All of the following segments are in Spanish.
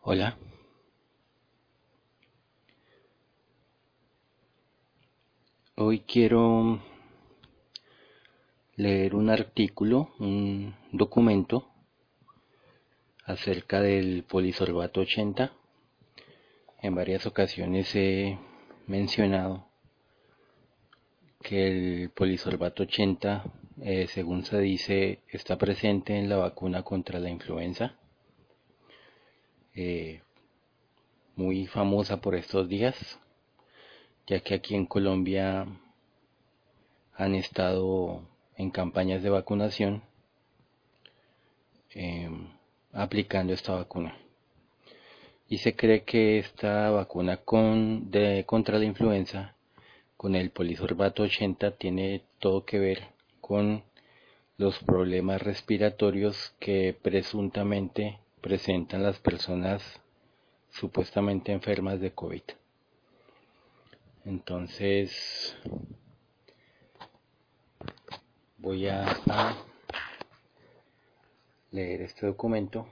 Hola. Hoy quiero leer un artículo, un documento acerca del polisorbato 80. En varias ocasiones he mencionado que el polisorbato 80, eh, según se dice, está presente en la vacuna contra la influenza, eh, muy famosa por estos días, ya que aquí en Colombia han estado en campañas de vacunación eh, aplicando esta vacuna. Y se cree que esta vacuna con, de, contra la influenza con el polisorbato 80 tiene todo que ver con los problemas respiratorios que presuntamente presentan las personas supuestamente enfermas de COVID. Entonces, voy a, leer este documento.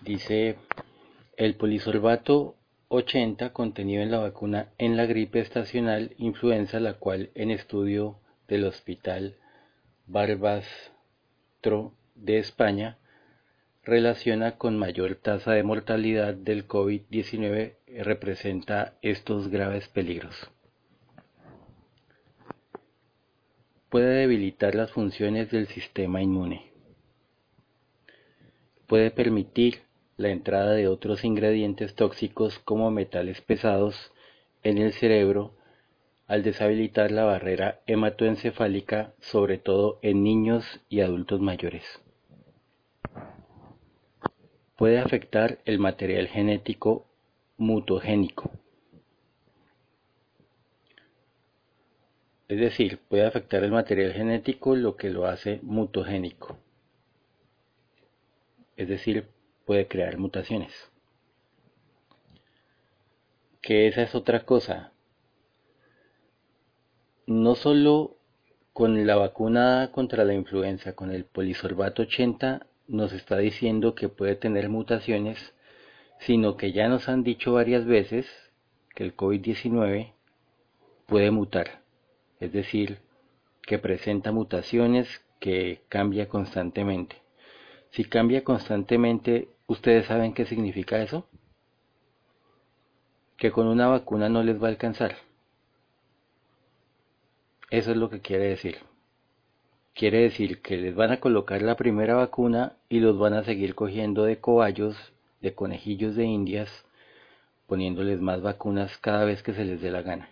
Dice, el polisorbato 80 contenido en la vacuna en la gripe estacional influenza, la cual en estudio del Hospital Barbastro de España relaciona con mayor tasa de mortalidad del COVID-19 representa estos graves peligros. Puede debilitar las funciones del sistema inmune. Puede permitir la entrada de otros ingredientes tóxicos como metales pesados en el cerebro al deshabilitar la barrera hematoencefálica, sobre todo en niños y adultos mayores. Puede afectar el material genético mutagénico. Es decir, puede afectar el material genético lo que lo hace mutagénico. Es decir, puede crear mutaciones. Que esa es otra cosa. No solo con la vacuna contra la influenza, con el polisorbato 80, nos está diciendo que puede tener mutaciones, sino que ya nos han dicho varias veces que el COVID-19 puede mutar, es decir, que presenta mutaciones que cambia constantemente. Si cambia constantemente, ¿ustedes saben qué significa eso? Que con una vacuna no les va a alcanzar. Eso es lo que quiere decir. Quiere decir que les van a colocar la primera vacuna y los van a seguir cogiendo de cobayos, de conejillos de indias, poniéndoles más vacunas cada vez que se les dé la gana.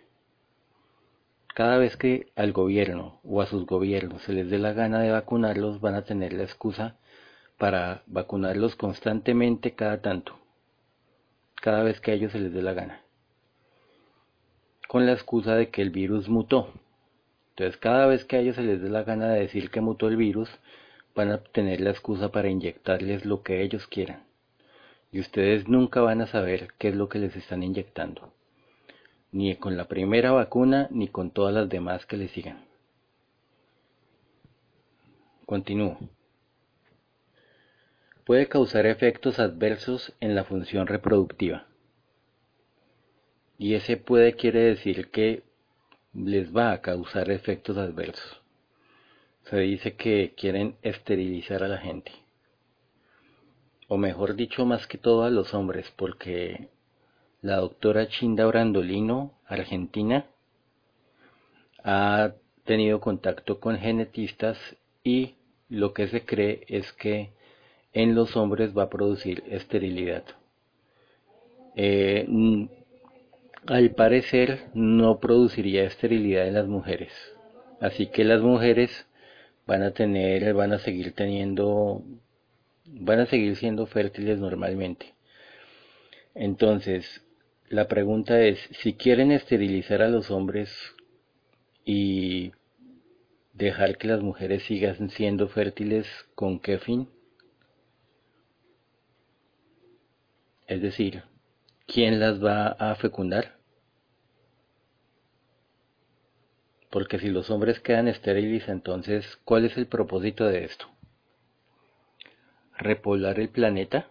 Cada vez que al gobierno o a sus gobiernos se les dé la gana de vacunarlos, van a tener la excusa para vacunarlos constantemente cada tanto, cada vez que a ellos se les dé la gana, con la excusa de que el virus mutó. Entonces cada vez que a ellos se les dé la gana de decir que mutó el virus, van a tener la excusa para inyectarles lo que ellos quieran. Y ustedes nunca van a saber qué es lo que les están inyectando. Ni con la primera vacuna, ni con todas las demás que les sigan. Continúo puede causar efectos adversos en la función reproductiva. Y ese puede quiere decir que les va a causar efectos adversos. Se dice que quieren esterilizar a la gente. O mejor dicho, más que todo a los hombres, porque la doctora Chinda Brandolino, argentina, ha tenido contacto con genetistas y lo que se cree es que en los hombres va a producir esterilidad. Eh, al parecer no produciría esterilidad en las mujeres. Así que las mujeres van a tener, van a seguir teniendo, van a seguir siendo fértiles normalmente. Entonces, la pregunta es, si quieren esterilizar a los hombres y dejar que las mujeres sigan siendo fértiles, ¿con qué fin? Es decir, ¿quién las va a fecundar? Porque si los hombres quedan estériles, entonces, ¿cuál es el propósito de esto? ¿Repoblar el planeta?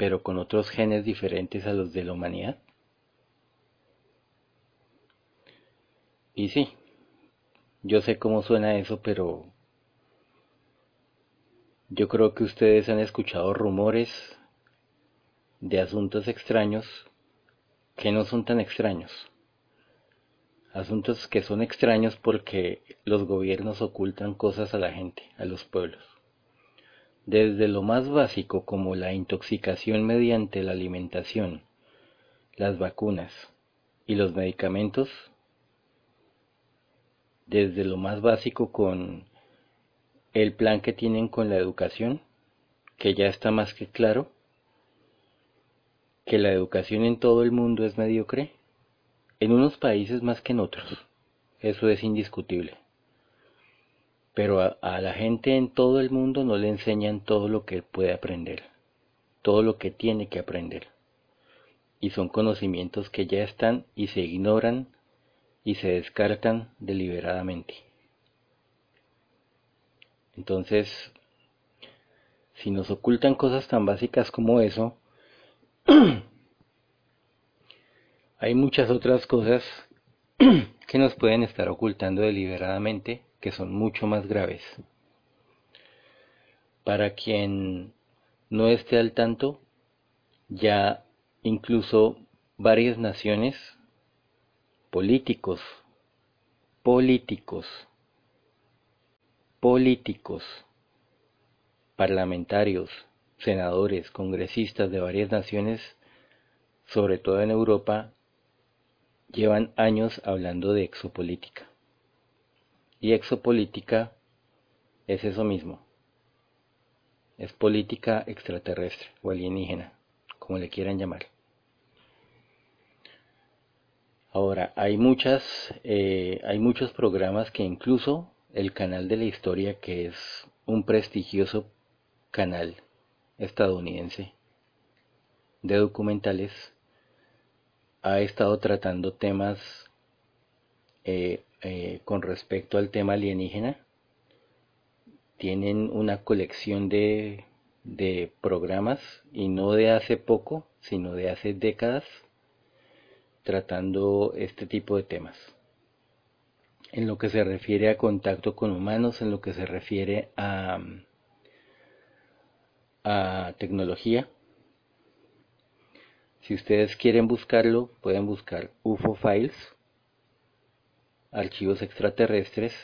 pero con otros genes diferentes a los de la humanidad. Y sí, yo sé cómo suena eso, pero yo creo que ustedes han escuchado rumores de asuntos extraños que no son tan extraños. Asuntos que son extraños porque los gobiernos ocultan cosas a la gente, a los pueblos desde lo más básico como la intoxicación mediante la alimentación, las vacunas y los medicamentos, desde lo más básico con el plan que tienen con la educación, que ya está más que claro, que la educación en todo el mundo es mediocre, en unos países más que en otros, eso es indiscutible pero a, la gente en todo el mundo no le enseñan todo lo que puede aprender, todo lo que tiene que aprender. Y son conocimientos que ya están y se ignoran y se descartan deliberadamente. Entonces, si nos ocultan cosas tan básicas como eso, hay muchas otras cosas que nos pueden estar ocultando deliberadamente que son mucho más graves. Para quien no esté al tanto, ya incluso varias naciones, políticos, políticos, políticos, parlamentarios, senadores, congresistas de varias naciones, sobre todo en Europa, llevan años hablando de exopolítica. Y exopolítica es eso mismo. Es política extraterrestre o alienígena, como le quieran llamar. Ahora, hay muchas, eh, hay muchos programas que incluso el canal de la historia, que es un prestigioso canal estadounidense de documentales, ha estado tratando temas eh, eh, con respecto al tema alienígena. Tienen una colección de, de programas y no de hace poco, sino de hace décadas, tratando este tipo de temas. En lo que se refiere a contacto con humanos, en lo que se refiere a, a tecnología. Si ustedes quieren buscarlo, pueden buscar UFO Files Archivos Extraterrestres,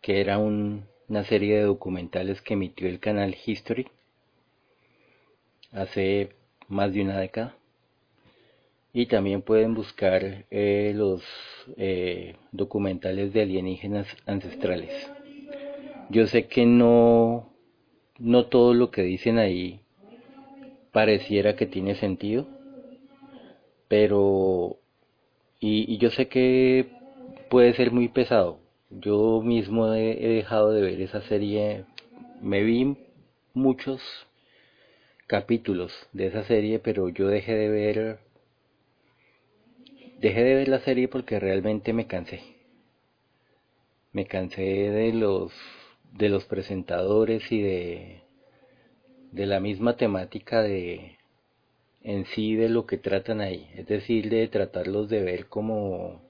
que era una serie de documentales que emitió el canal History hace más de una década. Y también pueden buscar eh, los eh, documentales de alienígenas ancestrales. Yo sé que no, no todo lo que dicen ahí pareciera que tiene sentido, pero y yo sé que puede ser muy pesado. Yo mismo he, dejado de ver esa serie, me vi muchos capítulos de esa serie, pero yo dejé de ver dejé de ver la serie porque realmente me cansé. Me cansé de los de los presentadores y de de la misma temática de en sí de lo que tratan ahí, es decir, de tratarlos de ver como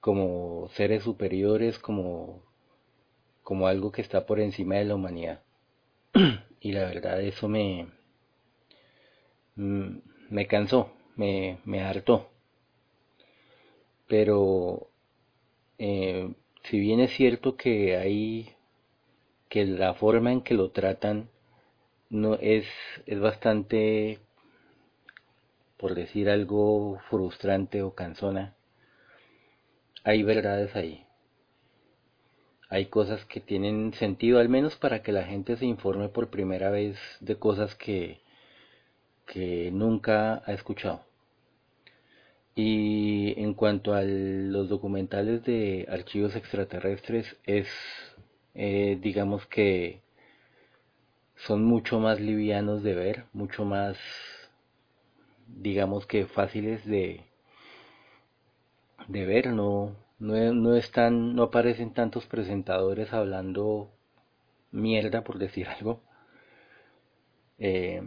como seres superiores, como, como algo que está por encima de la humanidad. y la verdad eso me, mm, me cansó, me, me hartó. Pero eh, si bien es cierto que hay que la forma en que lo tratan no es, es bastante por decir algo frustrante o cansona hay verdades ahí. Hay cosas que tienen sentido, al menos para que la gente se informe por primera vez de cosas que, que nunca ha escuchado. Y en cuanto a los documentales de archivos extraterrestres, es, eh, digamos que son mucho más livianos de ver, mucho más, digamos que fáciles de, de ver, no, no, no están, no aparecen tantos presentadores hablando mierda por decir algo. Eh,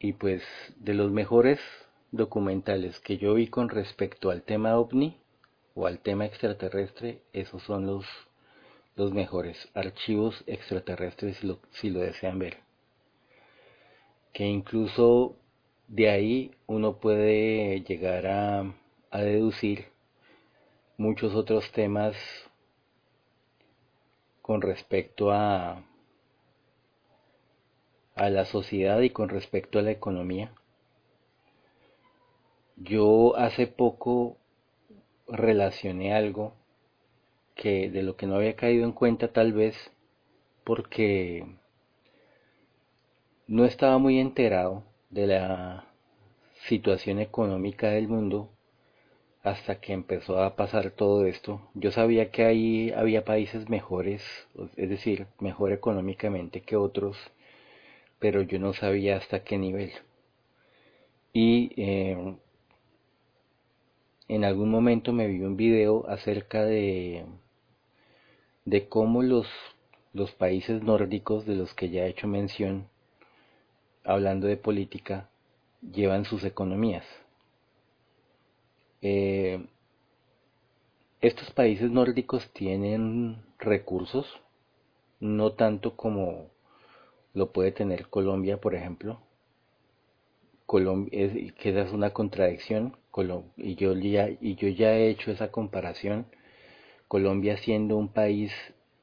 y pues de los mejores documentales que yo vi con respecto al tema ovni o al tema extraterrestre, esos son los, los mejores archivos extraterrestres si lo, si lo desean ver. Que incluso de ahí uno puede llegar a, a deducir muchos otros temas con respecto a, a la sociedad y con respecto a la economía. Yo hace poco relacioné algo que de lo que no había caído en cuenta tal vez porque no estaba muy enterado de la situación económica del mundo hasta que empezó a pasar todo esto. Yo sabía que ahí había países mejores, es decir, mejor económicamente que otros, pero yo no sabía hasta qué nivel. Y eh, en algún momento me vi un video acerca de, de cómo los, los países nórdicos de los que ya he hecho mención, hablando de política, llevan sus economías. Eh, estos países nórdicos tienen recursos, no tanto como lo puede tener Colombia, por ejemplo. Colombia, que es una contradicción, y yo, ya, y yo ya he hecho esa comparación, Colombia siendo un país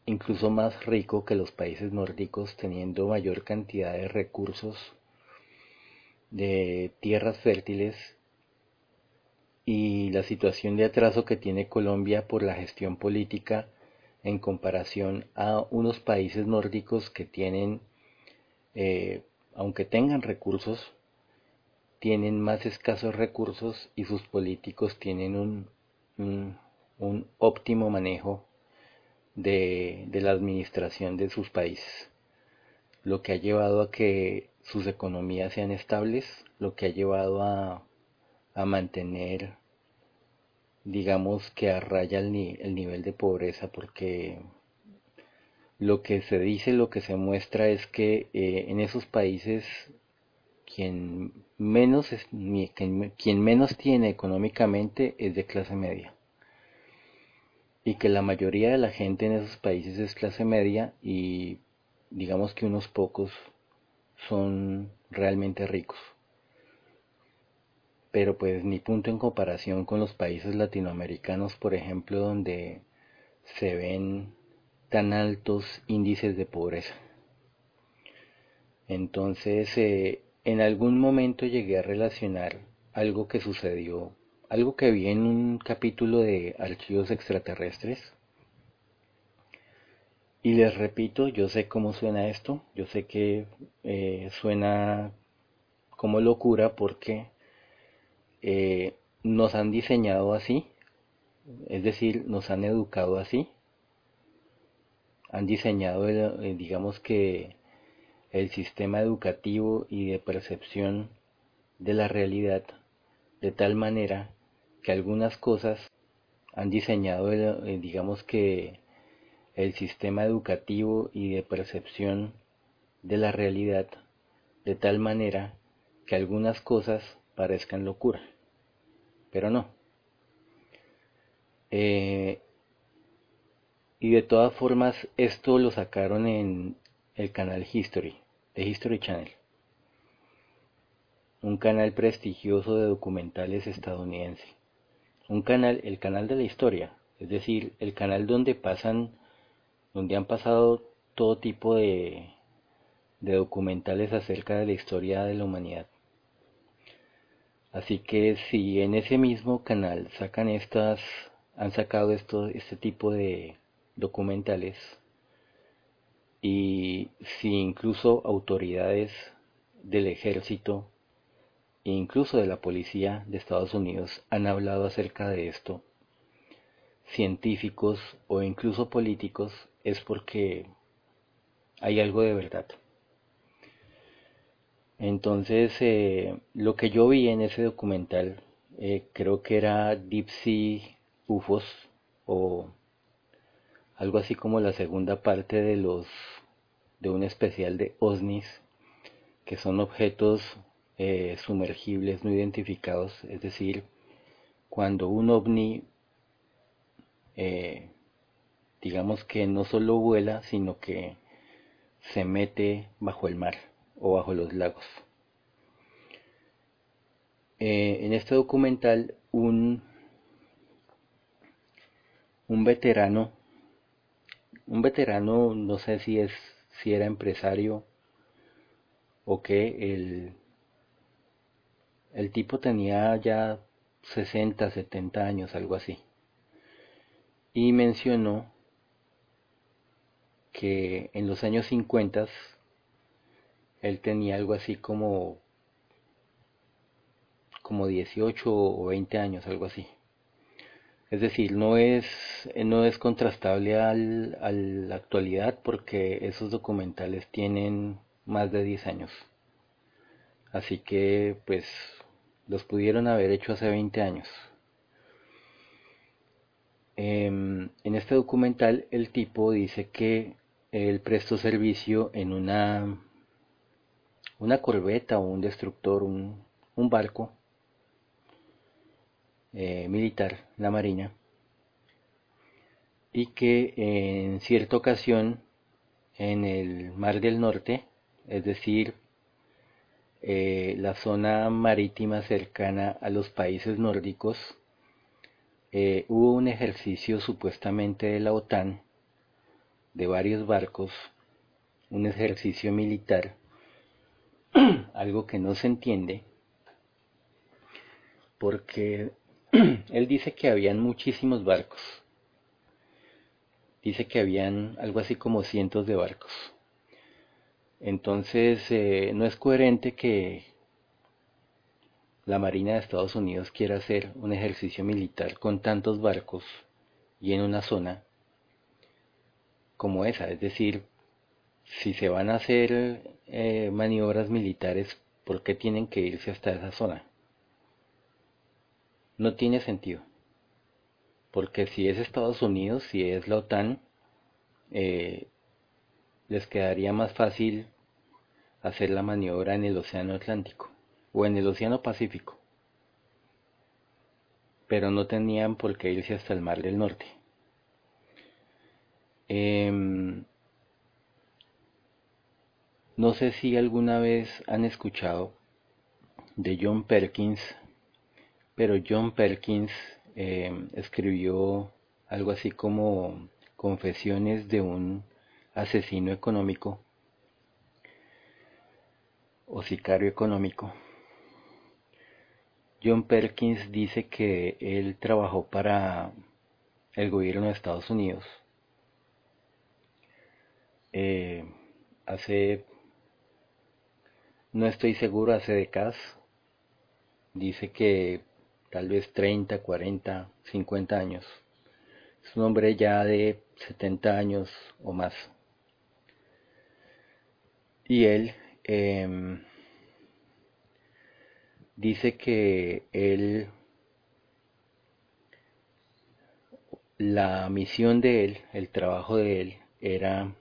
incluso más rico que los países nórdicos, teniendo mayor cantidad de recursos, de tierras fértiles, y la situación de atraso que tiene Colombia por la gestión política en comparación a unos países nórdicos que tienen eh, aunque tengan recursos, tienen más escasos recursos y sus políticos tienen un, un, óptimo manejo de, la administración de sus países, lo que ha llevado a que sus economías sean estables, lo que ha llevado a, mantener, digamos que a raya el, el nivel de pobreza, porque lo que se dice, lo que se muestra es que eh, en esos países quien menos tiene económicamente es de clase media. Y que la mayoría de la gente en esos países es clase media y digamos que unos pocos son realmente ricos. Pero pues ni punto en comparación con los países latinoamericanos, por ejemplo, donde se ven tan altos índices de pobreza. Entonces, eh, en algún momento llegué a relacionar algo que sucedió, algo que vi en un capítulo de Archivos Extraterrestres. Y les repito, yo sé cómo suena esto, yo sé que eh, suena como locura porque eh, nos han diseñado así, es decir, nos han educado así, han diseñado, eh, digamos que, el sistema educativo y de percepción de la realidad de tal manera que algunas cosas han diseñado, eh, digamos que, el sistema educativo y de percepción de la realidad de tal manera que algunas cosas parezcan locura, pero no. Eh, y de todas formas, esto lo sacaron en el canal History, de History Channel. Un canal prestigioso de documentales estadounidense. Un canal, el canal de la historia, es decir, el canal donde pasan, donde han pasado todo tipo de, de documentales acerca de la historia de la humanidad. Así que si en ese mismo canal sacan estas, han sacado esto, este tipo de documentales y si incluso autoridades del ejército e incluso de la policía de Estados Unidos han hablado acerca de esto, científicos o incluso políticos, es porque hay algo de verdad. Entonces, eh, lo que yo vi en ese documental eh, creo que era Deep Sea UFOs o algo así como la segunda parte de los de un especial de OSNIs que son objetos eh, sumergibles no identificados, es decir, cuando un ovni eh, digamos que no solo vuela, sino que se mete bajo el mar o bajo los lagos. Eh, en este documental un, un veterano, un veterano, no sé si es si era empresario o que el, el tipo tenía ya 60, 70 años, algo así. Y mencionó que en los años 50 él tenía algo así como como 18 o 20 años, algo así. Es decir, no es, no es contrastable al, a la actualidad porque esos documentales tienen más de 10 años. Así que, pues, los pudieron haber hecho hace 20 años. Em, en este documental el tipo dice que él prestó servicio en una, una corbeta o un destructor, un, un barco eh, militar, la Marina, y que en cierta ocasión en el Mar del Norte, es decir, eh, la zona marítima cercana a los países nórdicos, eh, hubo un ejercicio supuestamente de la OTAN, de varios barcos, un ejercicio militar, algo que no se entiende, porque él dice que habían muchísimos barcos. Dice que habían algo así como cientos de barcos. Entonces, eh, no es coherente que la Marina de Estados Unidos quiera hacer un ejercicio militar con tantos barcos y en una zona como esa. Es decir, si se van a hacer eh, maniobras militares, ¿por qué tienen que irse hasta esa zona? no tiene sentido. Porque si es Estados Unidos, si es la OTAN, eh, les quedaría más fácil hacer la maniobra en el Océano Atlántico o en el Océano Pacífico. Pero no tenían por qué irse hasta el Mar del Norte. Em, no sé si alguna vez han escuchado de John Perkins pero John Perkins eh, escribió algo así como Confesiones de un asesino económico o sicario económico. John Perkins dice que él trabajó para el gobierno de Estados Unidos eh, hace, no estoy seguro, hace décadas. Dice que tal vez 30, 40, 50 años. Es un hombre ya de 70 años o más. Y él em, dice que él, la misión de él, el trabajo de él, era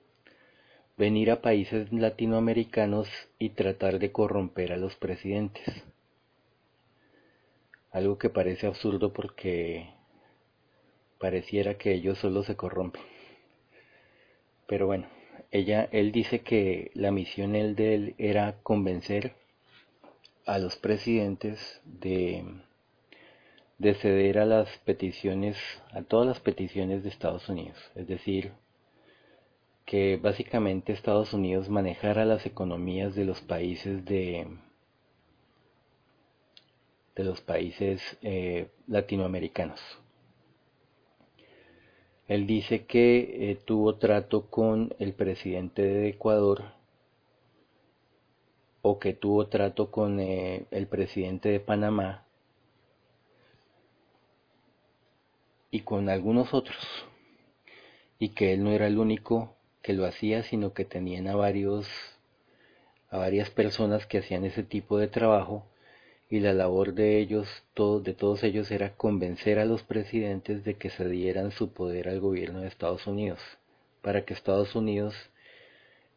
venir a países latinoamericanos y tratar de corromper a los presidentes algo que parece absurdo porque pareciera que ellos solo se corrompen. Pero bueno, ella, él dice que la misión de él era convencer a los presidentes de, de ceder a las peticiones, a todas las peticiones de Estados Unidos. Es decir, que básicamente Estados Unidos manejara las economías de los países de, de los países eh, latinoamericanos. Él dice que eh, tuvo trato con el presidente de Ecuador o que tuvo trato con eh, el presidente de Panamá y con algunos otros. Y que él no era el único que lo hacía sino que tenían a varios a varias personas que hacían ese tipo de trabajo y la labor de ellos, de todos ellos, era convencer a los presidentes de que se dieran su poder al gobierno de Estados Unidos, para que Estados Unidos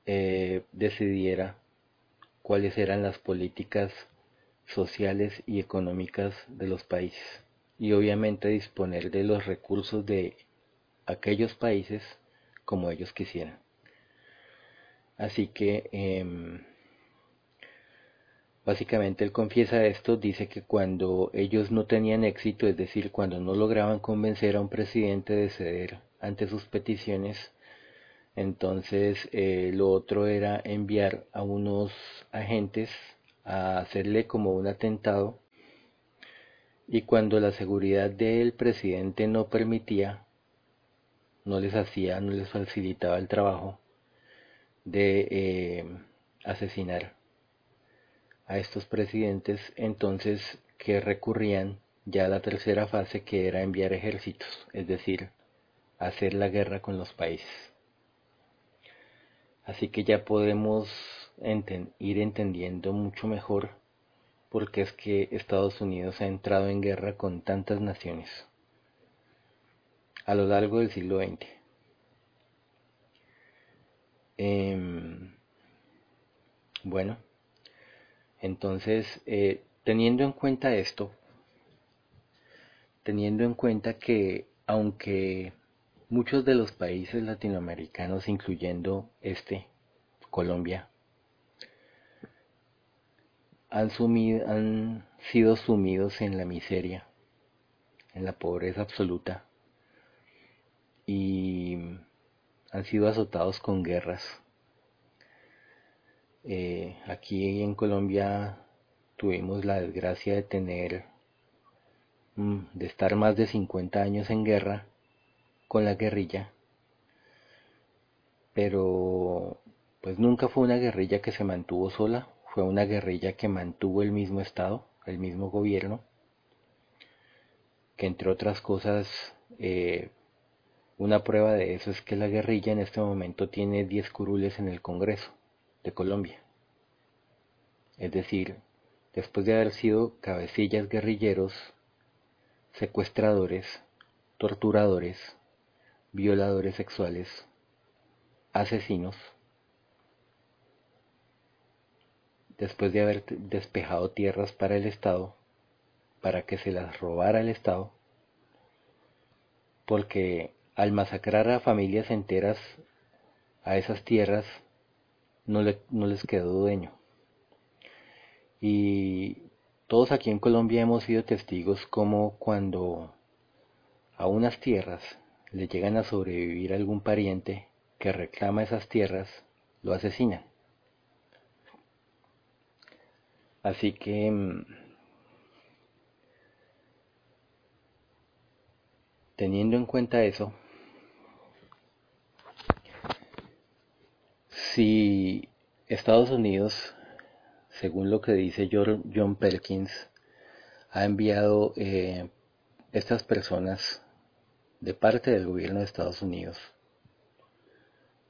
eh, decidiera cuáles eran las políticas sociales y económicas de los países y obviamente disponer de los recursos de aquellos países como ellos quisieran. Así que em, básicamente él confiesa esto, dice que cuando ellos no tenían éxito, es decir, cuando no lograban convencer a un presidente de ceder ante sus peticiones, entonces eh, lo otro era enviar a unos agentes a hacerle como un atentado. Y cuando la seguridad del presidente no permitía, no les hacía, no les facilitaba el trabajo de eh, asesinar a estos presidentes, entonces que recurrían ya a la tercera fase que era enviar ejércitos, es decir, hacer la guerra con los países. Así que ya podemos ir entendiendo mucho mejor por qué es que Estados Unidos ha entrado en guerra con tantas naciones a lo largo del siglo XX. Em, bueno, entonces, eh, teniendo en cuenta esto, teniendo en cuenta que aunque Muchos de los países latinoamericanos, incluyendo este, Colombia, han, han sido sumidos en la miseria, en la pobreza absoluta y han sido azotados con guerras. Eh, aquí en Colombia tuvimos la desgracia de tener, mm, de estar más de 50 años en guerra con la guerrilla, pero pues nunca fue una guerrilla que se mantuvo sola, fue una guerrilla que mantuvo el mismo Estado, el mismo gobierno, que entre otras cosas, eh, una prueba de eso es que la guerrilla en este momento tiene 10 curules en el Congreso de Colombia. Es decir, después de haber sido cabecillas guerrilleros, secuestradores, torturadores, violadores sexuales, asesinos, después de haber despejado tierras para el Estado, para que se las robara el Estado, porque al masacrar a familias enteras a esas tierras no, no les quedó dueño. Y todos aquí en Colombia hemos sido testigos como cuando a unas tierras le llegan a sobrevivir algún pariente que reclama esas tierras, lo asesinan. Así que mm, teniendo en cuenta eso, si Estados Unidos, según lo que dice John Perkins, ha enviado eh, estas personas de parte del gobierno de Estados Unidos,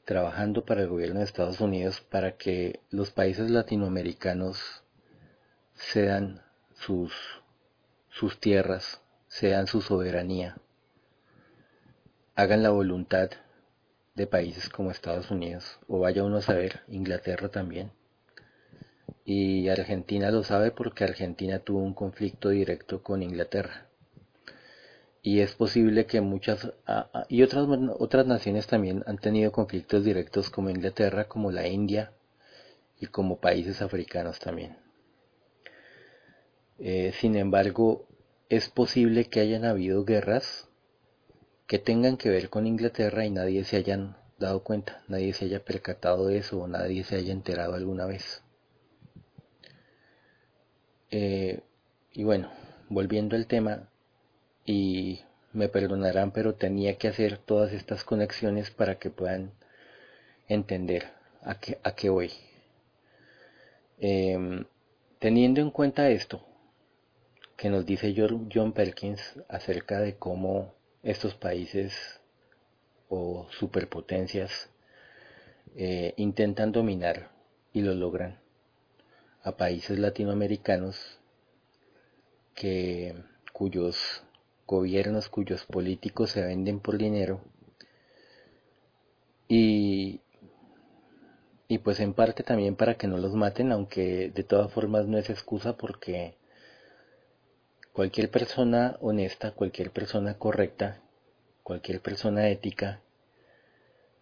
trabajando para el gobierno de Estados Unidos para que los países latinoamericanos sean sus, sus tierras, sean su soberanía, hagan la voluntad de países como Estados Unidos, o vaya uno a saber, Inglaterra también. Y Argentina lo sabe porque Argentina tuvo un conflicto directo con Inglaterra y es posible que muchas y otras otras naciones también han tenido conflictos directos como Inglaterra, como la India y como países africanos también. Eh, sin embargo, es posible que hayan habido guerras que tengan que ver con Inglaterra y nadie se hayan dado cuenta, nadie se haya percatado de eso o nadie se haya enterado alguna vez. Eh, y bueno, volviendo al tema, y me perdonarán, pero tenía que hacer todas estas conexiones para que puedan entender a qué, a qué voy. Em, teniendo en cuenta esto, que nos dice John Perkins acerca de cómo estos países o superpotencias eh, intentan dominar y lo logran a países latinoamericanos que cuyos gobiernos, cuyos políticos se venden por dinero y, y pues en parte también para que no los maten, aunque de todas formas no es excusa porque cualquier persona honesta, cualquier persona correcta, cualquier persona ética,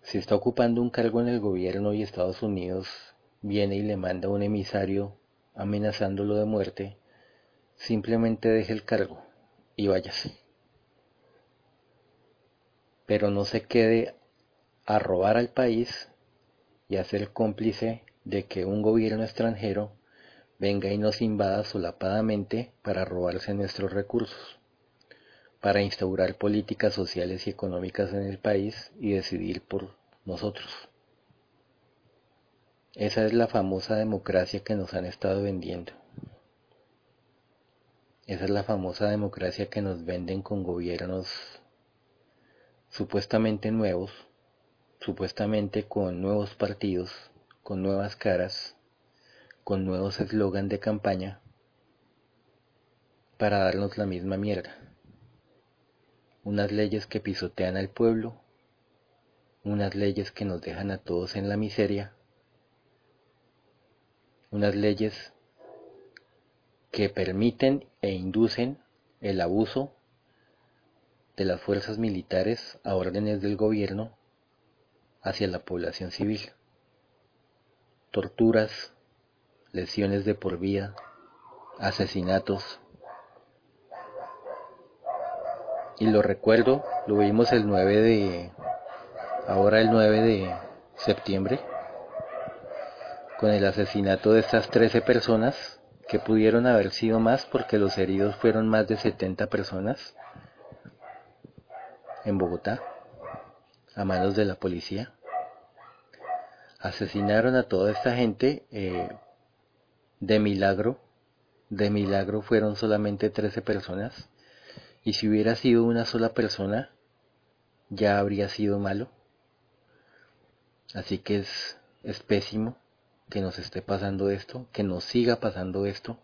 si está ocupando un cargo en el gobierno y Estados Unidos viene y le manda un emisario amenazándolo de muerte, simplemente deje el cargo y váyase. Pero no se quede a robar al país y a ser cómplice de que un gobierno extranjero venga y nos invada solapadamente para robarse nuestros recursos, para instaurar políticas sociales y económicas en el país y decidir por nosotros. Esa es la famosa democracia que nos han estado vendiendo. Esa es la famosa democracia que nos venden con gobiernos supuestamente nuevos, supuestamente con nuevos partidos, con nuevas caras, con nuevos eslogan de campaña, para darnos la misma mierda. Unas leyes que pisotean al pueblo, unas leyes que nos dejan a todos en la miseria, unas leyes que permiten e inducen el abuso de las fuerzas militares a órdenes del gobierno hacia la población civil. Torturas, lesiones de por vida, asesinatos. Y lo recuerdo, lo vimos el 9 de, ahora el 9 de septiembre, con el asesinato de estas 13 personas, que pudieron haber sido más porque los heridos fueron más de 70 personas en Bogotá, a manos de la policía. Asesinaron a toda esta gente eh, de milagro. De milagro fueron solamente 13 personas. Y si hubiera sido una sola persona, ya habría sido malo. Así que es, pésimo que nos esté pasando esto, que nos siga pasando esto.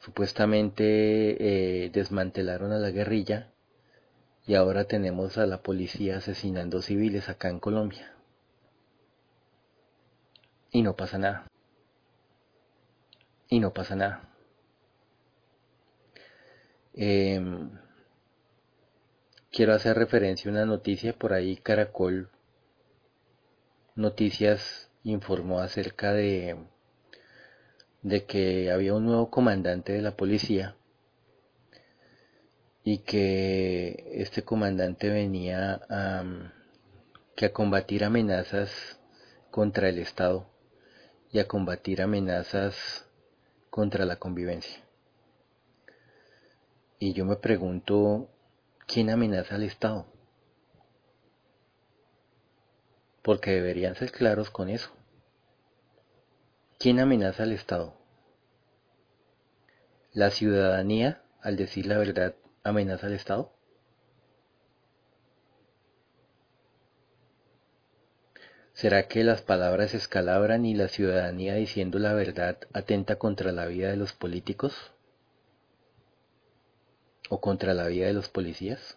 Supuestamente eh, desmantelaron a la guerrilla y ahora tenemos a la policía asesinando civiles acá en Colombia. Y no pasa nada. Y no pasa nada. Em, quiero hacer referencia a una noticia por ahí, Caracol Noticias informó acerca de, de que había un nuevo comandante de la policía y que este comandante venía a, que a combatir amenazas contra el Estado y a combatir amenazas contra la convivencia. Y yo me pregunto, ¿quién amenaza al Estado? porque deberían ser claros con eso. ¿Quién amenaza al Estado? ¿La ciudadanía, al decir la verdad, amenaza al Estado? ¿Será que las palabras escalabran y la ciudadanía diciendo la verdad atenta contra la vida de los políticos? ¿O contra la vida de los policías?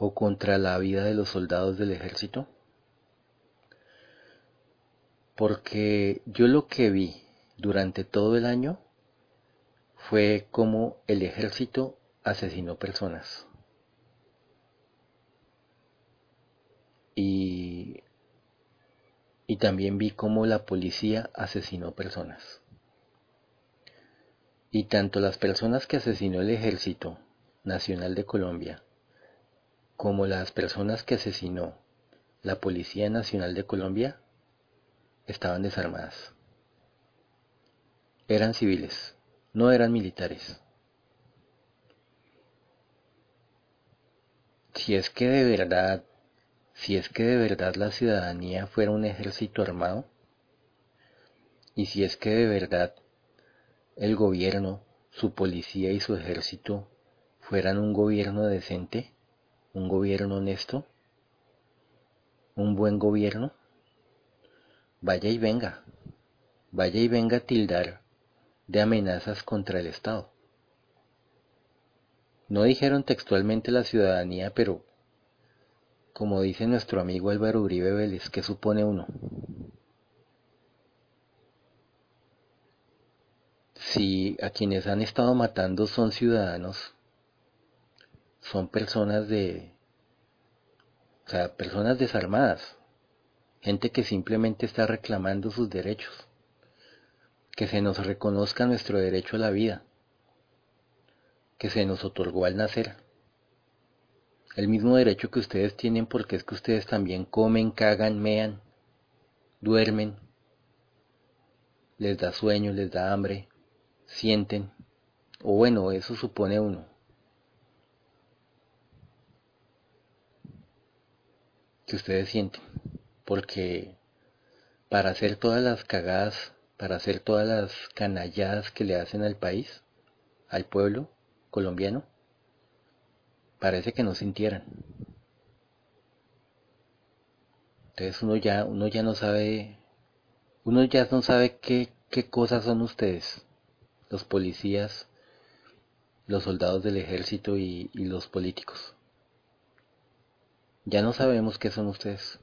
o contra la vida de los soldados del ejército? Porque yo lo que vi durante todo el año fue como el ejército asesinó personas. Y, y también vi cómo la policía asesinó personas. Y tanto las personas que asesinó el ejército nacional de Colombia como las personas que asesinó la Policía Nacional de Colombia estaban desarmadas. Eran civiles, no eran militares. Si es que de verdad, si es que de verdad la ciudadanía fuera un ejército armado, y si es que de verdad el gobierno, su policía y su ejército fueran un gobierno decente, un gobierno honesto, un buen gobierno, vaya y venga, vaya y venga a tildar de amenazas contra el Estado. No dijeron textualmente la ciudadanía, pero como dice nuestro amigo Álvaro Uribe Vélez, ¿qué supone uno? Si a quienes han estado matando son ciudadanos, son personas de, o sea, personas desarmadas, gente que simplemente está reclamando sus derechos, que se nos reconozca nuestro derecho a la vida, que se nos otorgó al nacer. El mismo derecho que ustedes tienen porque es que ustedes también comen, cagan, mean, duermen, les da sueño, les da hambre, sienten, o bueno, eso supone uno. que ustedes sienten, porque para hacer todas las cagadas, para hacer todas las canalladas que le hacen al país, al pueblo colombiano, parece que no sintieran. Entonces uno ya, uno ya no sabe, uno ya no sabe qué, qué cosas son ustedes, los policías, los soldados del ejército y, y los políticos. Ya no sabemos qué son ustedes.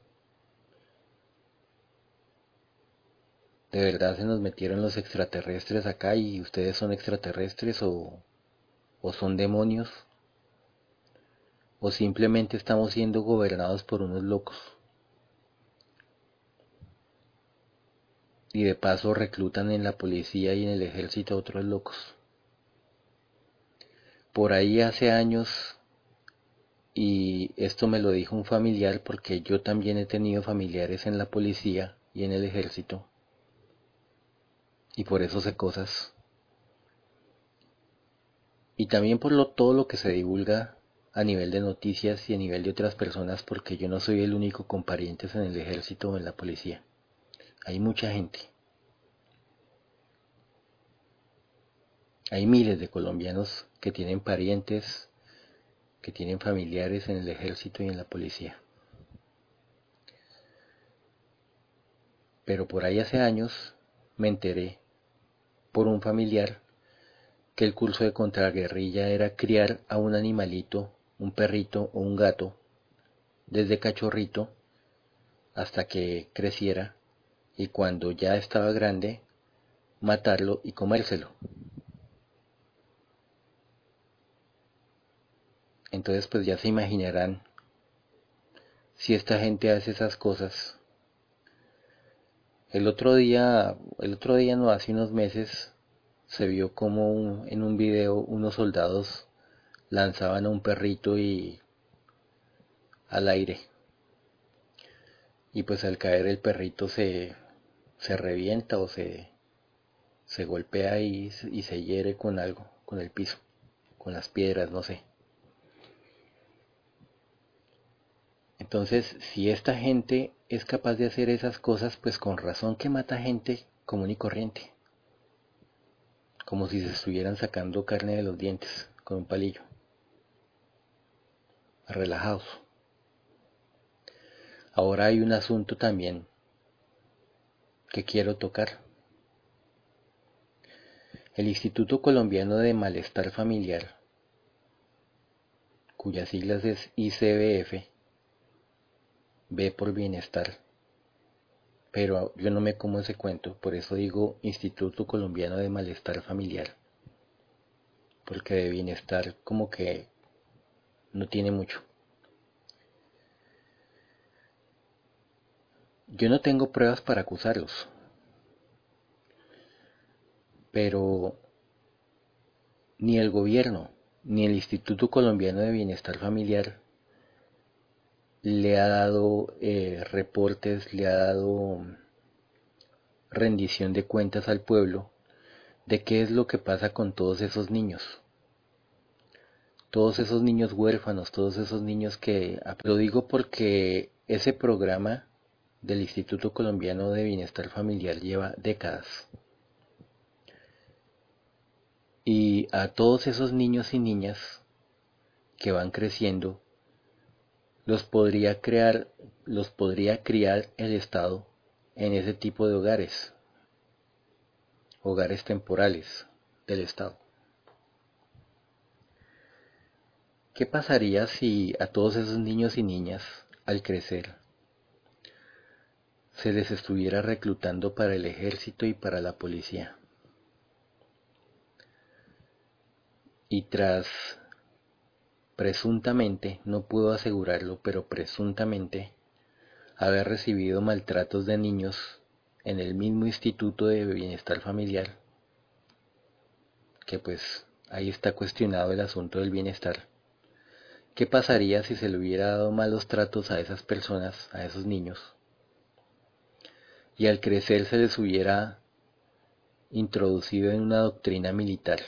¿De verdad se nos metieron los extraterrestres acá y ustedes son extraterrestres o, o son demonios? ¿O simplemente estamos siendo gobernados por unos locos? Y de paso reclutan en la policía y en el ejército a otros locos. Por ahí hace años y esto me lo dijo un familiar porque yo también he tenido familiares en la policía y en el ejército y por eso sé cosas y también por lo, todo lo que se divulga a nivel de noticias y a nivel de otras personas porque yo no soy el único con parientes en el ejército o en la policía hay mucha gente hay miles de colombianos que tienen parientes que tienen familiares en el ejército y en la policía. Pero por ahí hace años me enteré por un familiar que el curso de contraguerrilla era criar a un animalito, un perrito o un gato, desde cachorrito hasta que creciera y cuando ya estaba grande, matarlo y comérselo. Entonces pues ya se imaginarán si esta gente hace esas cosas. El otro día, el otro día no hace unos meses se vio como en un video unos soldados lanzaban a un perrito y al aire. Y pues al caer el perrito se, se revienta o se, se golpea y, y se hiere con algo, con el piso, con las piedras, no sé. Entonces, si esta gente es capaz de hacer esas cosas, pues con razón que mata gente común y corriente. Como si se estuvieran sacando carne de los dientes con un palillo. Relajados. Ahora hay un asunto también que quiero tocar. El Instituto Colombiano de Malestar Familiar, cuyas siglas es ICBF, ve por bienestar. Pero yo no me como ese cuento, por eso digo Instituto Colombiano de Malestar Familiar. Porque de bienestar como que no tiene mucho. Yo no tengo pruebas para acusarlos. Pero ni el gobierno ni el Instituto Colombiano de Bienestar Familiar le ha dado eh, reportes, le ha dado rendición de cuentas al pueblo de qué es lo que pasa con todos esos niños. Todos esos niños huérfanos, todos esos niños que... Lo digo porque ese programa del Instituto Colombiano de Bienestar Familiar lleva décadas. Y a todos esos niños y niñas que van creciendo los podría crear, los podría criar el Estado en ese tipo de hogares. hogares temporales del Estado. ¿Qué pasaría si a todos esos niños y niñas, al crecer, se les estuviera reclutando para el ejército y para la policía? Y tras, presuntamente, no puedo asegurarlo, pero presuntamente, haber recibido maltratos de niños en el mismo Instituto de Bienestar Familiar, que pues ahí está cuestionado el asunto del bienestar. ¿Qué pasaría si se le hubiera dado malos tratos a esas personas, a esos niños? Y al crecer se les hubiera introducido en una doctrina militar,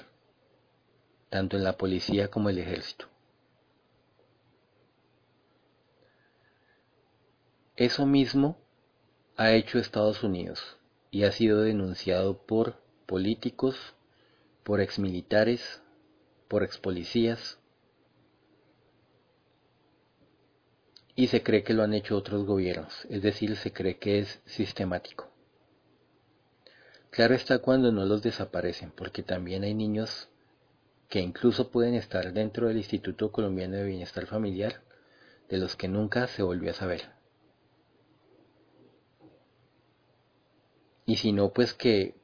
tanto en la policía como el ejército. Eso mismo ha hecho Estados Unidos y ha sido denunciado por políticos, por exmilitares, por expolicías y se cree que lo han hecho otros gobiernos, es decir, se cree que es sistemático. Claro está cuando no los desaparecen, porque también hay niños que incluso pueden estar dentro del Instituto Colombiano de Bienestar Familiar, de los que nunca se volvió a saber. y si no, pues que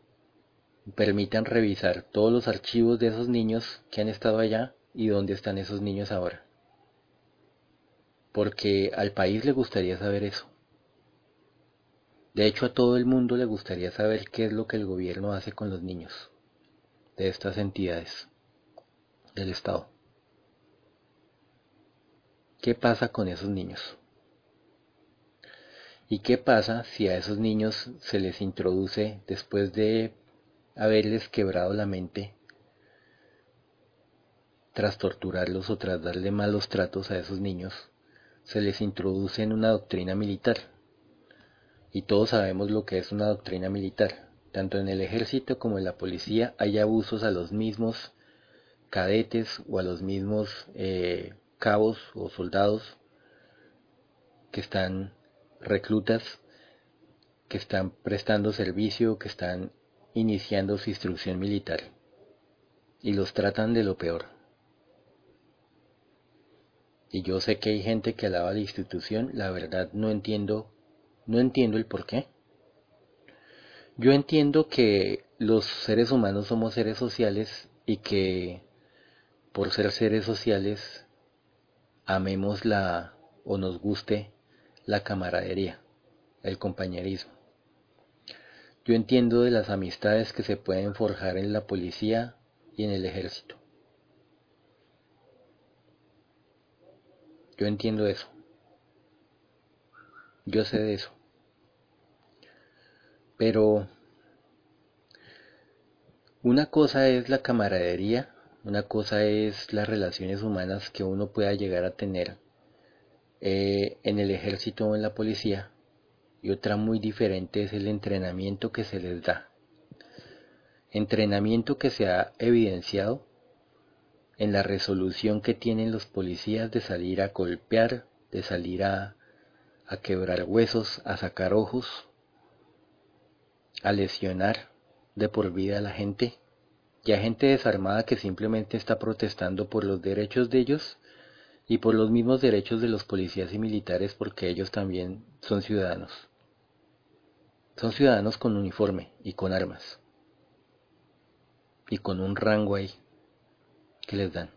permitan revisar todos los archivos de esos niños que han estado allá y dónde están esos niños ahora. Porque al país le gustaría saber eso. De hecho, a todo el mundo le gustaría saber qué es lo que el gobierno hace con los niños de estas entidades del Estado. ¿Qué pasa con esos niños? ¿Y qué pasa si a esos niños se les introduce, después de haberles quebrado la mente, tras torturarlos o tras darle malos tratos a esos niños, se les introduce en una doctrina militar? Y todos sabemos lo que es una doctrina militar. Tanto en el ejército como en la policía hay abusos a los mismos cadetes o a los mismos eh, cabos o soldados que están reclutas que están prestando servicio, que están iniciando su instrucción militar y los tratan de lo peor. Y yo sé que hay gente que alaba la institución, la verdad no entiendo, no entiendo el por qué. Yo entiendo que los seres humanos somos seres sociales y que por ser seres sociales amemos la o nos guste la camaradería, el compañerismo. Yo entiendo de las amistades que se pueden forjar en la policía y en el ejército. Yo entiendo eso. Yo sé de eso. Pero una cosa es la camaradería, una cosa es las relaciones humanas que uno pueda llegar a tener eh, en el ejército o en la policía y otra muy diferente es el entrenamiento que se les da. Entrenamiento que se ha evidenciado en la resolución que tienen los policías de salir a golpear, de salir a, a quebrar huesos, a sacar ojos, a lesionar de por vida a la gente y a gente desarmada que simplemente está protestando por los derechos de ellos y por los mismos derechos de los policías y militares porque ellos también son ciudadanos. Son ciudadanos con uniforme y con armas y con un rango ahí que les dan.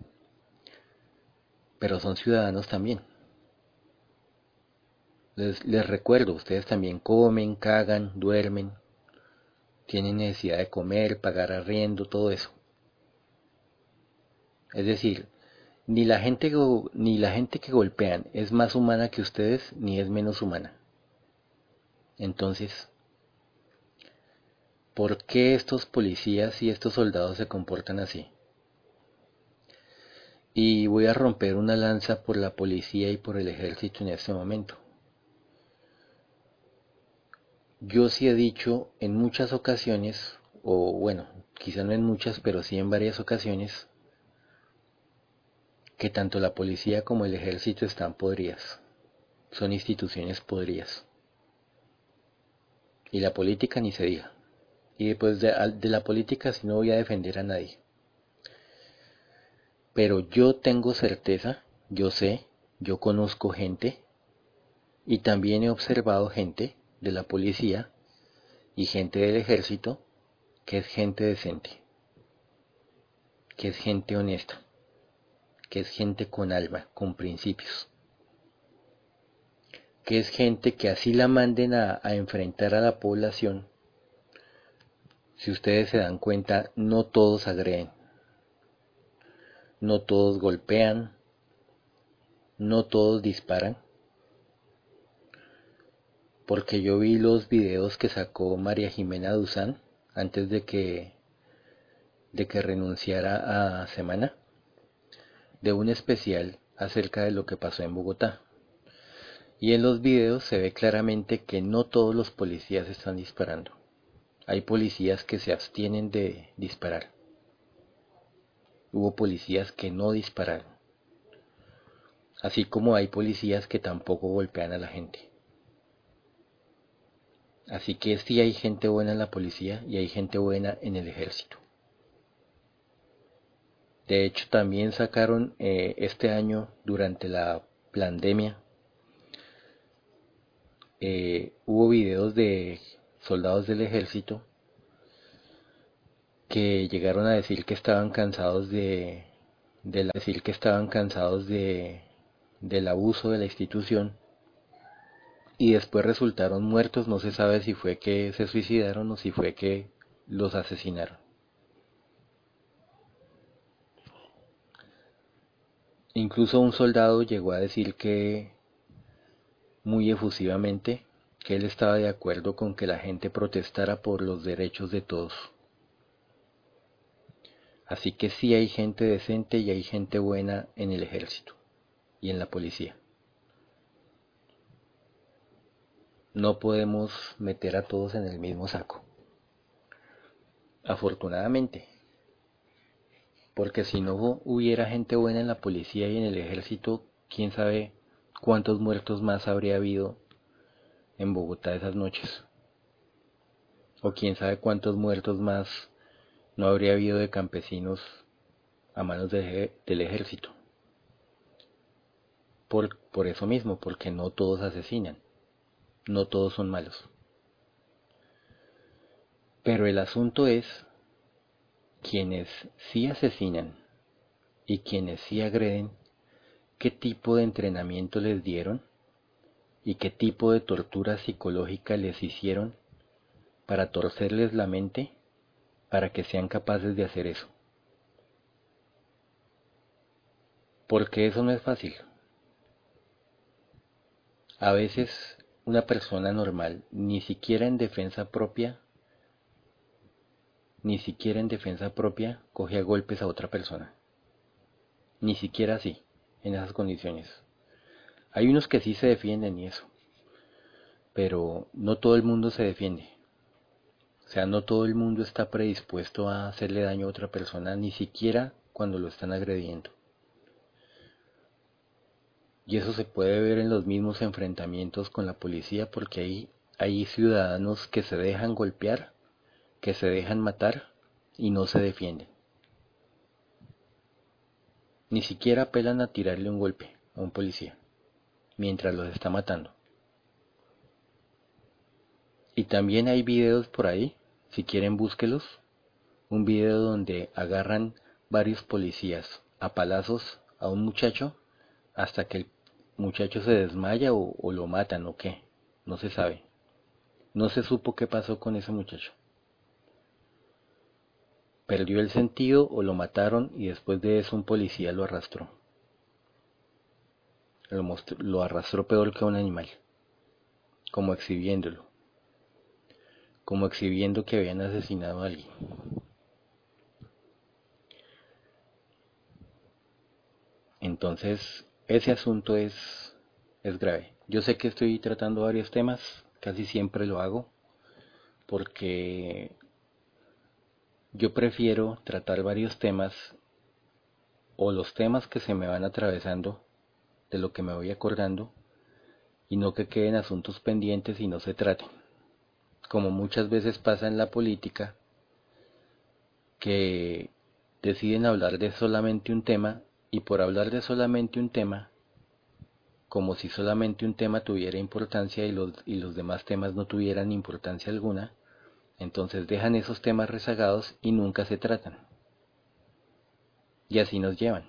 Pero son ciudadanos también. Les, les recuerdo, ustedes también comen, cagan, duermen, tienen necesidad de comer, pagar arriendo, todo eso. Es decir, ni la gente ni la gente que golpean es más humana que ustedes ni es menos humana. Entonces, ¿por qué estos policías y estos soldados se comportan así? Y voy a romper una lanza por la policía y por el ejército en este momento. Yo sí he dicho en muchas ocasiones, o bueno, quizá no en muchas, pero sí en varias ocasiones, que tanto la policía como el ejército están podridas. Son instituciones podridas. Y la política ni se diga. Y pues de, de la política sí no voy a defender a nadie. Pero yo tengo certeza, yo sé, yo conozco gente y también he observado gente de la policía y gente del ejército que es gente decente, que es gente honesta, que es gente con alma, con principios, que es gente que así la manden a, enfrentar a la población. Si ustedes se dan cuenta, no todos agreden, no todos golpean, no todos disparan, porque yo vi los videos que sacó María Jimena Duzán antes de que de que renunciara a Semana de un especial acerca de lo que pasó en Bogotá. Y en los videos se ve claramente que no todos los policías están disparando. Hay policías que se abstienen de disparar. Hubo policías que no dispararon. Así como hay policías que tampoco golpean a la gente. Así que sí hay gente buena en la policía y hay gente buena en el ejército. De hecho, también sacaron eh, este año, durante la pandemia, eh, hubo videos de soldados del ejército que llegaron a decir que estaban cansados de, de decir que estaban cansados de del abuso de la institución y después resultaron muertos, no se sabe si fue que se suicidaron o si fue que los asesinaron. Incluso un soldado llegó a decir que muy efusivamente que él estaba de acuerdo con que la gente protestara por los derechos de todos. Así que sí hay gente decente y hay gente buena en el ejército y en la policía. No podemos meter a todos en el mismo saco. Afortunadamente. Porque si no hubiera gente buena en la policía y en el ejército, quién sabe cuántos muertos más habría habido en Bogotá esas noches. O quién sabe cuántos muertos más no habría habido de campesinos a manos del ejército. Por, por eso mismo, porque no todos asesinan, no todos son malos. Pero el asunto es quienes sí asesinan y quienes sí agreden, qué tipo de entrenamiento les dieron y qué tipo de tortura psicológica les hicieron para torcerles la mente para que sean capaces de hacer eso. Porque eso no es fácil. A veces una persona normal, ni siquiera en defensa propia, ni siquiera en defensa propia, coge a golpes a otra persona. Ni siquiera así, en esas condiciones. Hay unos que sí se defienden y eso, pero no todo el mundo se defiende. O sea, no todo el mundo está predispuesto a hacerle daño a otra persona, ni siquiera cuando lo están agrediendo. Y eso se puede ver en los mismos enfrentamientos con la policía porque hay, hay ciudadanos que se dejan golpear, que se dejan matar y no se defienden. Ni siquiera apelan a tirarle un golpe a un policía mientras los está matando. Y también hay videos por ahí, si quieren búsquelos, un video donde agarran varios policías a palazos a un muchacho hasta que el muchacho se desmaya o, lo matan o qué, no se sabe. No se supo qué pasó con ese muchacho. Perdió el sentido o lo mataron y después de eso un policía lo arrastró. Lo, lo arrastró peor que un animal, como exhibiéndolo, como exhibiendo que habían asesinado a alguien. Entonces, ese asunto es, es grave. Yo sé que estoy tratando varios temas, casi siempre lo hago, porque yo prefiero tratar varios temas o los temas que se me van atravesando de lo que me voy acordando y no que queden asuntos pendientes y no se traten. Como muchas veces pasa en la política, que deciden hablar de solamente un tema y por hablar de solamente un tema, como si solamente un tema tuviera importancia y los, y los demás temas no tuvieran importancia alguna, entonces dejan esos temas rezagados y nunca se tratan. Y así nos llevan.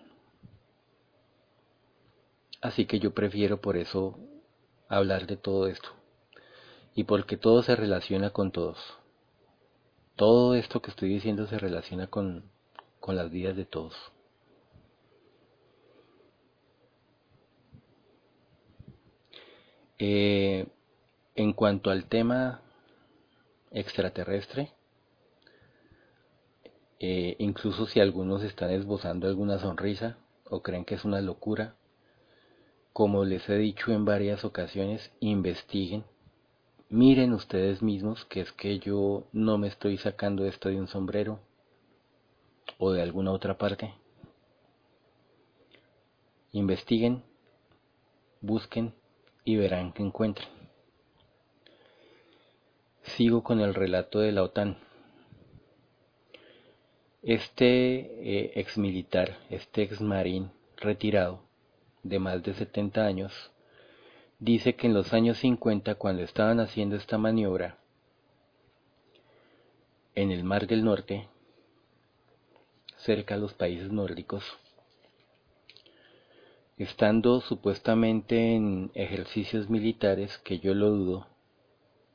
Así que yo prefiero por eso hablar de todo esto. Y porque todo se relaciona con todos. Todo esto que estoy diciendo se relaciona con, con las vidas de todos. Eh, en cuanto al tema extraterrestre, eh, incluso si algunos están esbozando alguna sonrisa o creen que es una locura, como les he dicho en varias ocasiones, investiguen, miren ustedes mismos que es que yo no me estoy sacando esto de un sombrero o de alguna otra parte. Investiguen, busquen y verán que encuentren. Sigo con el relato de la OTAN. Este eh, ex militar, este ex marín retirado de más de 70 años, dice que en los años 50, cuando estaban haciendo esta maniobra en el Mar del Norte, cerca a los países nórdicos, estando supuestamente en ejercicios militares, que yo lo dudo,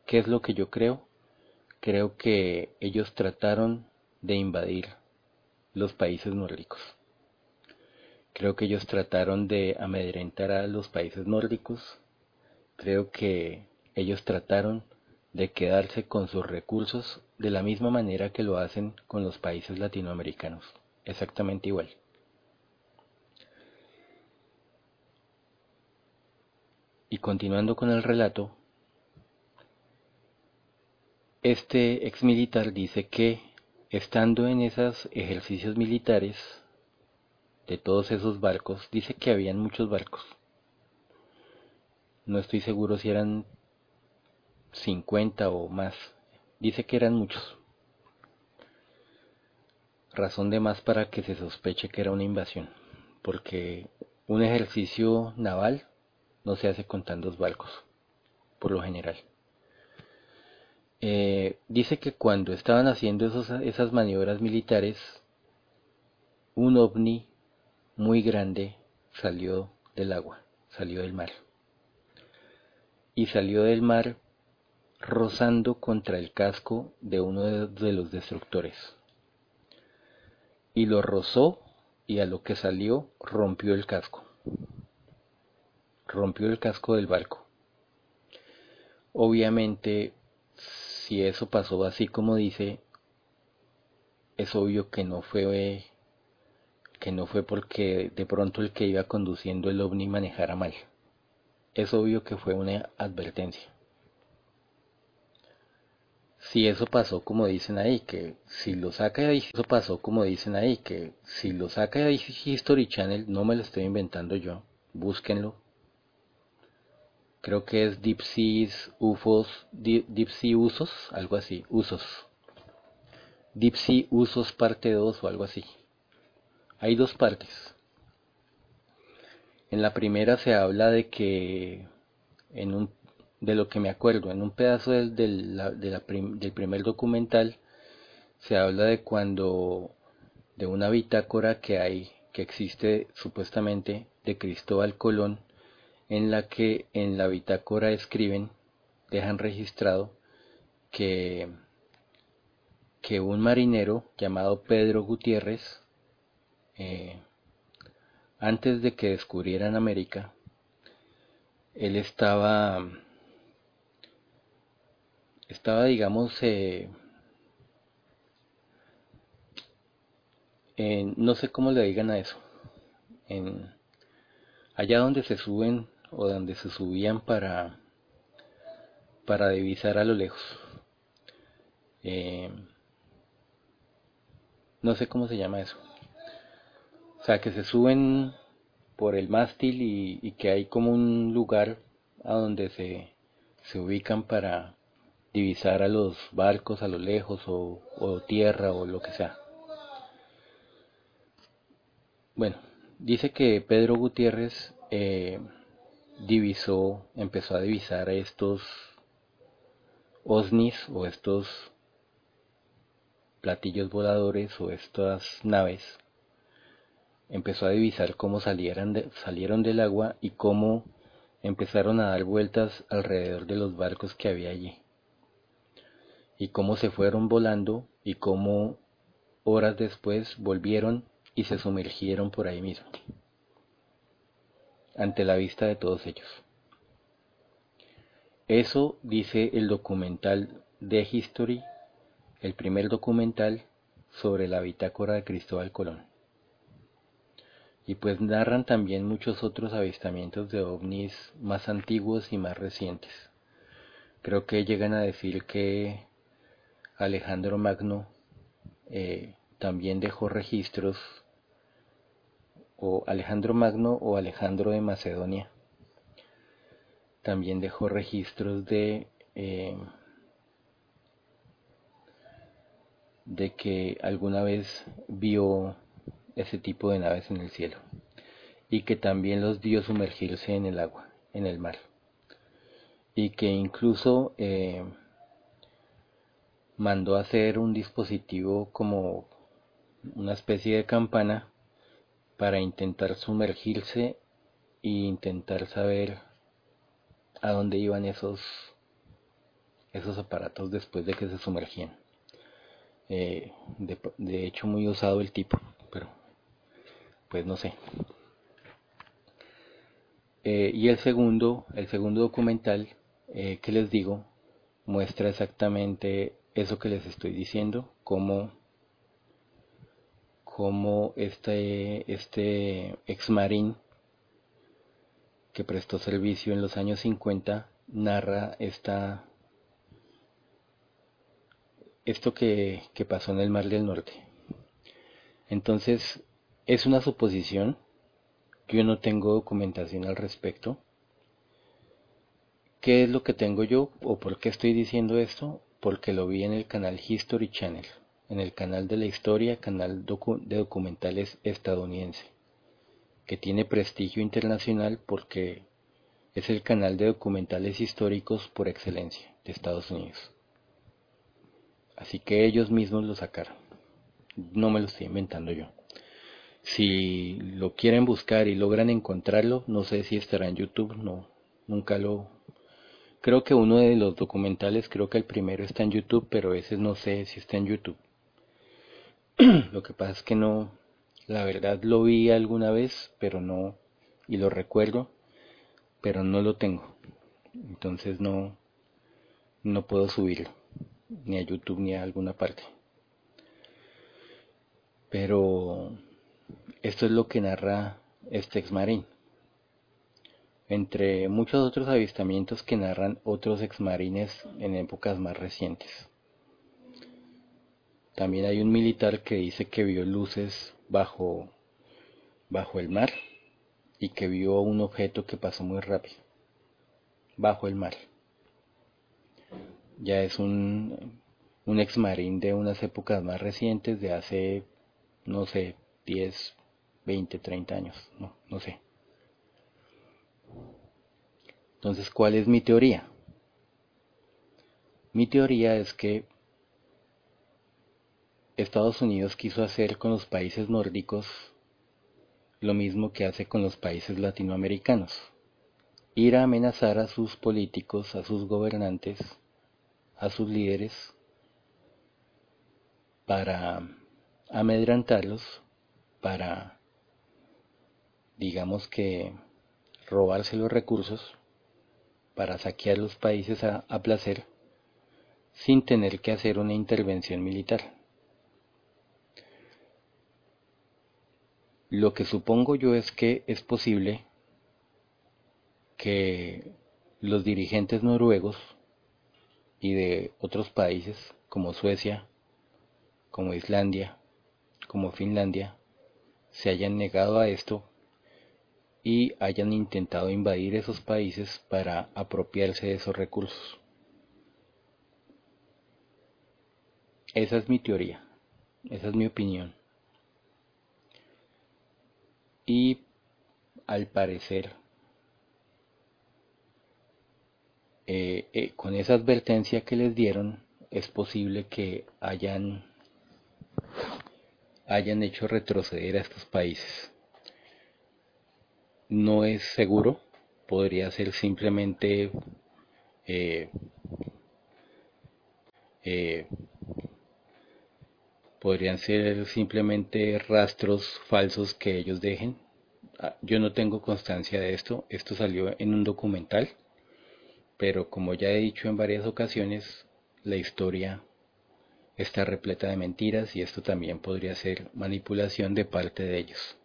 ¿qué es lo que yo creo? Creo que ellos trataron de invadir los países nórdicos. Creo que ellos trataron de amedrentar a los países nórdicos. Creo que ellos trataron de quedarse con sus recursos de la misma manera que lo hacen con los países latinoamericanos. Exactamente igual. Y continuando con el relato, este ex militar dice que estando en esos ejercicios militares de todos esos barcos, dice que habían muchos barcos. No estoy seguro si eran 50 o más. Dice que eran muchos. Razón de más para que se sospeche que era una invasión, porque un ejercicio naval no se hace con tantos barcos, por lo general. Eh, dice que cuando estaban haciendo esos, esas maniobras militares, un ovni muy grande salió del agua, salió del mar. Y salió del mar rozando contra el casco de uno de, los destructores. Y lo rozó y a lo que salió rompió el casco. Rompió el casco del barco. Obviamente, si eso pasó así como dice, es obvio que no fue que no fue porque de pronto el que iba conduciendo el ovni manejara mal. Es obvio que fue una advertencia. Si eso pasó como dicen ahí, que si lo saca de eso pasó como dicen ahí, que si lo saca de History Channel, no me lo estoy inventando yo, búsquenlo. Creo que es Deep UFOs, Deep, Usos, algo así, Usos. Deep Usos parte 2 o algo así. Hay dos partes. En la primera se habla de que, en un, de lo que me acuerdo, en un pedazo del, del primer documental, se habla de cuando, de una bitácora que hay, que existe supuestamente de Cristóbal Colón, en la que en la bitácora escriben, dejan registrado que, que un marinero llamado Pedro Gutiérrez eh, antes de que descubrieran América, él estaba, estaba, digamos, eh, en, no sé cómo le digan a eso, en, allá donde se suben o donde se subían para, para divisar a lo lejos. Eh, no sé cómo se llama eso. O sea, que se suben por el mástil y, que hay como un lugar a donde se, se ubican para, divisar a los barcos a lo lejos o, tierra o lo que sea. Bueno, dice que Pedro Gutiérrez eh, divisó, empezó a divisar estos OSNIs o estos platillos voladores o estas naves, empezó a divisar cómo salieron, salieron del agua y cómo empezaron a dar vueltas alrededor de los barcos que había allí. Y cómo se fueron volando y cómo horas después volvieron y se sumergieron por ahí mismo, ante la vista de todos ellos. Eso dice el documental The History, el primer documental sobre la bitácora de Cristóbal Colón. Y pues narran también muchos otros avistamientos de ovnis más antiguos y más recientes. Creo que llegan a decir que Alejandro Magno eh, también dejó registros, o Alejandro Magno o Alejandro de Macedonia también dejó registros de, eh, de que alguna vez vio ese tipo de naves en el cielo y que también los vio sumergirse en el agua, en el mar y que incluso eh, mandó hacer un dispositivo como una especie de campana para intentar sumergirse e intentar saber a dónde iban esos, esos aparatos después de que se sumergían. Eh, de, hecho, muy usado el tipo, pero pues no sé. Eh, y el segundo, el segundo documental eh, que les digo muestra exactamente eso que les estoy diciendo, cómo, cómo este, este ex marín que prestó servicio en los años 50, narra esta, esto que, que pasó en el Mar del Norte. Entonces, es una suposición, yo no tengo documentación al respecto. ¿Qué es lo que tengo yo o por qué estoy diciendo esto? Porque lo vi en el canal History Channel, en el canal de la historia, canal de documentales estadounidense que tiene prestigio internacional porque es el canal de documentales históricos por excelencia de Estados Unidos. Así que ellos mismos lo sacaron. No me lo estoy inventando yo. Si lo quieren buscar y logran encontrarlo, no sé si estará en YouTube, no, nunca lo... Creo que uno de los documentales, creo que el primero está en YouTube, pero ese no sé si está en YouTube. lo que pasa es que no, la verdad lo vi alguna vez, pero no, y lo recuerdo, pero no lo tengo. Entonces no, no puedo subirlo, ni a YouTube ni a alguna parte. Pero esto es lo que narra este exmarín. Entre muchos otros avistamientos que narran otros exmarines en épocas más recientes. También hay un militar que dice que vio luces bajo, bajo el mar y que vio un objeto que pasó muy rápido bajo el mar. Ya es un, un ex marín de unas épocas más recientes, de hace, no sé, 10, 20, 30 años, no, no sé. Entonces, ¿cuál es mi teoría? Mi teoría es que Estados Unidos quiso hacer con los países nórdicos lo mismo que hace con los países latinoamericanos, ir a amenazar a sus políticos, a sus gobernantes, a sus líderes, para amedrantarlos, para, digamos que, robarse los recursos, para saquear los países a, placer, sin tener que hacer una intervención militar. Lo que supongo yo es que es posible que los dirigentes noruegos y de otros países como Suecia, como Islandia, como Finlandia, se hayan negado a esto y hayan intentado invadir esos países para apropiarse de esos recursos. esa es mi teoría, esa es mi opinión. Y al parecer, eh, eh, con esa advertencia que les dieron, es posible que hayan, hayan hecho retroceder a estos países. No es seguro, podría ser simplemente eh, podrían ser simplemente rastros falsos que ellos dejen. Ah, yo no tengo constancia de esto, esto salió en un documental, pero como ya he dicho en varias ocasiones, la historia está repleta de mentiras y esto también podría ser manipulación de parte de ellos.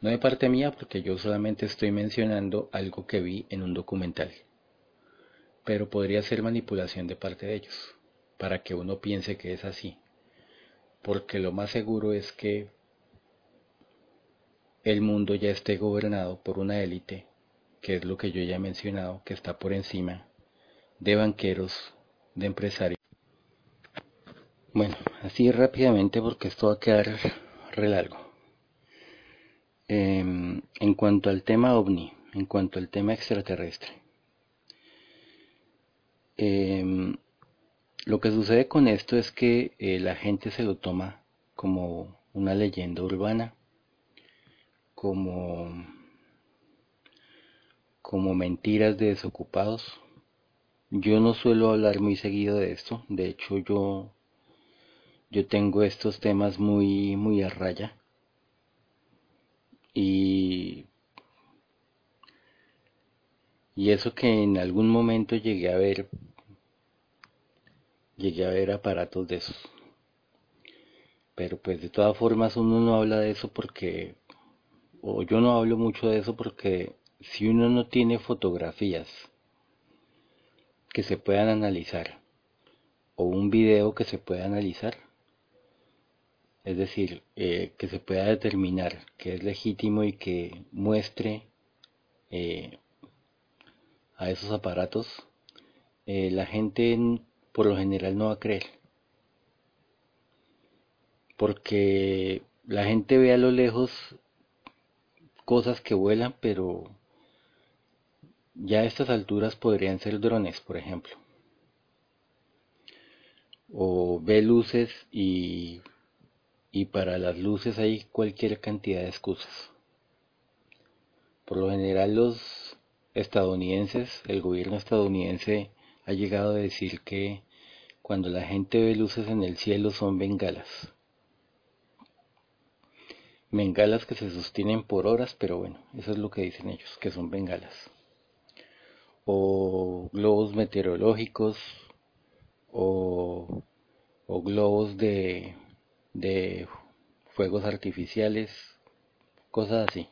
No de parte mía porque yo solamente estoy mencionando algo que vi en un documental, pero podría ser manipulación de parte de ellos, para que uno piense que es así, porque lo más seguro es que el mundo ya esté gobernado por una élite, que es lo que yo ya he mencionado, que está por encima de banqueros, de empresarios. Bueno, así rápidamente porque esto va a quedar re largo. Em, en cuanto al tema ovni, en cuanto al tema extraterrestre, em, lo que sucede con esto es que eh, la gente se lo toma como una leyenda urbana, como, como mentiras de desocupados. Yo no suelo hablar muy seguido de esto, de hecho yo, yo tengo estos temas muy, muy a raya. Y, y eso que en algún momento llegué a ver llegué a ver aparatos de esos. Pero pues de todas formas uno no habla de eso porque, o yo no hablo mucho de eso porque si uno no tiene fotografías que se puedan analizar, o un video que se pueda analizar, es decir, eh, que se pueda determinar que es legítimo y que muestre eh, a esos aparatos, eh, la gente por lo general no va a creer. Porque la gente ve a lo lejos cosas que vuelan, pero ya a estas alturas podrían ser drones, por ejemplo. O ve luces y, y para las luces hay cualquier cantidad de excusas. Por lo general los estadounidenses, el gobierno estadounidense ha llegado a decir que cuando la gente ve luces en el cielo son bengalas. Bengalas que se sostienen por horas, pero bueno, eso es lo que dicen ellos, que son bengalas. O globos meteorológicos, o, globos de, de fuegos artificiales, cosas así.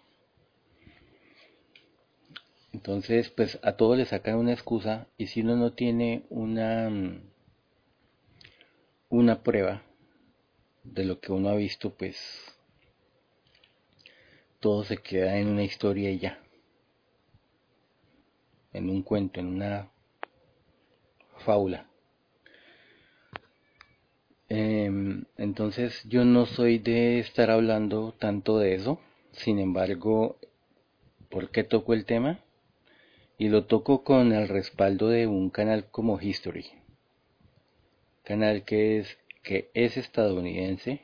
Entonces, pues a todo le sacan una excusa y si uno no tiene una una prueba de lo que uno ha visto, pues todo se queda en una historia y ya, en un cuento, en una fábula. Em, entonces yo no soy de estar hablando tanto de eso, sin embargo, ¿por qué toco el tema? Y lo toco con el respaldo de un canal como History canal que es, que es estadounidense,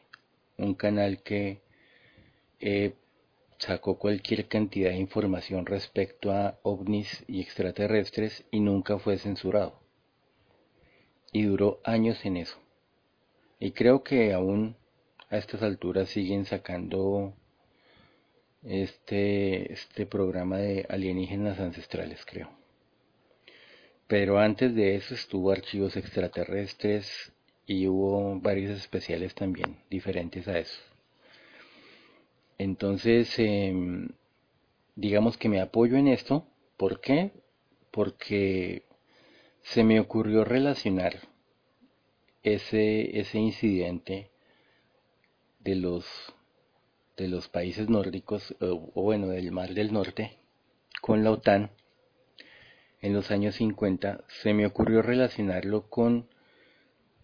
un canal que eh, sacó cualquier cantidad de información respecto a ovnis y extraterrestres y nunca fue censurado. Y duró años en eso. Y creo que aún a estas alturas siguen sacando este, este programa de alienígenas ancestrales, creo. Pero antes de eso estuvo archivos extraterrestres y hubo varios especiales también diferentes a eso. Entonces, em, digamos que me apoyo en esto. ¿Por qué? Porque se me ocurrió relacionar ese, ese incidente de los, de los países nórdicos, o bueno, del Mar del Norte, con la OTAN en los años 50, se me ocurrió relacionarlo con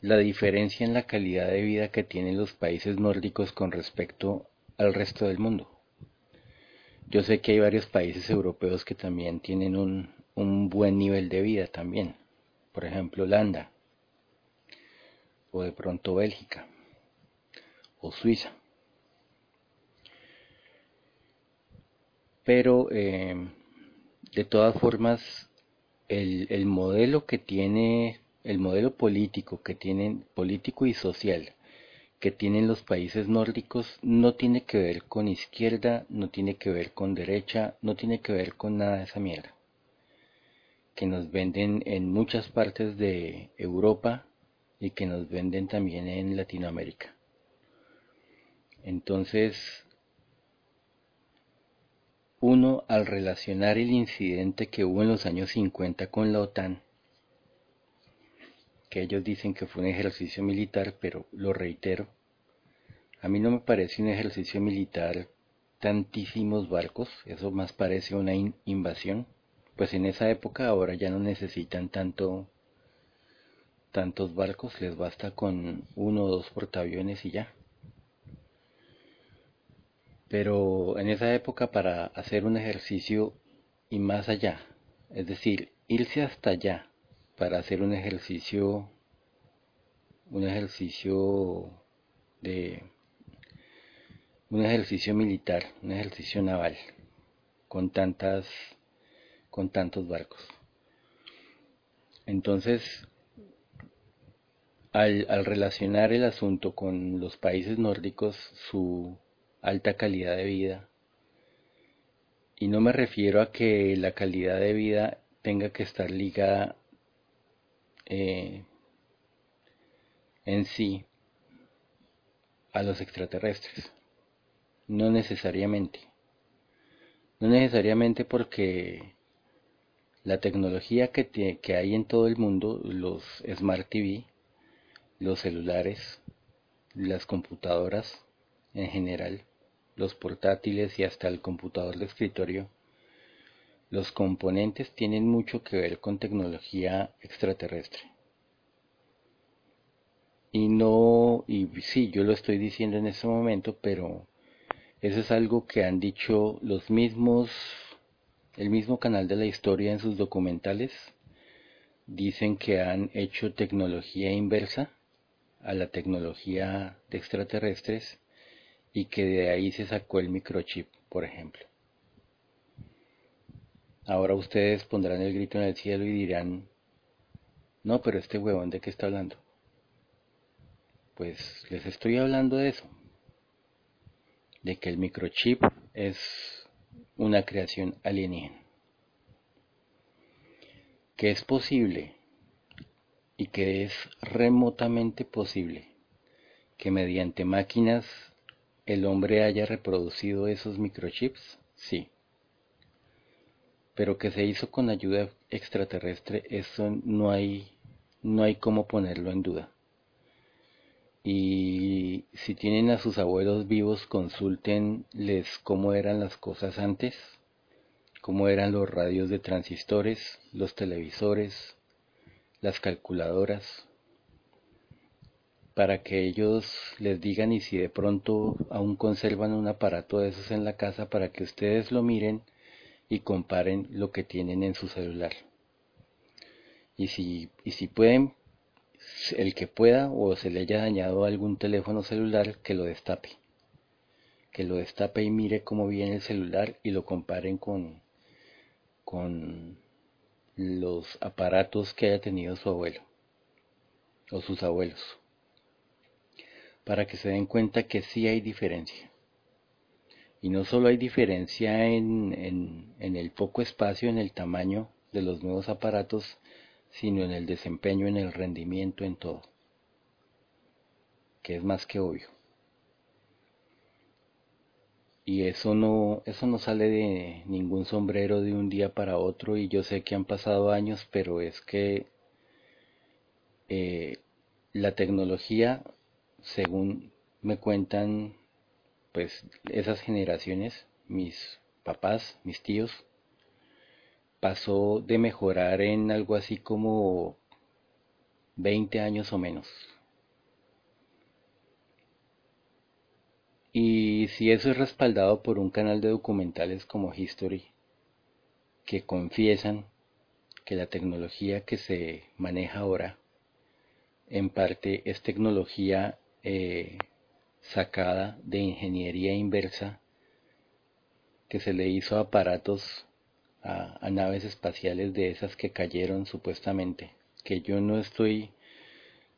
la diferencia en la calidad de vida que tienen los países nórdicos con respecto al resto del mundo. Yo sé que hay varios países europeos que también tienen un, un buen nivel de vida también. Por ejemplo, Holanda, o de pronto Bélgica, o Suiza. Pero eh, de todas formas, el, el modelo que tiene, el modelo político que tienen, político y social que tienen los países nórdicos no tiene que ver con izquierda, no tiene que ver con derecha, no tiene que ver con nada de esa mierda. Que nos venden en muchas partes de Europa y que nos venden también en Latinoamérica. Entonces, uno al relacionar el incidente que hubo en los años 50 con la OTAN, que ellos dicen que fue un ejercicio militar, pero lo reitero, a mí no me parece un ejercicio militar tantísimos barcos, eso más parece una invasión, pues en esa época ahora ya no necesitan tanto tantos barcos, les basta con uno o dos portaaviones y ya. Pero en esa época para hacer un ejercicio y más allá, es decir, irse hasta allá para hacer un ejercicio un ejercicio de un ejercicio militar, un ejercicio naval con tantas con tantos barcos. Entonces, al, relacionar el asunto con los países nórdicos, su alta calidad de vida, y no me refiero a que la calidad de vida tenga que estar ligada eh, en sí a los extraterrestres. No necesariamente. No necesariamente porque la tecnología que, que hay en todo el mundo, los Smart TV, los celulares, las computadoras en general, los portátiles y hasta el computador de escritorio, los componentes tienen mucho que ver con tecnología extraterrestre. Y no, y sí, yo lo estoy diciendo en este momento, pero eso es algo que han dicho los mismos, el mismo canal de la historia en sus documentales. Dicen que han hecho tecnología inversa a la tecnología de extraterrestres y que de ahí se sacó el microchip, por ejemplo. Ahora ustedes pondrán el grito en el cielo y dirán, no, pero este huevón de qué está hablando. Pues les estoy hablando de eso, de que el microchip es una creación alienígena, que es posible y que es remotamente posible que mediante máquinas el hombre haya reproducido esos microchips, sí pero que se hizo con ayuda extraterrestre, eso no hay, no hay cómo ponerlo en duda. Y si tienen a sus abuelos vivos, consultenles cómo eran las cosas antes, cómo eran los radios de transistores, los televisores, las calculadoras, para que ellos les digan y si de pronto aún conservan un aparato de esos en la casa para que ustedes lo miren y comparen lo que tienen en su celular. Y si, y si pueden, el que pueda o se le haya dañado algún teléfono celular, que lo destape. Que lo destape y mire cómo viene el celular y lo comparen con, con los aparatos que haya tenido su abuelo o sus abuelos. Para que se den cuenta que sí hay diferencia. Y no solo hay diferencia en, en, el poco espacio, en el tamaño de los nuevos aparatos, sino en el desempeño, en el rendimiento, en todo, que es más que obvio. Y eso no, eso no sale de ningún sombrero de un día para otro, y yo sé que han pasado años, pero es que eh, la tecnología, según me cuentan pues esas generaciones, mis papás, mis tíos, pasó de mejorar en algo así como 20 años o menos. Si eso es respaldado por un canal de documentales como History, que confiesan que la tecnología que se maneja ahora en parte es tecnología eh, sacada de ingeniería inversa que se le hizo aparatos a, a, naves espaciales de esas que cayeron supuestamente, que yo no estoy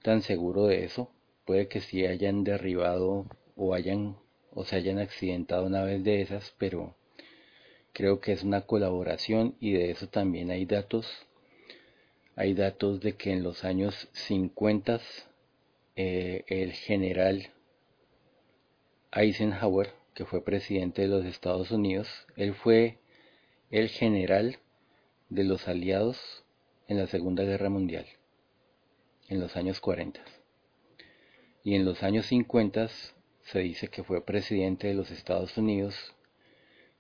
tan seguro de eso, puede que sí hayan derribado o hayan o se hayan accidentado naves de esas, pero creo que es una colaboración y de eso también hay datos. Hay datos de que en los años 50 eh, el general Eisenhower, que fue presidente de los Estados Unidos, él fue el general de los aliados en la Segunda Guerra Mundial, en los años 40. Y en los años 50 se dice que fue presidente de los Estados Unidos,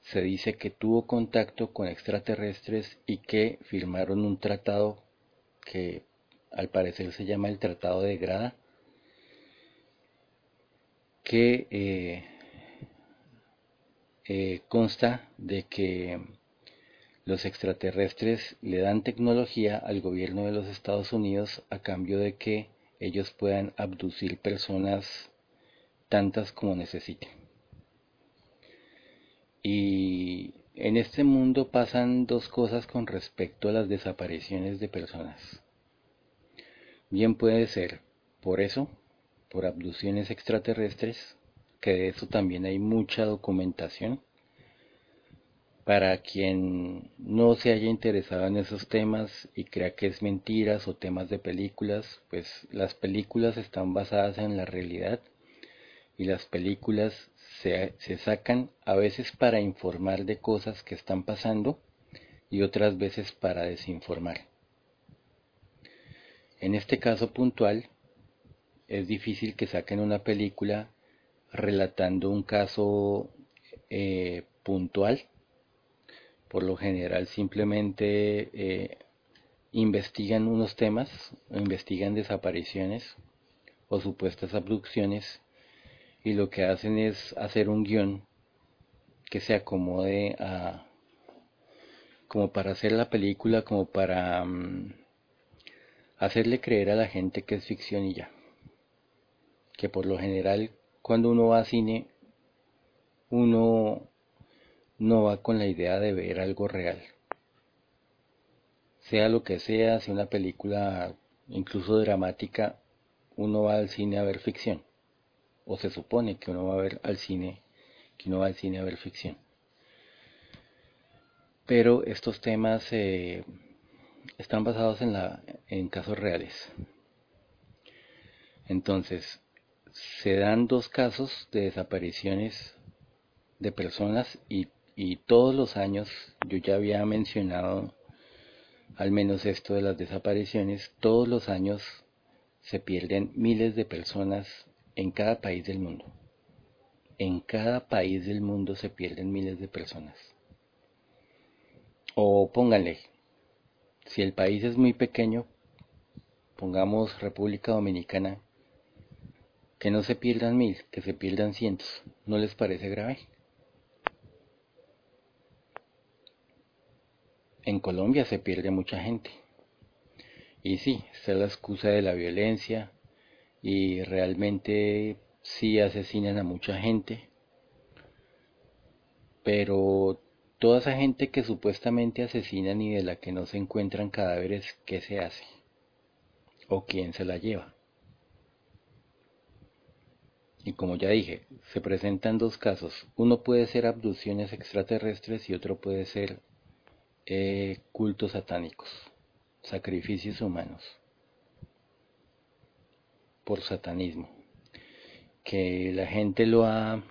se dice que tuvo contacto con extraterrestres y que firmaron un tratado que al parecer se llama el Tratado de Grada, que eh, eh, consta de que los extraterrestres le dan tecnología al gobierno de los Estados Unidos a cambio de que ellos puedan abducir personas tantas como necesiten. Y en este mundo pasan dos cosas con respecto a las desapariciones de personas. Bien puede ser por eso, por abducciones extraterrestres, que de eso también hay mucha documentación. Para quien no se haya interesado en esos temas y crea que es mentiras o temas de películas, pues las películas están basadas en la realidad y las películas se, sacan a veces para informar de cosas que están pasando y otras veces para desinformar. En este caso puntual, es difícil que saquen una película relatando un caso eh, puntual. Por lo general simplemente eh, investigan unos temas, investigan desapariciones o supuestas abducciones y lo que hacen es hacer un guion que se acomode a como para hacer la película, como para um, hacerle creer a la gente que es ficción y ya. Que por lo general cuando uno va a cine, uno no va con la idea de ver algo real. Sea lo que sea, sea una película incluso dramática, uno va al cine a ver ficción o se supone que uno va a ver al cine, que uno va al cine a ver ficción. Pero estos temas eh, están basados en, la, en casos reales. Entonces, se dan dos casos de desapariciones de personas y, y todos los años, yo ya había mencionado al menos esto de las desapariciones, todos los años se pierden miles de personas en cada país del mundo. En cada país del mundo se pierden miles de personas. O pónganle, si el país es muy pequeño, pongamos República Dominicana, que no se pierdan mil, que se pierdan cientos. ¿No les parece grave? En Colombia se pierde mucha gente. Y sí, esta es la excusa de la violencia, y realmente sí asesinan a mucha gente, pero toda esa gente que supuestamente asesinan y de la que no se encuentran cadáveres, ¿qué se hace? ¿O quién se la lleva? Y como ya dije, se presentan dos casos. Uno puede ser abducciones extraterrestres y otro puede ser eh, cultos satánicos, sacrificios humanos por satanismo, que la gente lo ha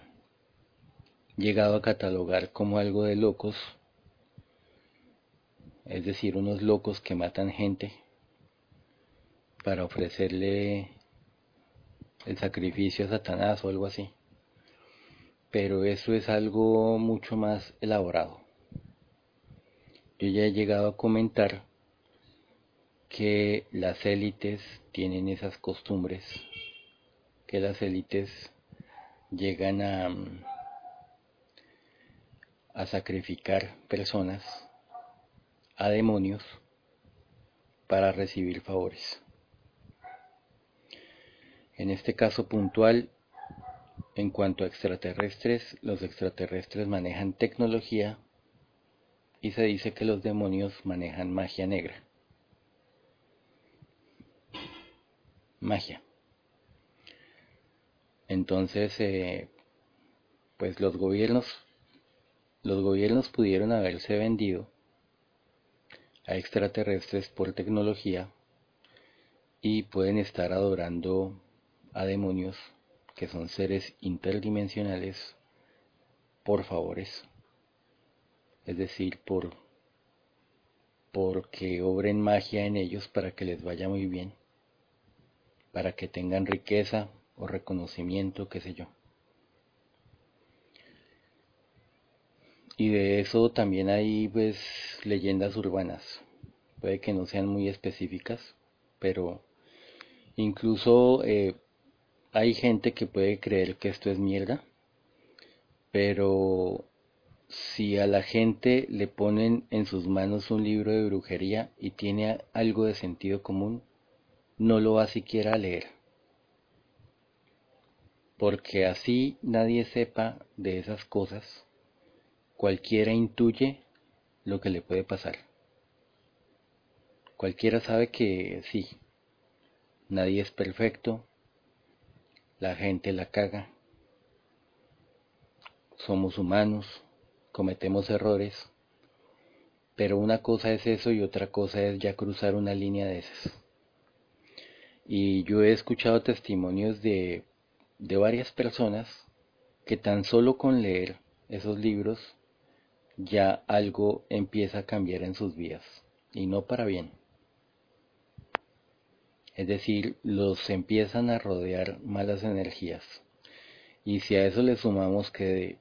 llegado a catalogar como algo de locos, es decir, unos locos que matan gente para ofrecerle el sacrificio a Satanás o algo así. Pero eso es algo mucho más elaborado. Yo ya he llegado a comentar que las élites tienen esas costumbres, que las élites llegan a, a sacrificar personas a demonios para recibir favores. En este caso puntual, en cuanto a extraterrestres, los extraterrestres manejan tecnología y se dice que los demonios manejan magia negra. Magia. Entonces, eh, pues los gobiernos, los gobiernos pudieron haberse vendido a extraterrestres por tecnología y pueden estar adorando a demonios que son seres interdimensionales por favores, es decir, por porque obren magia en ellos para que les vaya muy bien, para que tengan riqueza o reconocimiento, qué sé yo. Y de eso también hay pues leyendas urbanas. Puede que no sean muy específicas, pero incluso eh, hay gente que puede creer que esto es mierda, pero si a la gente le ponen en sus manos un libro de brujería y tiene algo de sentido común, no lo va siquiera a leer. Porque así nadie sepa de esas cosas, cualquiera intuye lo que le puede pasar. Cualquiera sabe que sí, nadie es perfecto, la gente la caga. Somos humanos, cometemos errores, pero una cosa es eso y otra cosa es ya cruzar una línea de esas. Y yo he escuchado testimonios de, de varias personas que tan solo con leer esos libros ya algo empieza a cambiar en sus vidas y no para bien. Es decir, los empiezan a rodear malas energías. Y si a eso le sumamos que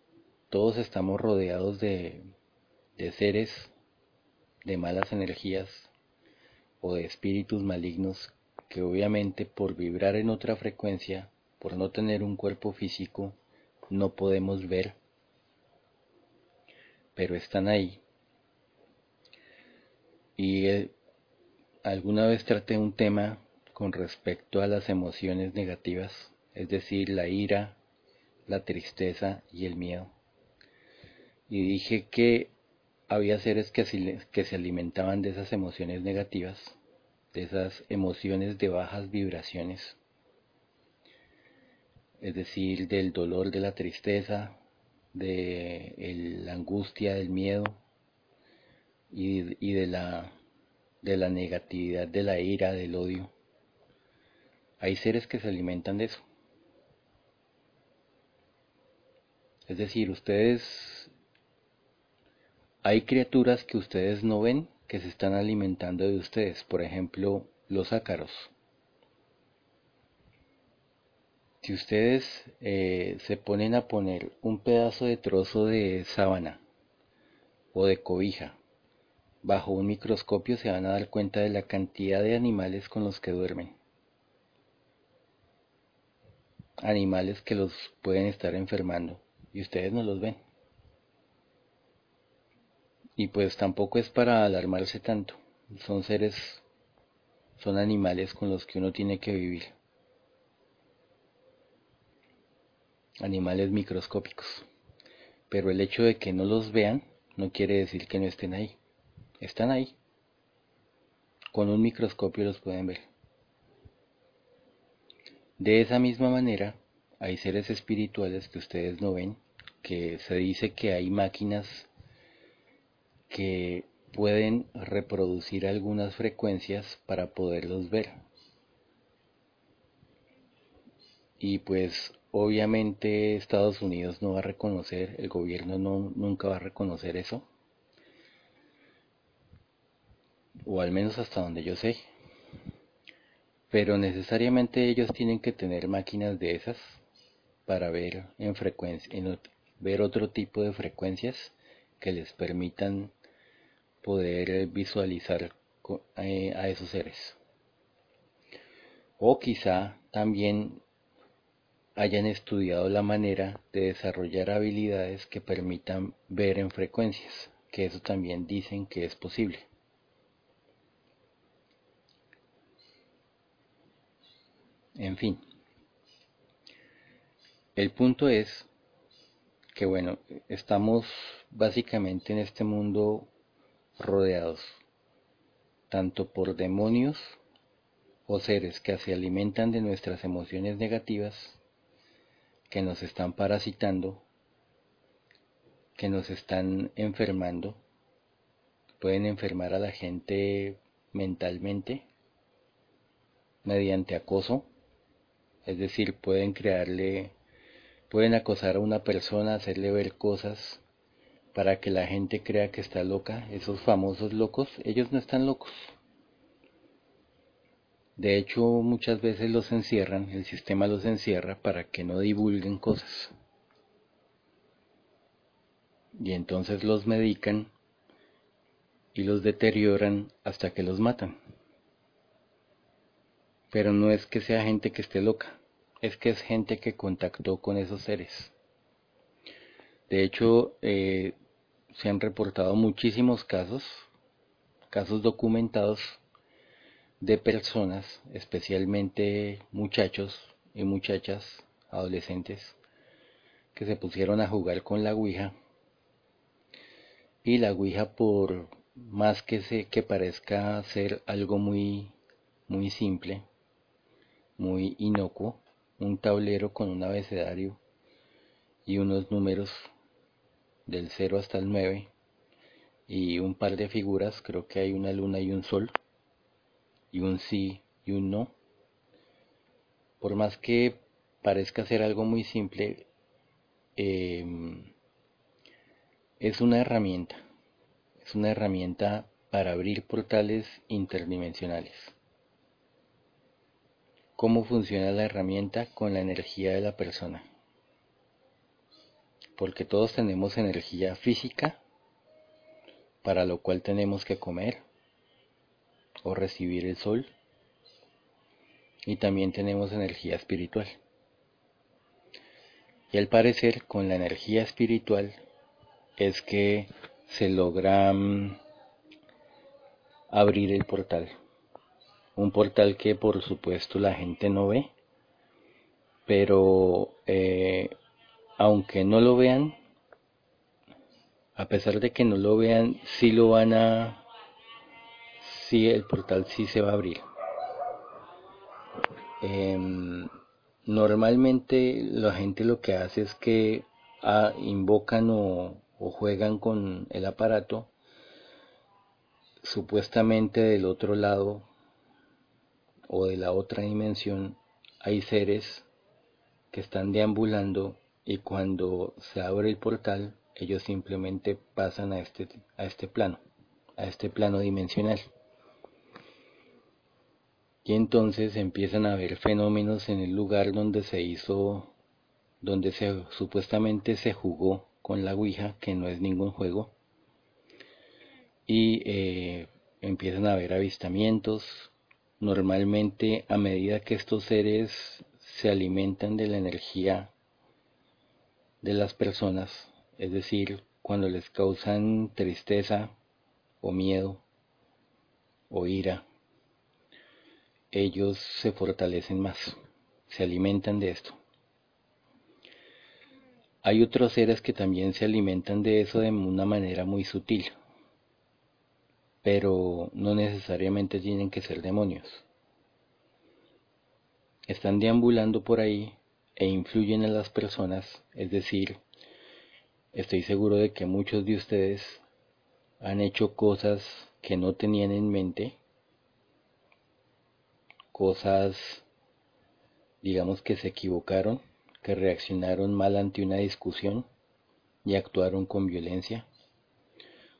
todos estamos rodeados de, de seres de malas energías o de espíritus malignos que obviamente por vibrar en otra frecuencia, por no tener un cuerpo físico, no podemos ver, pero están ahí. Y eh, alguna vez traté un tema con respecto a las emociones negativas, es decir, la ira, la tristeza y el miedo. Y dije que había seres que, que se alimentaban de esas emociones negativas, esas emociones de bajas vibraciones, es decir, del dolor, de la tristeza, de la angustia, del miedo y, y de, la, de la negatividad, de la ira, del odio. Hay seres que se alimentan de eso. Es decir, ustedes, hay criaturas que ustedes no ven que se están alimentando de ustedes. Por ejemplo, los ácaros. Si ustedes eh, se ponen a poner un pedazo de trozo de sábana o de cobija bajo un microscopio se van a dar cuenta de la cantidad de animales con los que duermen. animales que los pueden estar enfermando y ustedes no los ven. Y pues tampoco es para alarmarse tanto. Son seres, son animales con los que uno tiene que vivir. Animales microscópicos. Pero el hecho de que no los vean no quiere decir que no estén ahí. Están ahí. Con un microscopio los pueden ver. De esa misma manera, hay seres espirituales que ustedes no ven, que se dice que hay máquinas que pueden reproducir algunas frecuencias para poderlos ver. Y pues obviamente Estados Unidos no va a reconocer, el gobierno no, nunca va a reconocer eso. O al menos hasta donde yo sé pero necesariamente ellos tienen que tener máquinas de esas para ver en frecuencia, en, ver otro tipo de frecuencias que les permitan poder visualizar eh, a esos seres. O quizá también hayan estudiado la manera de desarrollar habilidades que permitan ver en frecuencias, que eso también dicen que es posible. En fin, el punto es que bueno, estamos básicamente en este mundo rodeados tanto por demonios o seres que se alimentan de nuestras emociones negativas que nos están parasitando, que nos están enfermando, pueden enfermar a la gente mentalmente mediante acoso, es decir, pueden crearle, pueden acosar a una persona, hacerle ver cosas para que la gente crea que está loca, esos famosos locos, ellos no están locos, de hecho, muchas veces los encierran, el sistema los encierra para que no divulguen cosas. Y entonces los medican y los deterioran hasta que los matan. Pero no es que sea gente que esté loca, es que es gente que contactó con esos seres. De hecho, eh, se han reportado muchísimos casos, casos documentados de personas, especialmente muchachos y muchachas, adolescentes, que se pusieron a jugar con la Ouija. Y la Ouija, por más que, se, que parezca ser algo muy, muy simple, muy inocuo, un tablero con un abecedario y unos números del 0 hasta el 9 y un par de figuras, creo que hay una luna y un sol y un sí y un no. Por más que parezca ser algo muy simple, em, es una herramienta. Es una herramienta para abrir portales interdimensionales. ¿Cómo funciona la herramienta con la energía de la persona? Porque todos tenemos energía física, para lo cual tenemos que comer, o recibir el sol. Y también tenemos energía espiritual. Y al parecer con la energía espiritual es que se logra mm, abrir el portal. Un portal que por supuesto la gente no ve, pero eh, aunque no lo vean, a pesar de que no lo vean, sí lo van a sí, el portal sí se va a abrir. Em, normalmente la gente lo que hace es que ah, invocan o, o juegan con el aparato supuestamente del otro lado o de la otra dimensión hay seres que están deambulando y cuando se abre el portal ellos simplemente pasan a este, a este plano, a este plano dimensional y entonces empiezan a haber fenómenos en el lugar donde se hizo, donde se supuestamente se jugó con la Ouija, que no es ningún juego, y eh, empiezan a haber avistamientos. Normalmente a medida que estos seres se alimentan de la energía de las personas, es decir, cuando les causan tristeza o miedo o ira, ellos se fortalecen más, se alimentan de esto. Hay otros seres que también se alimentan de eso de una manera muy sutil, pero no necesariamente tienen que ser demonios. Están deambulando por ahí e influyen en las personas, es decir, estoy seguro de que muchos de ustedes han hecho cosas que no tenían en mente cosas, digamos que se equivocaron, que reaccionaron mal ante una discusión y actuaron con violencia,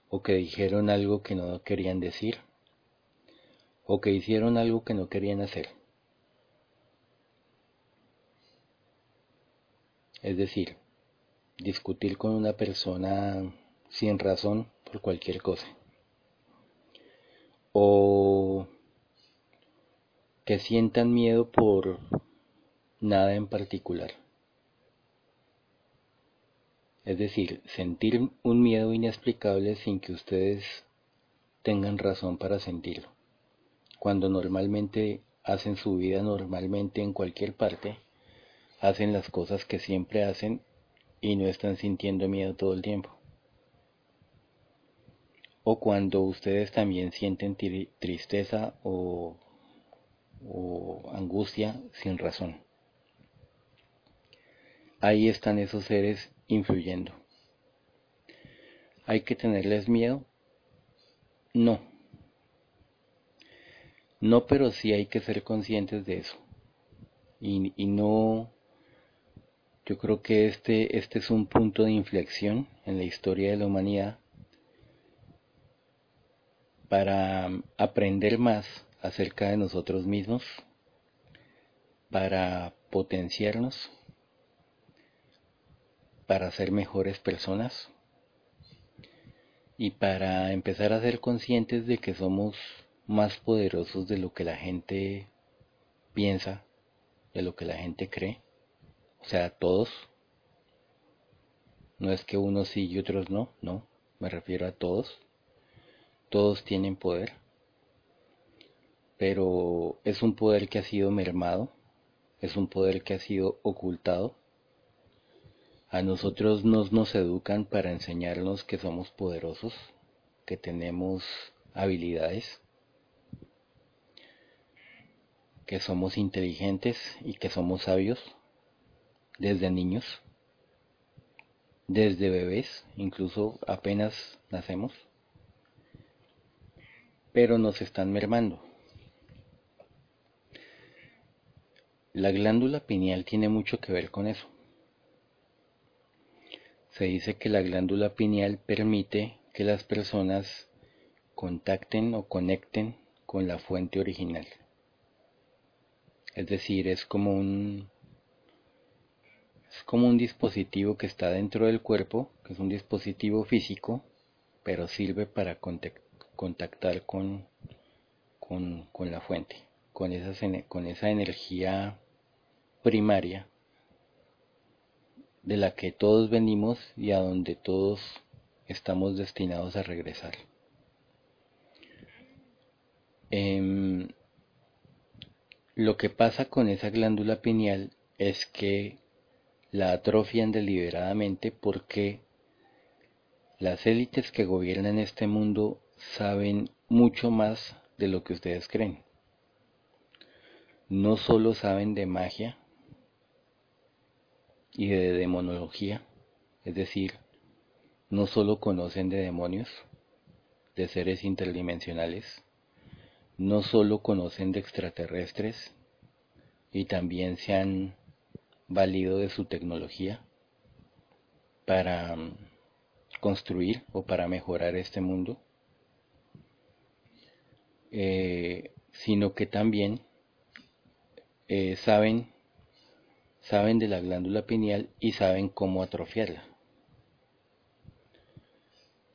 o que dijeron algo que no querían decir, o que hicieron algo que no querían hacer. Es decir, discutir con una persona sin razón por cualquier cosa. o que sientan miedo por nada en particular. Es decir, sentir un miedo inexplicable sin que ustedes tengan razón para sentirlo. Cuando normalmente hacen su vida normalmente en cualquier parte, hacen las cosas que siempre hacen y no están sintiendo miedo todo el tiempo. O cuando ustedes también sienten tristeza o, angustia sin razón. Ahí están esos seres influyendo. ¿Hay que tenerles miedo? No. No, pero sí hay que ser conscientes de eso. Y, y no yo creo que este, este es un punto de inflexión en la historia de la humanidad para aprender más acerca de nosotros mismos, para potenciarnos, para ser mejores personas y para empezar a ser conscientes de que somos más poderosos de lo que la gente piensa, de lo que la gente cree o sea, todos. No es que unos sí y otros no, no, me refiero a todos. Todos tienen poder, pero es un poder que ha sido mermado, es un poder que ha sido ocultado. A nosotros nos, nos educan para enseñarnos que somos poderosos, que tenemos habilidades, que somos inteligentes y que somos sabios desde niños, desde bebés, incluso apenas nacemos, pero nos están mermando. La glándula pineal tiene mucho que ver con eso. Se dice que la glándula pineal permite que las personas contacten o conecten con la fuente original. Es decir, es como un como un dispositivo que está dentro del cuerpo, que es un dispositivo físico, pero sirve para contactar con, con, la fuente, con esa, energía primaria de la que todos venimos y a donde todos estamos destinados a regresar. Em, lo que pasa con esa glándula pineal es que la atrofian deliberadamente porque las élites que gobiernan este mundo saben mucho más de lo que ustedes creen. No solo saben de magia y de demonología, es decir, no solo conocen de demonios, de seres interdimensionales, no solo conocen de extraterrestres, y también se han válido de su tecnología para mm, construir o para mejorar este mundo, eh, sino que también eh, saben, saben de la glándula pineal y saben cómo atrofiarla.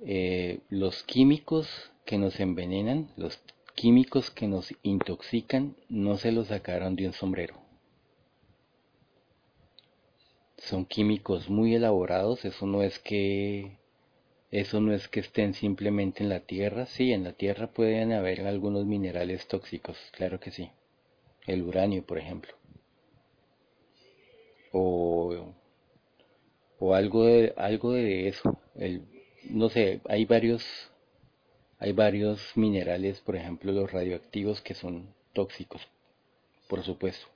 Eh, los químicos que nos envenenan, los químicos que nos intoxican, no se los sacaron de un sombrero son químicos muy elaborados, eso no es que eso no es que estén simplemente en la tierra, sí, en la tierra pueden haber algunos minerales tóxicos, claro que sí. El uranio, por ejemplo. O, o algo de algo de eso, el, no sé, hay varios hay varios minerales, por ejemplo, los radioactivos que son tóxicos, por supuesto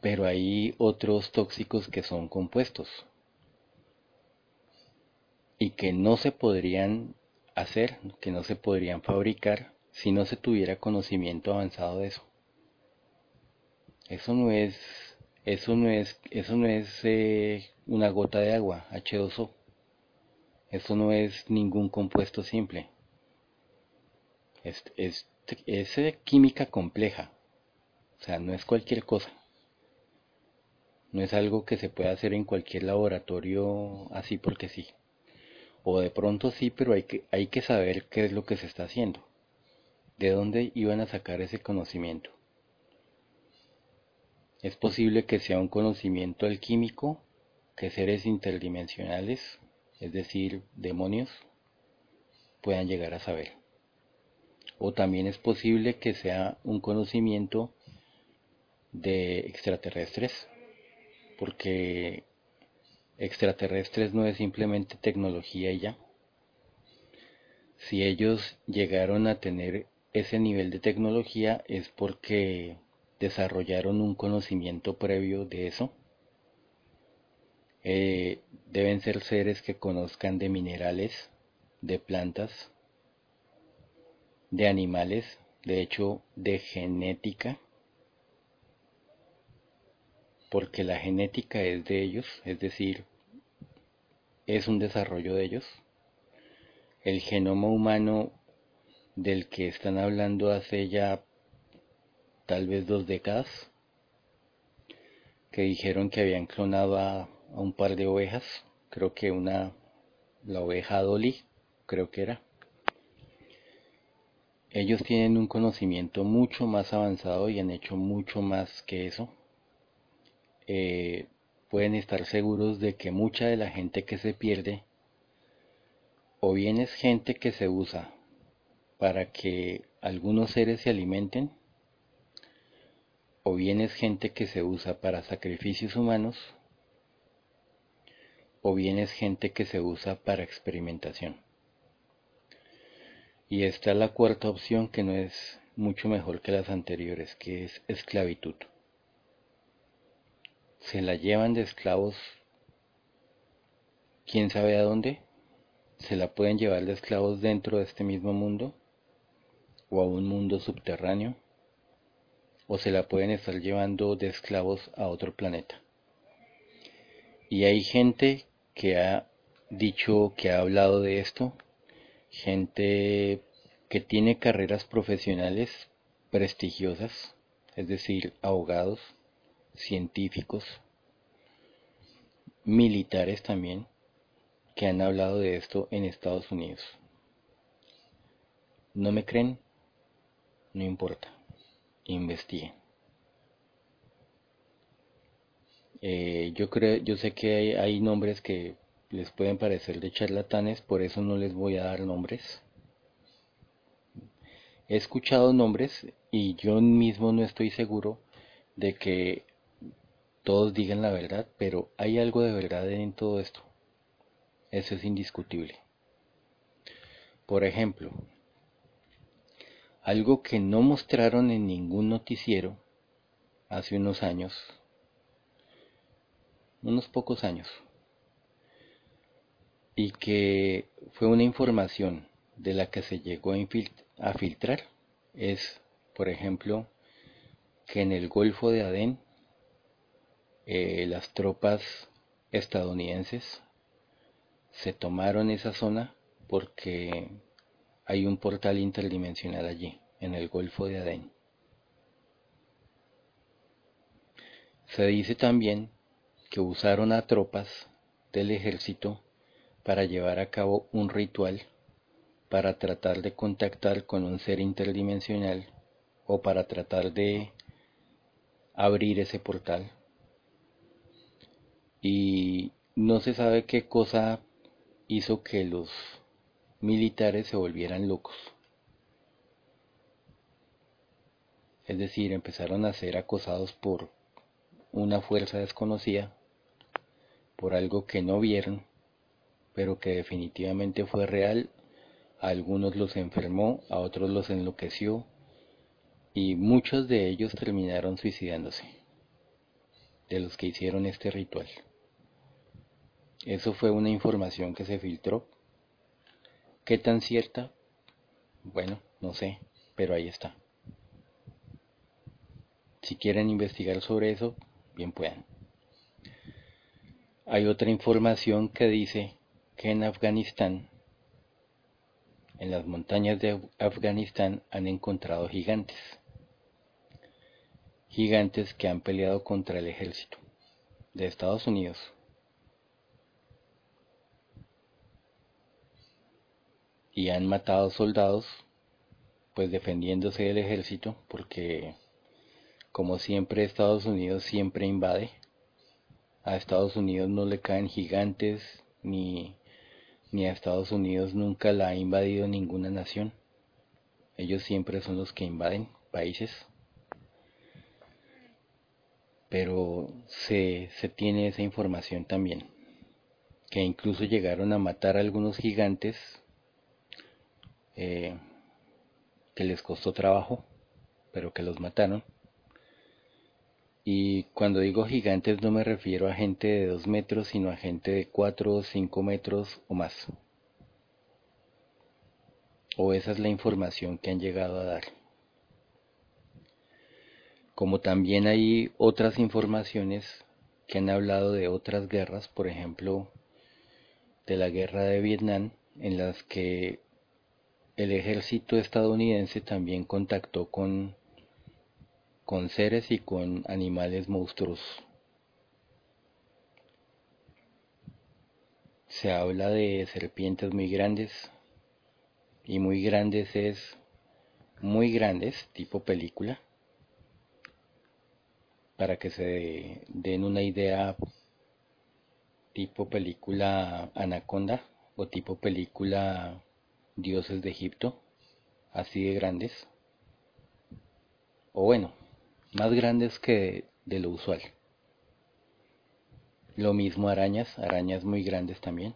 pero hay otros tóxicos que son compuestos y que no se podrían hacer, que no se podrían fabricar si no se tuviera conocimiento avanzado de eso. Eso no es, eso no es, eso no es eh, una gota de agua, H2O. Eso no es ningún compuesto simple. Es, es, es química compleja. O sea, no es cualquier cosa. No es algo que se pueda hacer en cualquier laboratorio así porque sí. O de pronto sí, pero hay que, hay que saber qué es lo que se está haciendo. ¿De dónde iban a sacar ese conocimiento? Es posible que sea un conocimiento alquímico que seres interdimensionales, es decir, demonios, puedan llegar a saber. O también es posible que sea un conocimiento de extraterrestres, porque extraterrestres no es simplemente tecnología y ya. Si ellos llegaron a tener ese nivel de tecnología es porque desarrollaron un conocimiento previo de eso. Eh, deben ser seres que conozcan de minerales, de plantas, de animales, de hecho de genética, porque la genética es de ellos, es decir, es un desarrollo de ellos. El genoma humano del que están hablando hace ya tal vez dos décadas, que dijeron que habían clonado a, un par de ovejas, creo que una, la oveja Dolly, creo que era. Ellos tienen un conocimiento mucho más avanzado y han hecho mucho más que eso. Eh, pueden estar seguros de que mucha de la gente que se pierde o bien es gente que se usa para que algunos seres se alimenten o bien es gente que se usa para sacrificios humanos, o bien es gente que se usa para experimentación. Y esta es la cuarta opción que no es mucho mejor que las anteriores, que es esclavitud. Se la llevan de esclavos, quién sabe a dónde, se la pueden llevar de esclavos dentro de este mismo mundo o a un mundo subterráneo o se la pueden estar llevando de esclavos a otro planeta. Y hay gente que ha dicho, que ha hablado de esto, gente que tiene carreras profesionales prestigiosas, es decir, abogados, científicos, militares también, que han hablado de esto en Estados Unidos. ¿No me creen? No importa investiguen. Eh, yo creo, yo sé que hay, nombres que les pueden parecer de charlatanes, por eso no les voy a dar nombres. He escuchado nombres y yo mismo no estoy seguro de que todos digan la verdad, pero hay algo de verdad en todo esto. Eso es indiscutible. Por ejemplo, algo que no mostraron en ningún noticiero hace unos años, unos pocos años, y que fue una información de la que se llegó a, filtrar, es, por ejemplo, que en el Golfo de Adén eh, las tropas estadounidenses se tomaron esa zona porque hay un portal interdimensional allí, en el Golfo de Adén. Se dice también que usaron a tropas del ejército para llevar a cabo un ritual para tratar de contactar con un ser interdimensional o para tratar de abrir ese portal. Y no se sabe qué cosa hizo que los militares se volvieran locos. Es decir, empezaron a ser acosados por una fuerza desconocida, por algo que no vieron, pero que definitivamente fue real. A algunos los enfermó, a otros los enloqueció y muchos de ellos terminaron suicidándose, de los que hicieron este ritual. Eso fue una información que se filtró ¿Qué tan cierta? Bueno, no sé, pero ahí está. Si quieren investigar sobre eso, bien puedan. Hay otra información que dice que en Afganistán, en las montañas de Afganistán, han encontrado gigantes. Gigantes que han peleado contra el ejército de Estados Unidos y han matado soldados, pues defendiéndose del ejército, porque como siempre Estados Unidos siempre invade. A Estados Unidos no le caen gigantes, ni, ni a Estados Unidos nunca la ha invadido ninguna nación. Ellos siempre son los que invaden países. Pero se, se tiene esa información también, que incluso llegaron a matar a algunos gigantes eh, que les costó trabajo, pero que los mataron. Y cuando digo gigantes no me refiero a gente de dos metros, sino a gente de cuatro o cinco metros o más. O esa es la información que han llegado a dar. Como también hay otras informaciones que han hablado de otras guerras, por ejemplo, de la guerra de Vietnam, en las que el ejército estadounidense también contactó con, con seres y con animales monstruos. Se habla de serpientes muy grandes y muy grandes es muy grandes, tipo película, para que se den una idea tipo película Anaconda o tipo película dioses de Egipto, así de grandes, o bueno, más grandes que de lo usual. Lo mismo arañas, arañas muy grandes también.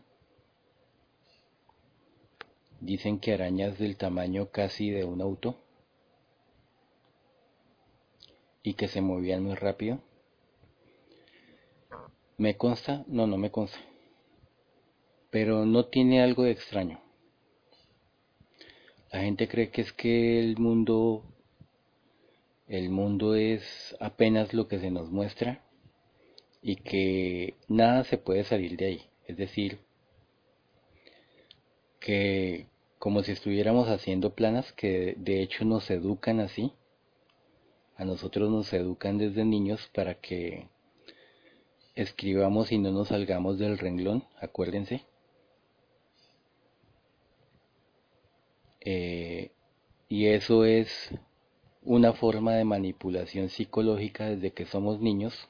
Dicen que arañas del tamaño casi de un auto y que se movían muy rápido. ¿Me consta? No, no me consta. Pero no tiene algo de extraño. La gente cree que es que el mundo el mundo es apenas lo que se nos muestra y que nada se puede salir de ahí. Es decir, que como si estuviéramos haciendo planas que de hecho nos educan así. A nosotros nos educan desde niños para que escribamos y no nos salgamos del renglón, acuérdense. Eh, y eso es una forma de manipulación psicológica desde que somos niños.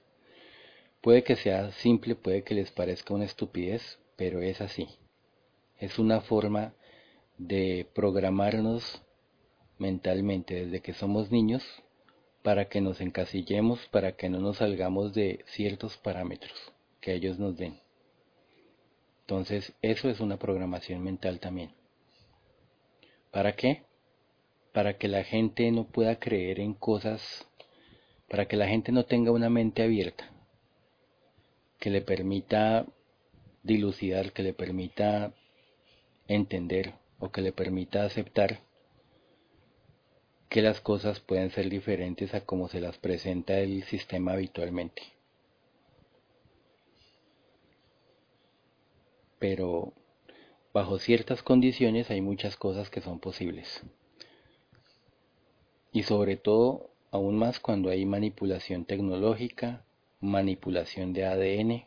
Puede que sea simple, puede que les parezca una estupidez, pero es así. Es una forma de programarnos mentalmente desde que somos niños para que nos encasillemos, para que no nos salgamos de ciertos parámetros que ellos nos den. Entonces, eso es una programación mental también. ¿Para qué? Para que la gente no pueda creer en cosas, para que la gente no tenga una mente abierta, que le permita dilucidar, que le permita entender o que le permita aceptar que las cosas pueden ser diferentes a como se las presenta el sistema habitualmente. Pero bajo ciertas condiciones hay muchas cosas que son posibles. Y sobre todo, aún más cuando hay manipulación tecnológica, manipulación de ADN.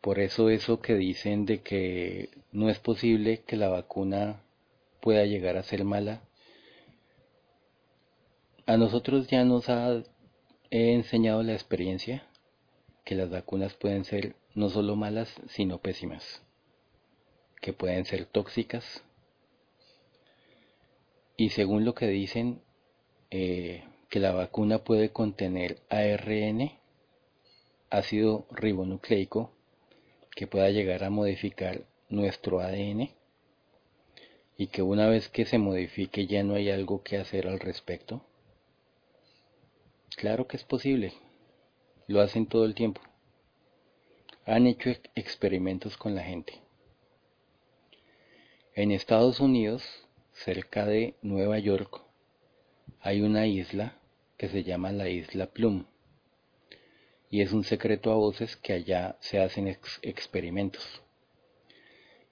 Por eso eso que dicen de que no es posible que la vacuna pueda llegar a ser mala, a nosotros ya nos ha enseñado la experiencia que las vacunas pueden ser no solo malas, sino pésimas que pueden ser tóxicas. Y según lo que dicen, eh, que la vacuna puede contener ARN, ácido ribonucleico, que pueda llegar a modificar nuestro ADN y que una vez que se modifique ya no hay algo que hacer al respecto. Claro que es posible, lo hacen todo el tiempo. Han hecho experimentos con la gente. En Estados Unidos, cerca de Nueva York, hay una isla que se llama la isla Plum. Y es un secreto a voces que allá se hacen experimentos.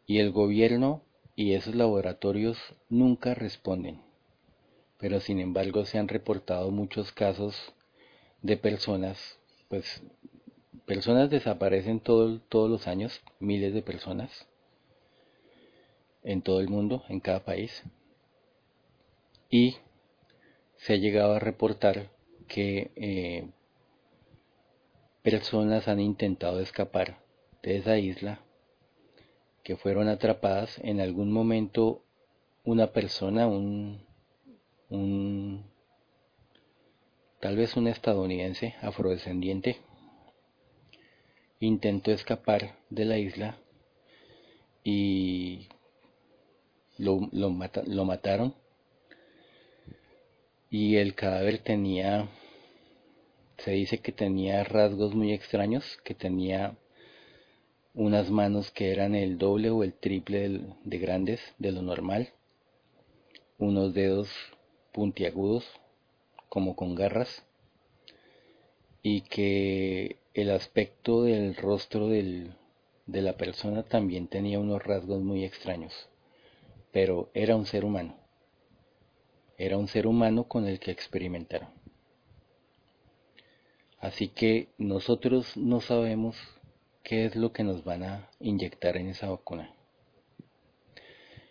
Y el gobierno y esos laboratorios nunca responden. Pero sin embargo se han reportado muchos casos de personas, pues personas desaparecen todos los años, miles de personas en todo el mundo, en cada país. Y se ha llegado a reportar que eh, personas han intentado escapar de esa isla, que fueron atrapadas en algún momento una persona, un, un tal vez un estadounidense afrodescendiente, intentó escapar de la isla y lo, lo, mataron. Y el cadáver tenía, se dice que tenía rasgos muy extraños, que tenía unas manos que eran el doble o el triple de grandes de lo normal, unos dedos puntiagudos como con garras y que el aspecto del rostro del, de la persona también tenía unos rasgos muy extraños, pero era un ser humano. Era un ser humano con el que experimentaron. Así que nosotros no sabemos qué es lo que nos van a inyectar en esa vacuna.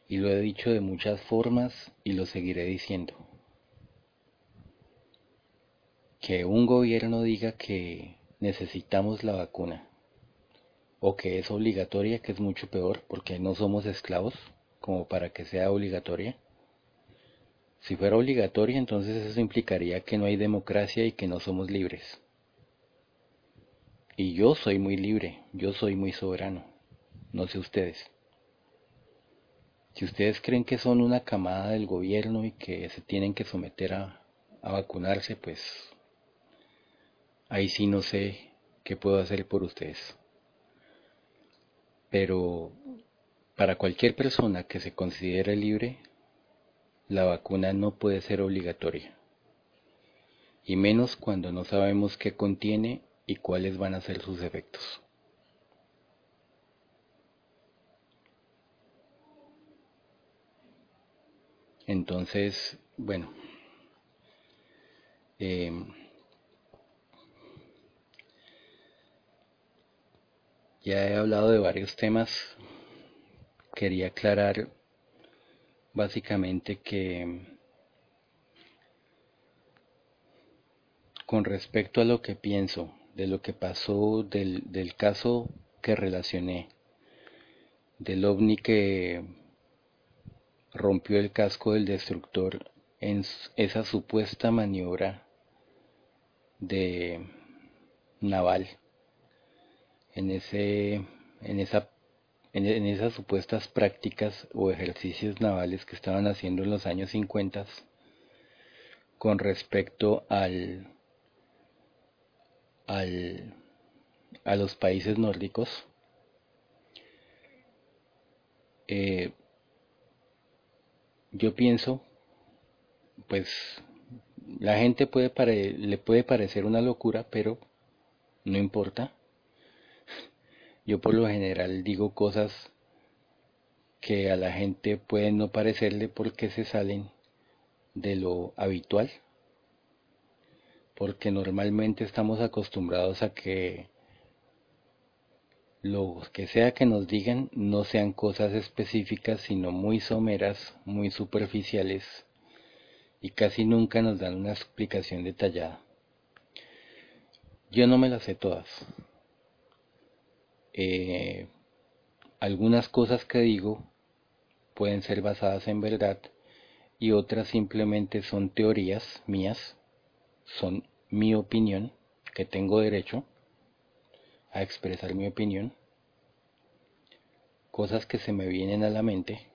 Y lo he dicho de muchas formas y lo seguiré diciendo. Que un gobierno diga que necesitamos la vacuna o que es obligatoria, que es mucho peor porque no somos esclavos como para que sea obligatoria si fuera obligatoria, entonces eso implicaría que no hay democracia y que no somos libres. Y yo soy muy libre, yo soy muy soberano, no sé ustedes. Si ustedes creen que son una camada del gobierno y que se tienen que someter a, a vacunarse, pues ahí sí no sé qué puedo hacer por ustedes. Pero para cualquier persona que se considere libre, la vacuna no puede ser obligatoria, y menos cuando no sabemos qué contiene y cuáles van a ser sus efectos. Entonces, bueno, em, ya he hablado de varios temas. Quería aclarar básicamente que con respecto a lo que pienso, de lo que pasó, del, del caso que relacioné, del ovni que rompió el casco del destructor en esa supuesta maniobra de naval, en ese en esa en, esas supuestas prácticas o ejercicios navales que estaban haciendo en los años 50 con respecto al, al a los países nórdicos eh, yo pienso pues la gente puede le puede parecer una locura pero no importa yo por lo general digo cosas que a la gente pueden no parecerle porque se salen de lo habitual, porque normalmente estamos acostumbrados a que lo que sea que nos digan no sean cosas específicas, sino muy someras, muy superficiales y casi nunca nos dan una explicación detallada. Yo no me las sé todas, eh, algunas cosas que digo pueden ser basadas en verdad y otras simplemente son teorías mías, son mi opinión, que tengo derecho a expresar mi opinión, cosas que se me vienen a la mente,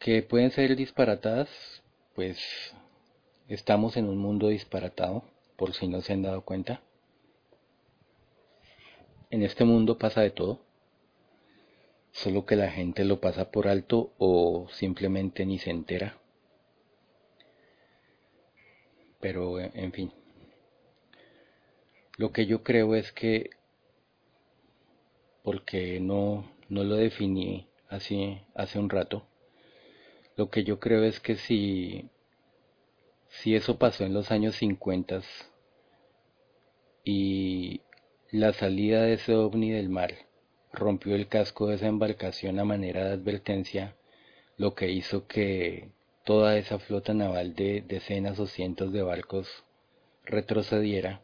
que pueden ser disparatadas, pues estamos en un mundo disparatado, por si no se han dado cuenta. En este mundo pasa de todo, solo que la gente lo pasa por alto o simplemente ni se entera. Pero, en fin, lo que yo creo es que, porque no, no lo definí así hace un rato, lo que yo creo es que si, si eso pasó en los años 50 y la salida de ese ovni del mar rompió el casco de esa embarcación a manera de advertencia, lo que hizo que toda esa flota naval de decenas o cientos de barcos retrocediera,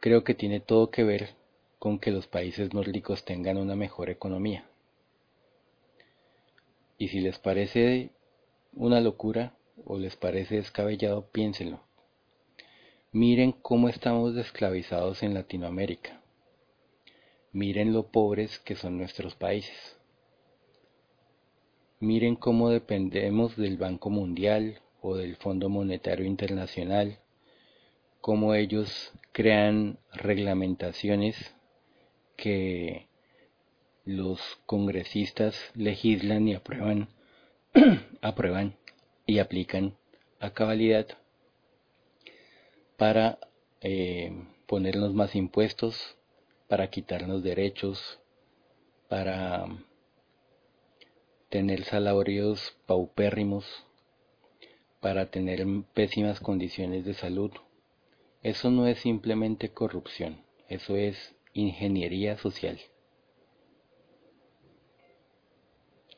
creo que tiene todo que ver con que los países nórdicos tengan una mejor economía. Y si les parece una locura o les parece descabellado, piénsenlo. Miren cómo estamos esclavizados en Latinoamérica. Miren lo pobres que son nuestros países. Miren cómo dependemos del Banco Mundial o del Fondo Monetario Internacional, cómo ellos crean reglamentaciones que los congresistas legislan y aprueban, aprueban y aplican a cabalidad para eh, ponernos más impuestos, para quitarnos derechos, para tener salarios paupérrimos, para tener pésimas condiciones de salud. Eso no es simplemente corrupción, eso es ingeniería social.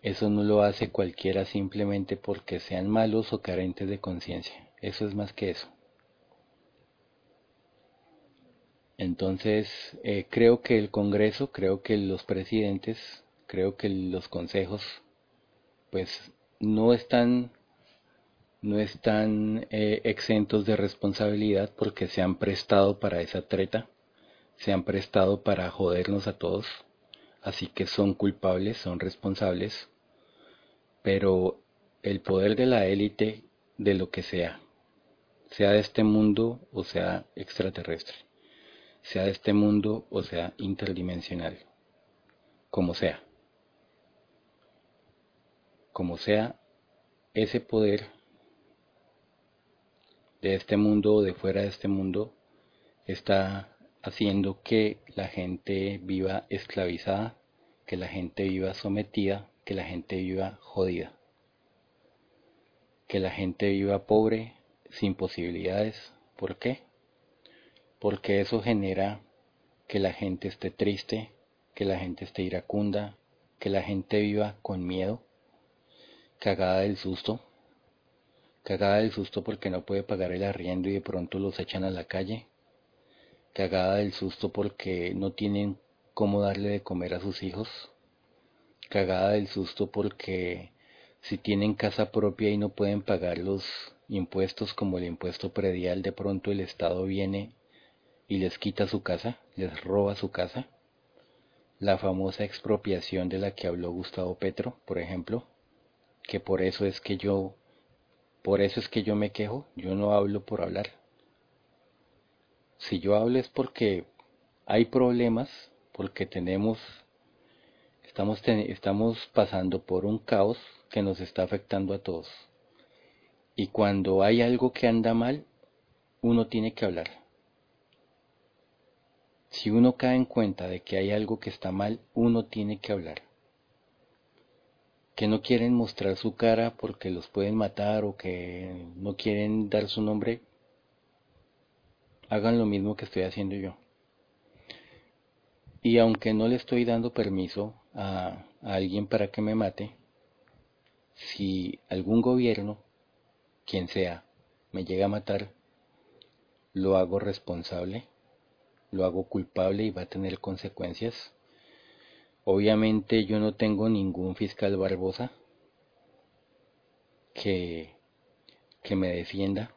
Eso no lo hace cualquiera simplemente porque sean malos o carentes de conciencia. Eso es más que eso. Entonces, eh, creo que el Congreso, creo que los presidentes, creo que los consejos, pues no están, no están eh, exentos de responsabilidad porque se han prestado para esa treta, se han prestado para jodernos a todos, así que son culpables, son responsables, pero el poder de la élite, de lo que sea, sea de este mundo o sea extraterrestre sea de este mundo o sea interdimensional, como sea. Como sea, ese poder de este mundo o de fuera de este mundo está haciendo que la gente viva esclavizada, que la gente viva sometida, que la gente viva jodida, que la gente viva pobre, sin posibilidades. ¿Por qué? Porque eso genera que la gente esté triste, que la gente esté iracunda, que la gente viva con miedo, cagada del susto, cagada del susto porque no puede pagar el arriendo y de pronto los echan a la calle, cagada del susto porque no tienen cómo darle de comer a sus hijos, cagada del susto porque si tienen casa propia y no pueden pagar los impuestos como el impuesto predial, de pronto el Estado viene y les quita su casa, les roba su casa. La famosa expropiación de la que habló Gustavo Petro, por ejemplo, que por eso es que yo por eso es que yo me quejo, yo no hablo por hablar. Si yo hablo es porque hay problemas, porque tenemos estamos estamos pasando por un caos que nos está afectando a todos. Y cuando hay algo que anda mal, uno tiene que hablar si uno cae en cuenta de que hay algo que está mal, uno tiene que hablar. Que no quieren mostrar su cara porque los pueden matar o que no quieren dar su nombre, hagan lo mismo que estoy haciendo yo. Y aunque no le estoy dando permiso a, a alguien para que me mate, si algún gobierno, quien sea, me llega a matar, lo hago responsable lo hago culpable y va a tener consecuencias. Obviamente yo no tengo ningún fiscal Barbosa que, que me defienda,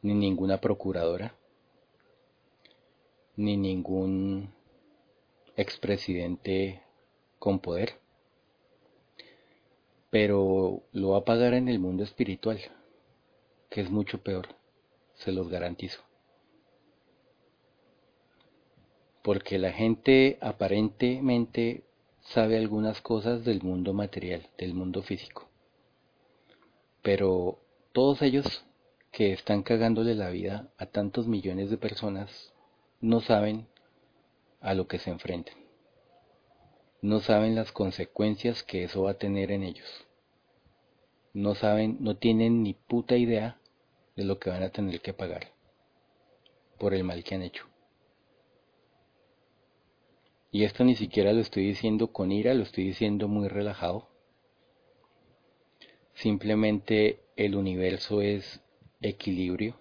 ni ninguna procuradora, ni ningún expresidente con poder, pero lo va a pagar en el mundo espiritual, que es mucho peor, se los garantizo. Porque la gente aparentemente sabe algunas cosas del mundo material, del mundo físico. Pero todos ellos que están cagándole la vida a tantos millones de personas no saben a lo que se enfrentan. No saben las consecuencias que eso va a tener en ellos. No saben, no tienen ni puta idea de lo que van a tener que pagar por el mal que han hecho. Y esto ni siquiera lo estoy diciendo con ira, lo estoy diciendo muy relajado. Simplemente el universo es equilibrio.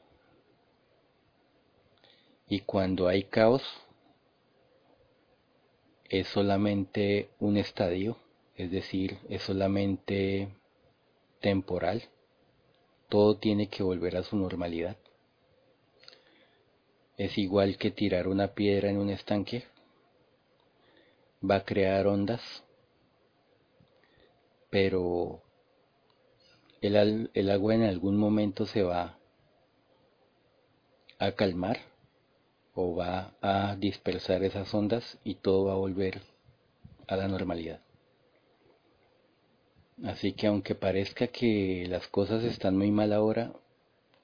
Y cuando hay caos, es solamente un estadio, es decir, es solamente temporal. Todo tiene que volver a su normalidad. Es igual que tirar una piedra en un estanque. Va a crear ondas, pero el, agua en algún momento se va a calmar o va a dispersar esas ondas y todo va a volver a la normalidad. Así que aunque parezca que las cosas están muy mal ahora,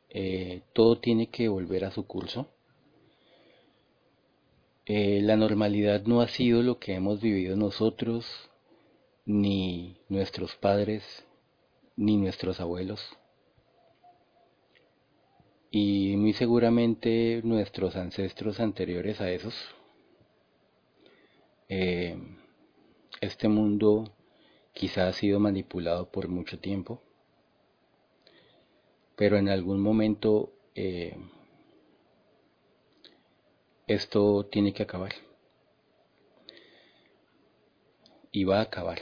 eh, todo tiene que volver a su curso. Eh, la normalidad no ha sido lo que hemos vivido nosotros, ni nuestros padres, ni nuestros abuelos. Y muy seguramente nuestros ancestros anteriores a esos. Eh, este mundo quizá ha sido manipulado por mucho tiempo, pero en algún momento eh, esto tiene que acabar. Y va a acabar.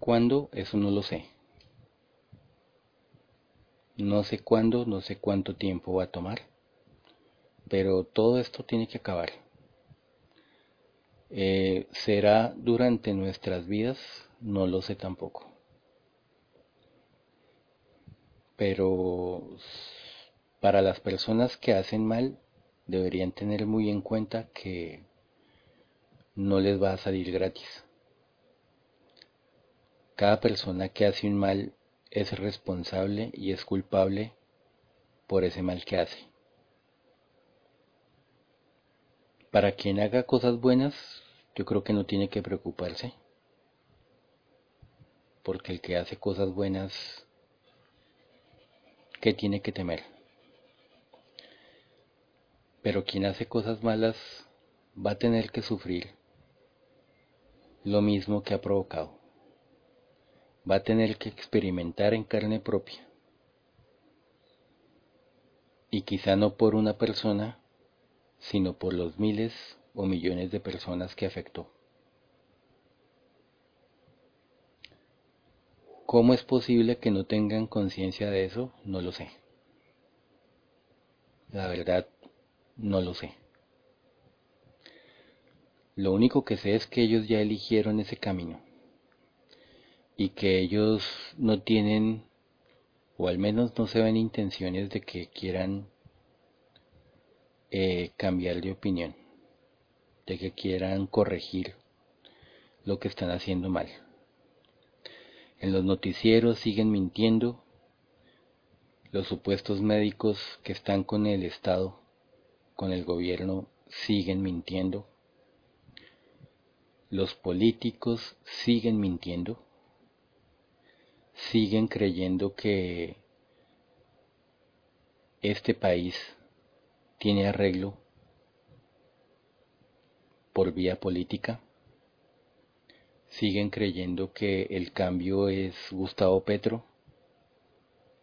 ¿Cuándo? Eso no lo sé. No sé cuándo, no sé cuánto tiempo va a tomar, pero todo esto tiene que acabar. Eh, ¿Será durante nuestras vidas? No lo sé tampoco. Pero para las personas que hacen mal, deberían tener muy en cuenta que no les va a salir gratis. Cada persona que hace un mal es responsable y es culpable por ese mal que hace. Para quien haga cosas buenas, yo creo que no tiene que preocuparse, porque el que hace cosas buenas, ¿qué tiene que temer? Pero quien hace cosas malas va a tener que sufrir lo mismo que ha provocado va a tener que experimentar en carne propia. Y quizá no por una persona, sino por los miles o millones de personas que afectó. ¿Cómo es posible que no tengan conciencia de eso? No lo sé. La verdad, no lo sé. Lo único que sé es que ellos ya eligieron ese camino y que ellos no tienen, o al menos no se ven intenciones de que quieran eh, cambiar de opinión, de que quieran corregir lo que están haciendo mal. En los noticieros siguen mintiendo, los supuestos médicos que están con el Estado, con el gobierno, siguen mintiendo, los políticos siguen mintiendo, siguen creyendo que este país tiene arreglo por vía política, siguen creyendo que el cambio es Gustavo Petro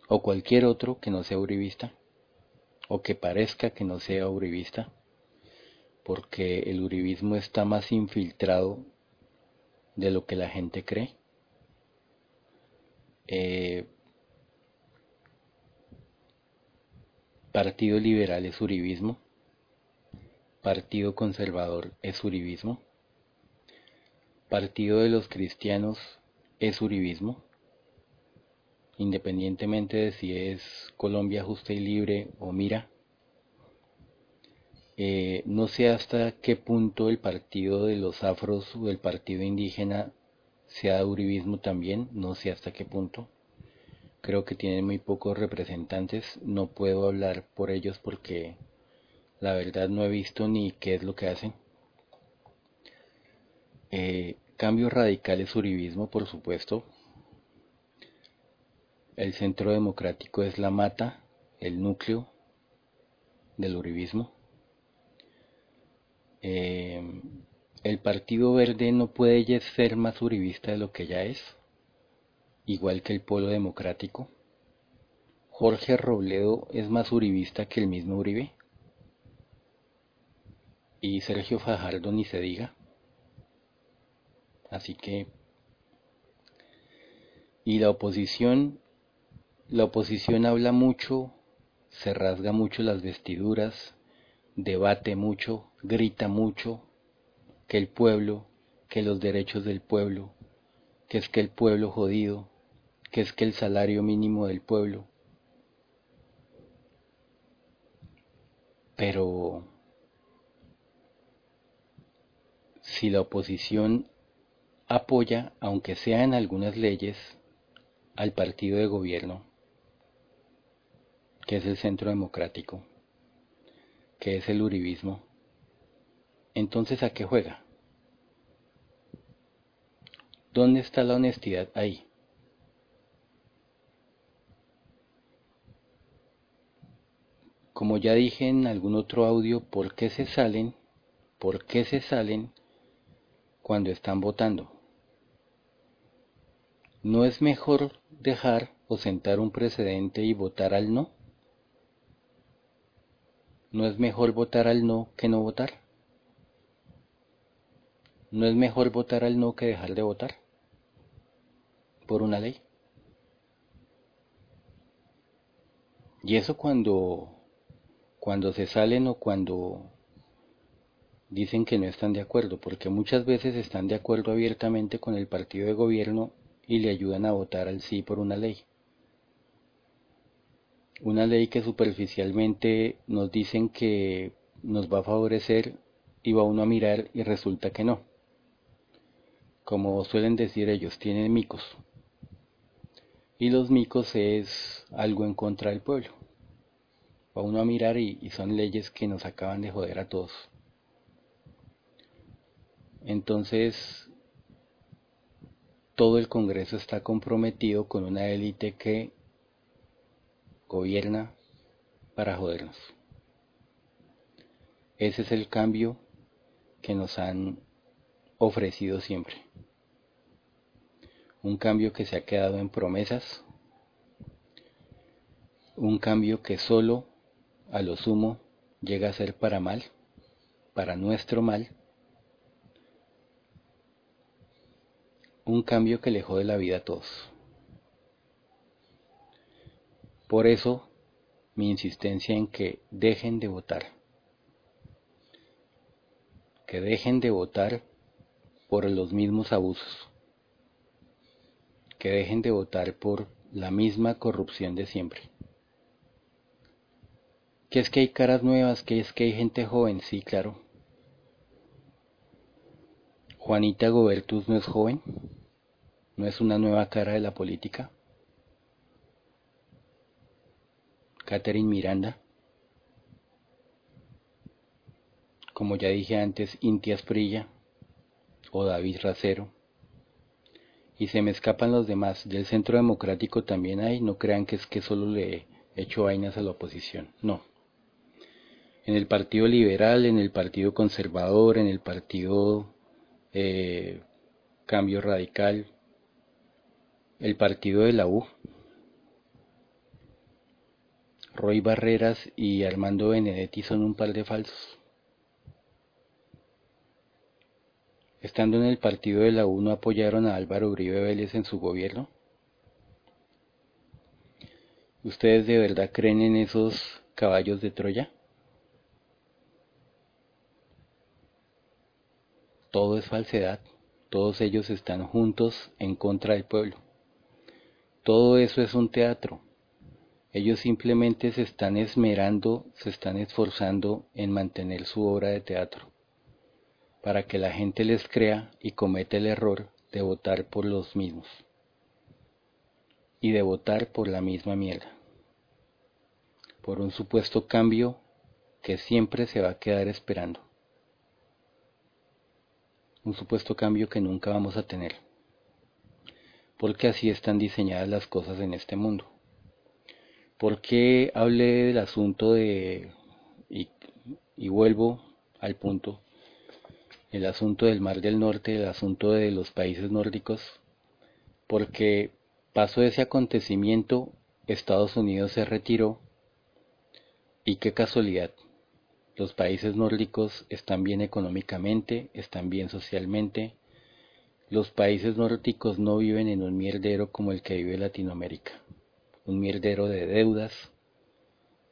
o cualquier otro que no sea uribista o que parezca que no sea uribista, porque el uribismo está más infiltrado de lo que la gente cree. Eh, Partido Liberal es Uribismo. Partido Conservador es Uribismo. Partido de los Cristianos es Uribismo. Independientemente de si es Colombia Justa y Libre o Mira. Eh, no sé hasta qué punto el partido de los afros o el partido indígena sea uribismo también, no sé hasta qué punto. Creo que tienen muy pocos representantes, no puedo hablar por ellos porque la verdad no he visto ni qué es lo que hacen. Eh, cambio radical es uribismo, por supuesto. El centro democrático es la mata, el núcleo del uribismo. eh, el Partido Verde no puede ser más uribista de lo que ya es, igual que el Polo Democrático. Jorge Robledo es más uribista que el mismo Uribe. Y Sergio Fajardo ni se diga. Así que... Y la oposición, la oposición habla mucho, se rasga mucho las vestiduras, debate mucho, grita mucho, que el pueblo, que los derechos del pueblo, que es que el pueblo jodido, que es que el salario mínimo del pueblo. Pero si la oposición apoya, aunque sea en algunas leyes, al partido de gobierno, que es el centro democrático, que es el uribismo, entonces ¿a qué juega? ¿Dónde está la honestidad ahí? Como ya dije en algún otro audio, ¿por qué se salen? ¿Por qué se salen cuando están votando? ¿No es mejor dejar o sentar un precedente y votar al no? ¿No es mejor votar al no que no votar? ¿No es mejor votar al no que dejar de votar? Por una ley. Y eso cuando cuando se salen o cuando dicen que no están de acuerdo, porque muchas veces están de acuerdo abiertamente con el partido de gobierno y le ayudan a votar al sí por una ley. Una ley que superficialmente nos dicen que nos va a favorecer y va uno a mirar y resulta que no. Como suelen decir ellos, tienen micos. Y los micos es algo en contra del pueblo va uno a mirar y, son leyes que nos acaban de joder a todos. Entonces, todo el Congreso está comprometido con una élite que gobierna para jodernos. Ese es el cambio que nos han ofrecido siempre. Un cambio que se ha quedado en promesas. Un cambio que solo a lo sumo llega a ser para mal, para nuestro mal, un cambio que le jode la vida a todos. Por eso mi insistencia en que dejen de votar, que dejen de votar por los mismos abusos, que dejen de votar por la misma corrupción de siempre que es que hay caras nuevas, que es que hay gente joven, sí, claro. Juanita Gobertus no es joven, no es una nueva cara de la política. Catherine Miranda, como ya dije antes, Intia Sprilla o David Racero. Y se me escapan los demás. Del Centro Democrático también hay, no crean que es que solo le he hecho vainas a la oposición, no en el Partido Liberal, en el Partido Conservador, en el Partido eh, Cambio Radical, el Partido de la U. Roy Barreras y Armando Benedetti son un par de falsos. Estando en el partido de la U, ¿no apoyaron a Álvaro Uribe Vélez en su gobierno? ¿Ustedes de verdad creen en esos caballos de Troya? todo es falsedad, todos ellos están juntos en contra del pueblo. Todo eso es un teatro. Ellos simplemente se están esmerando, se están esforzando en mantener su obra de teatro, para que la gente les crea y cometa el error de votar por los mismos y de votar por la misma mierda, por un supuesto cambio que siempre se va a quedar esperando un supuesto cambio que nunca vamos a tener, porque así están diseñadas las cosas en este mundo. ¿Por qué hablé del asunto de, y, vuelvo al punto, el asunto del Mar del Norte, el asunto de los países nórdicos, porque pasó ese acontecimiento, Estados Unidos se retiró y qué casualidad, los países nórdicos están bien económicamente, están bien socialmente, los países nórdicos no viven en un mierdero como el que vive Latinoamérica, un mierdero de deudas,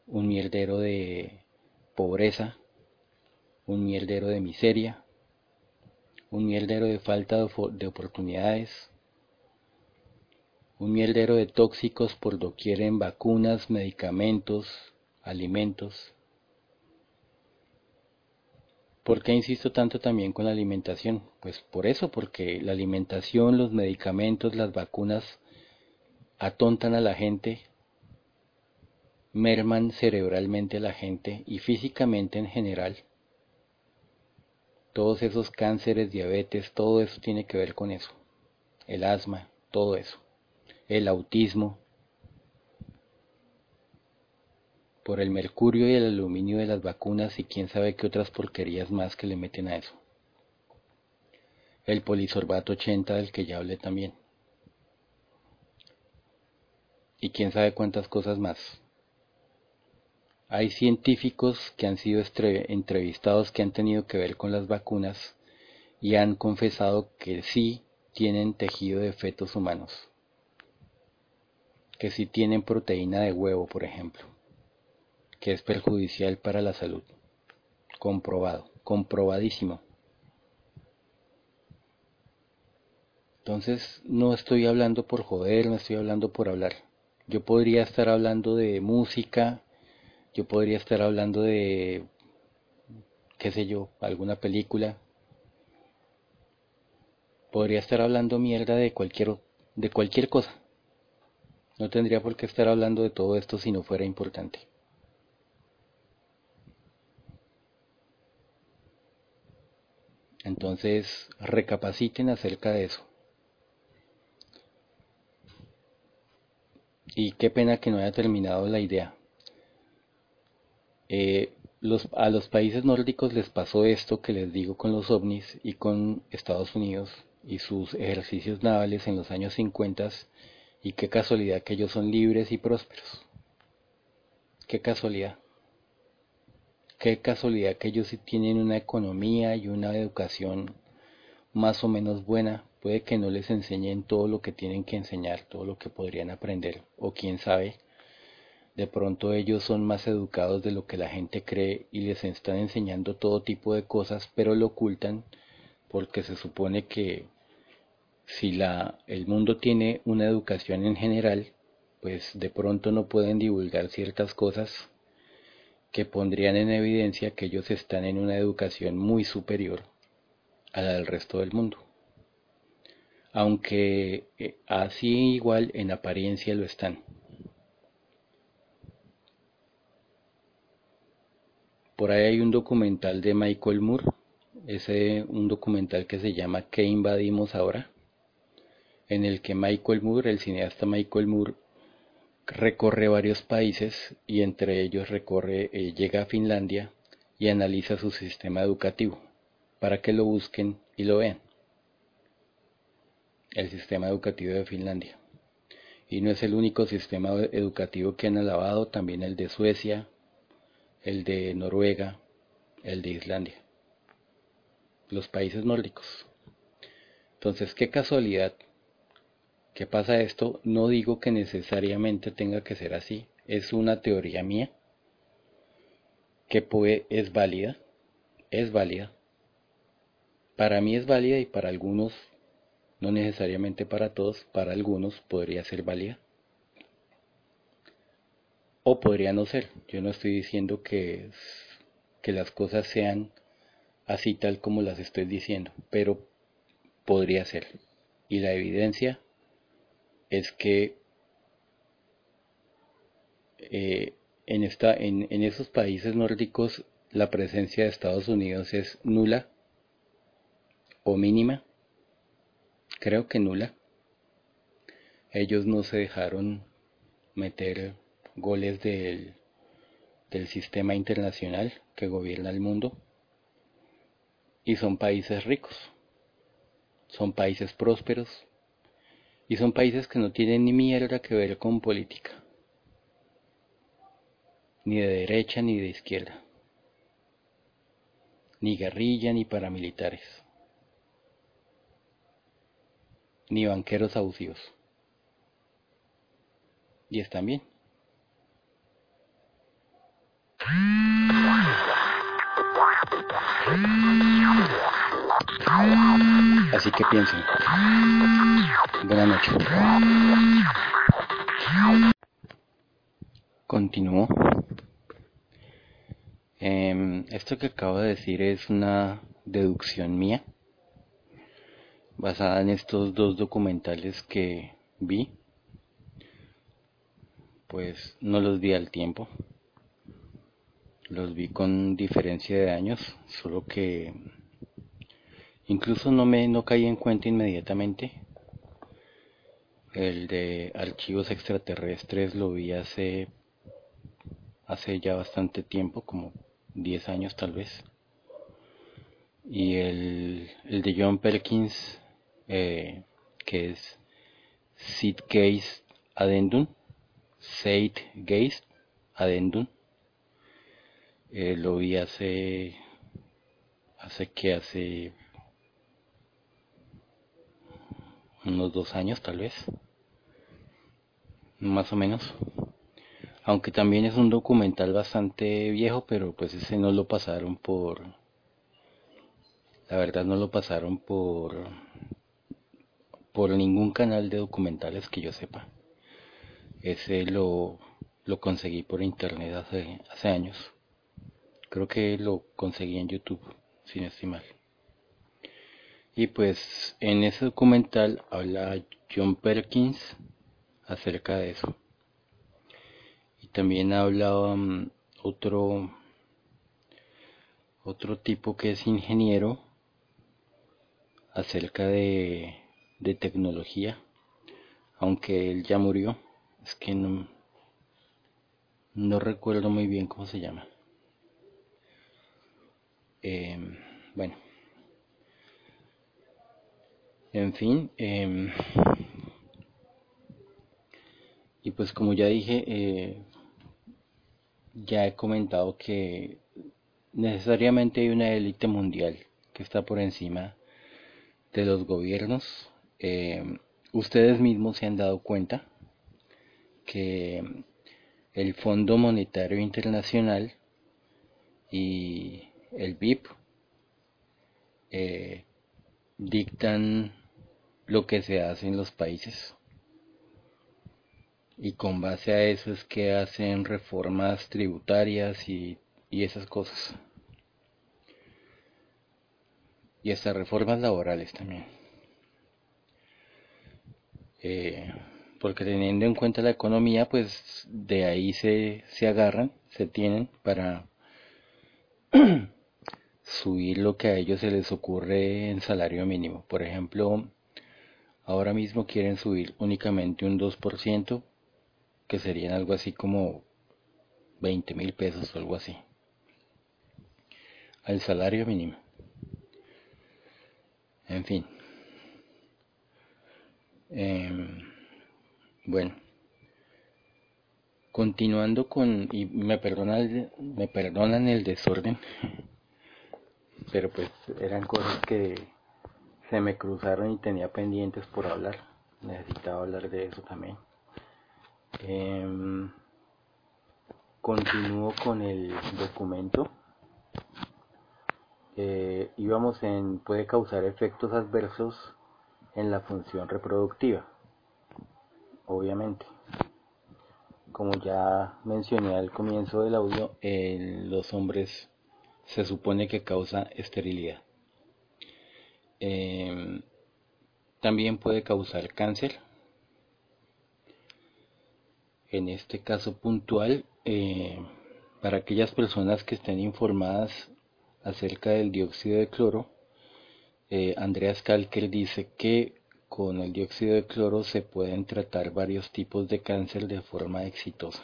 un mierdero de pobreza, un mierdero de miseria, un mierdero de falta de oportunidades, un mierdero de tóxicos por doquier en vacunas, medicamentos, alimentos. ¿Por qué insisto tanto también con la alimentación? Pues por eso, porque la alimentación, los medicamentos, las vacunas atontan a la gente, merman cerebralmente a la gente y físicamente en general todos esos cánceres, diabetes, todo eso tiene que ver con eso. El asma, todo eso. El autismo. Por el mercurio y el aluminio de las vacunas y quién sabe qué otras porquerías más que le meten a eso. El polisorbato 80 del que ya hablé también. Y quién sabe cuántas cosas más. Hay científicos que han sido entrevistados que han tenido que ver con las vacunas y han confesado que sí tienen tejido de fetos humanos, que sí tienen proteína de huevo, por ejemplo, que es perjudicial para la salud. Comprobado, comprobadísimo. Entonces no estoy hablando por joder, no estoy hablando por hablar. Yo podría estar hablando de música, yo podría estar hablando de, qué sé yo, alguna película. Podría estar hablando mierda de cualquier, de cualquier cosa. No tendría por qué estar hablando de todo esto si no fuera importante. Entonces, recapaciten acerca de eso. Y qué pena que no haya terminado la idea. Eh, a los países nórdicos les pasó esto que les digo con los ovnis y con Estados Unidos y sus ejercicios navales en los años 50 y qué casualidad que ellos son libres y prósperos. Qué casualidad. Qué casualidad que ellos sí tienen una economía y una educación más o menos buena. Puede que no les enseñen todo lo que tienen que enseñar, todo lo que podrían aprender, o quién sabe, de pronto ellos son más educados de lo que la gente cree y les están enseñando todo tipo de cosas, pero lo ocultan porque se supone que si la, el mundo tiene una educación en general, pues de pronto no pueden divulgar ciertas cosas que pondrían en evidencia que ellos están en una educación muy superior a la del resto del mundo. Aunque eh, así igual en apariencia lo están. Por ahí hay un documental de Michael Moore, ese un documental que se llama ¿Qué invadimos ahora? En el que Michael Moore, el cineasta Michael Moore, recorre varios países y entre ellos recorre, eh, llega a Finlandia y analiza su sistema educativo para que lo busquen y lo vean. El sistema educativo de Finlandia. Y no es el único sistema educativo que han alabado, también el de Suecia, el de Noruega, el de Islandia, los países nórdicos. Entonces, qué casualidad que pasa esto, no digo que necesariamente tenga que ser así, es una teoría mía que puede, es válida, es válida. Para mí es válida y para algunos, no necesariamente para todos, para algunos podría ser válida o podría no ser. Yo no estoy diciendo que, que las cosas sean así tal como las estoy diciendo, pero podría ser. Y la evidencia es que eh, en, esta, en, en esos países nórdicos la presencia de Estados Unidos es nula o mínima. Creo que nula. Ellos no se dejaron meter goles del, del sistema internacional que gobierna el mundo. y son países ricos, son países prósperos. Y son países que no tienen ni mierda que ver con política, ni de derecha ni de izquierda, ni guerrilla ni paramilitares, ni banqueros abusivos. Y están bien. Así que piensen. Buenas noches. Continúo. Em, esto que acabo de decir es una deducción mía, basada en estos dos documentales que vi. Pues no los vi al tiempo. Los vi con diferencia de años, solo que incluso no me no caí en cuenta inmediatamente. El de archivos extraterrestres lo vi hace hace ya bastante tiempo, como 10 años tal vez. Y el, el de John Perkins, eh, que es Case Addendum, Gaze Addendum, eh, lo vi hace, hace que hace unos dos años tal vez, más o menos. Aunque también es un documental bastante viejo, pero pues ese no lo pasaron por, la verdad no lo pasaron por, por ningún canal de documentales que yo sepa. Ese lo, lo conseguí por internet hace, hace años. Creo que lo conseguí en YouTube, sin estimar. Y pues en ese documental habla John Perkins acerca de eso. Y también habla um, otro otro tipo que es ingeniero acerca de, de tecnología, aunque él ya murió, es que no, recuerdo muy bien cómo se llama. Eh, bueno, en fin, eh, y pues como ya dije, eh, ya he comentado que necesariamente hay una élite mundial que está por encima de los gobiernos. Eh, ustedes mismos se han dado cuenta que el Fondo Monetario Internacional y el BIP, eh, dictan lo que se hace en los países. Y con base a eso es que hacen reformas tributarias y, y esas cosas. Y esas reformas laborales también. Eh, porque teniendo en cuenta la economía, pues de ahí se, se agarran, se tienen para subir lo que a ellos se les ocurre en salario mínimo. Por ejemplo, ahora mismo quieren subir únicamente un 2%, que serían algo así como 20 mil pesos o algo así, al salario mínimo. En fin. Em, bueno. Continuando con, y me perdonan, me perdonan el desorden, pero pues eran cosas que se me cruzaron y tenía pendientes por hablar. Necesitaba hablar de eso también. Eh, continúo con el documento. Eh, íbamos en puede causar efectos adversos en la función reproductiva. Obviamente. Como ya mencioné al comienzo del audio, en los hombres se supone que causa esterilidad. Em, también puede causar cáncer. En este caso puntual, eh, para aquellas personas que estén informadas acerca del dióxido de cloro, eh, Andreas Kalker dice que con el dióxido de cloro se pueden tratar varios tipos de cáncer de forma exitosa.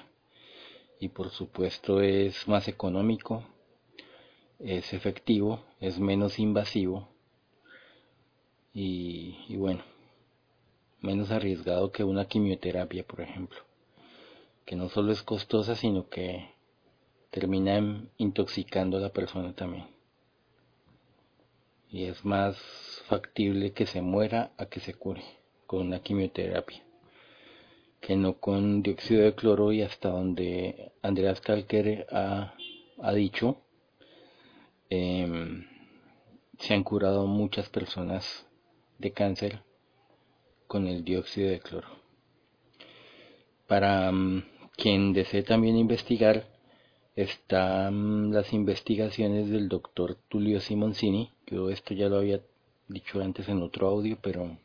Y por supuesto es más económico, es efectivo, es menos invasivo y, bueno, menos arriesgado que una quimioterapia, por ejemplo, que no solo es costosa, sino que termina intoxicando a la persona también. Y es más factible que se muera a que se cure con una quimioterapia que no con dióxido de cloro y hasta donde Andreas Kalker ha, dicho, em, se han curado muchas personas de cáncer con el dióxido de cloro. Para mm, quien desee también investigar, están las investigaciones del doctor Tulio Simoncini. Yo esto ya lo había dicho antes en otro audio, pero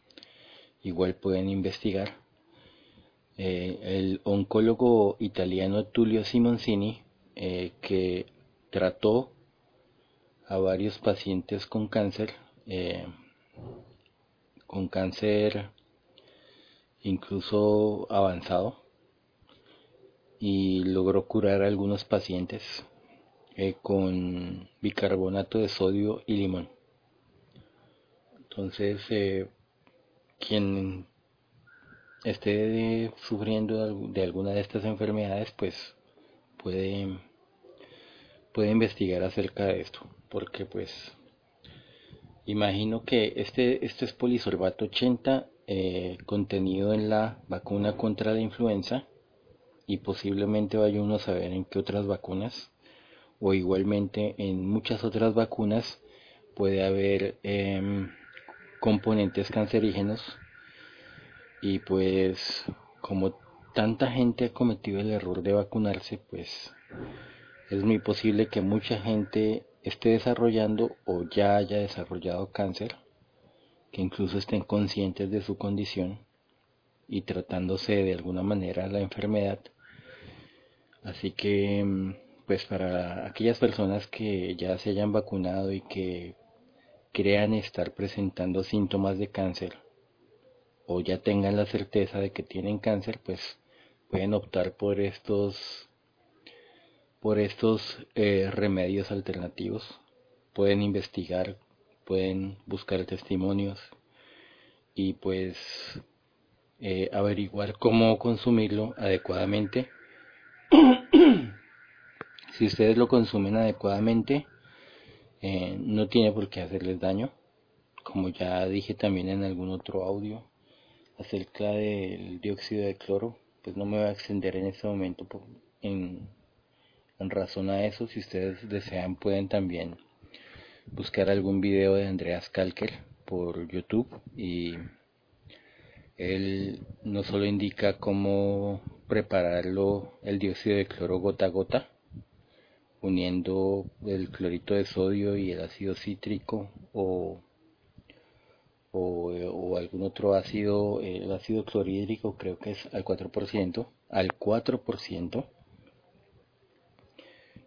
igual pueden investigar eh, el oncólogo italiano Tullio Simoncini, eh, que trató a varios pacientes con cáncer, eh, con cáncer incluso avanzado, y logró curar a algunos pacientes con bicarbonato de sodio y limón. Entonces, quien esté sufriendo de alguna de estas enfermedades, pues puede, puede investigar acerca de esto, porque pues imagino que este, este es polisorbato 80 eh, contenido en la vacuna contra la influenza y posiblemente vaya uno a saber en qué otras vacunas o igualmente en muchas otras vacunas puede haber em, componentes cancerígenos y pues como tanta gente ha cometido el error de vacunarse, pues es muy posible que mucha gente esté desarrollando o ya haya desarrollado cáncer, que incluso estén conscientes de su condición y tratándose de alguna manera la enfermedad. Así que, pues para aquellas personas que ya se hayan vacunado y que crean estar presentando síntomas de cáncer, o ya tengan la certeza de que tienen cáncer, pues pueden optar por estos por estos eh, remedios alternativos. Pueden investigar, pueden buscar testimonios y pues eh, averiguar cómo consumirlo adecuadamente. si ustedes lo consumen adecuadamente, eh, no tiene por qué hacerles daño. Como ya dije también en algún otro audio, acerca del dióxido de cloro, pues no me voy a extender en este momento en, razón a eso. Si ustedes desean pueden también buscar algún video de Andreas Kalker por YouTube y él no solo indica cómo prepararlo el dióxido de cloro gota a gota, uniendo el clorito de sodio y el ácido cítrico o o, algún otro ácido, el ácido clorhídrico creo que es al 4%, al 4%,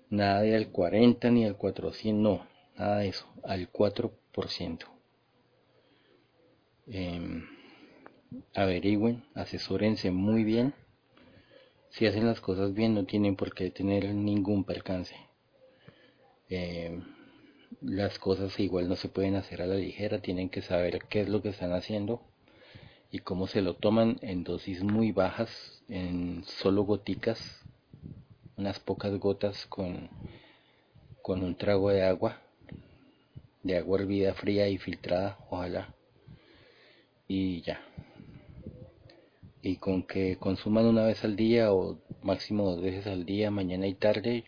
nada de al 40 ni al 400, no, nada de eso, al 4%. Em, averigüen, asesórense muy bien. Si hacen las cosas bien no tienen por qué tener ningún percance. Eh, las cosas igual no se pueden hacer a la ligera, tienen que saber qué es lo que están haciendo y cómo se lo toman en dosis muy bajas, en solo goticas, unas pocas gotas con, con un trago de agua, de agua hervida fría y filtrada, ojalá, y ya. Y con que consuman una vez al día o máximo dos veces al día, mañana y tarde,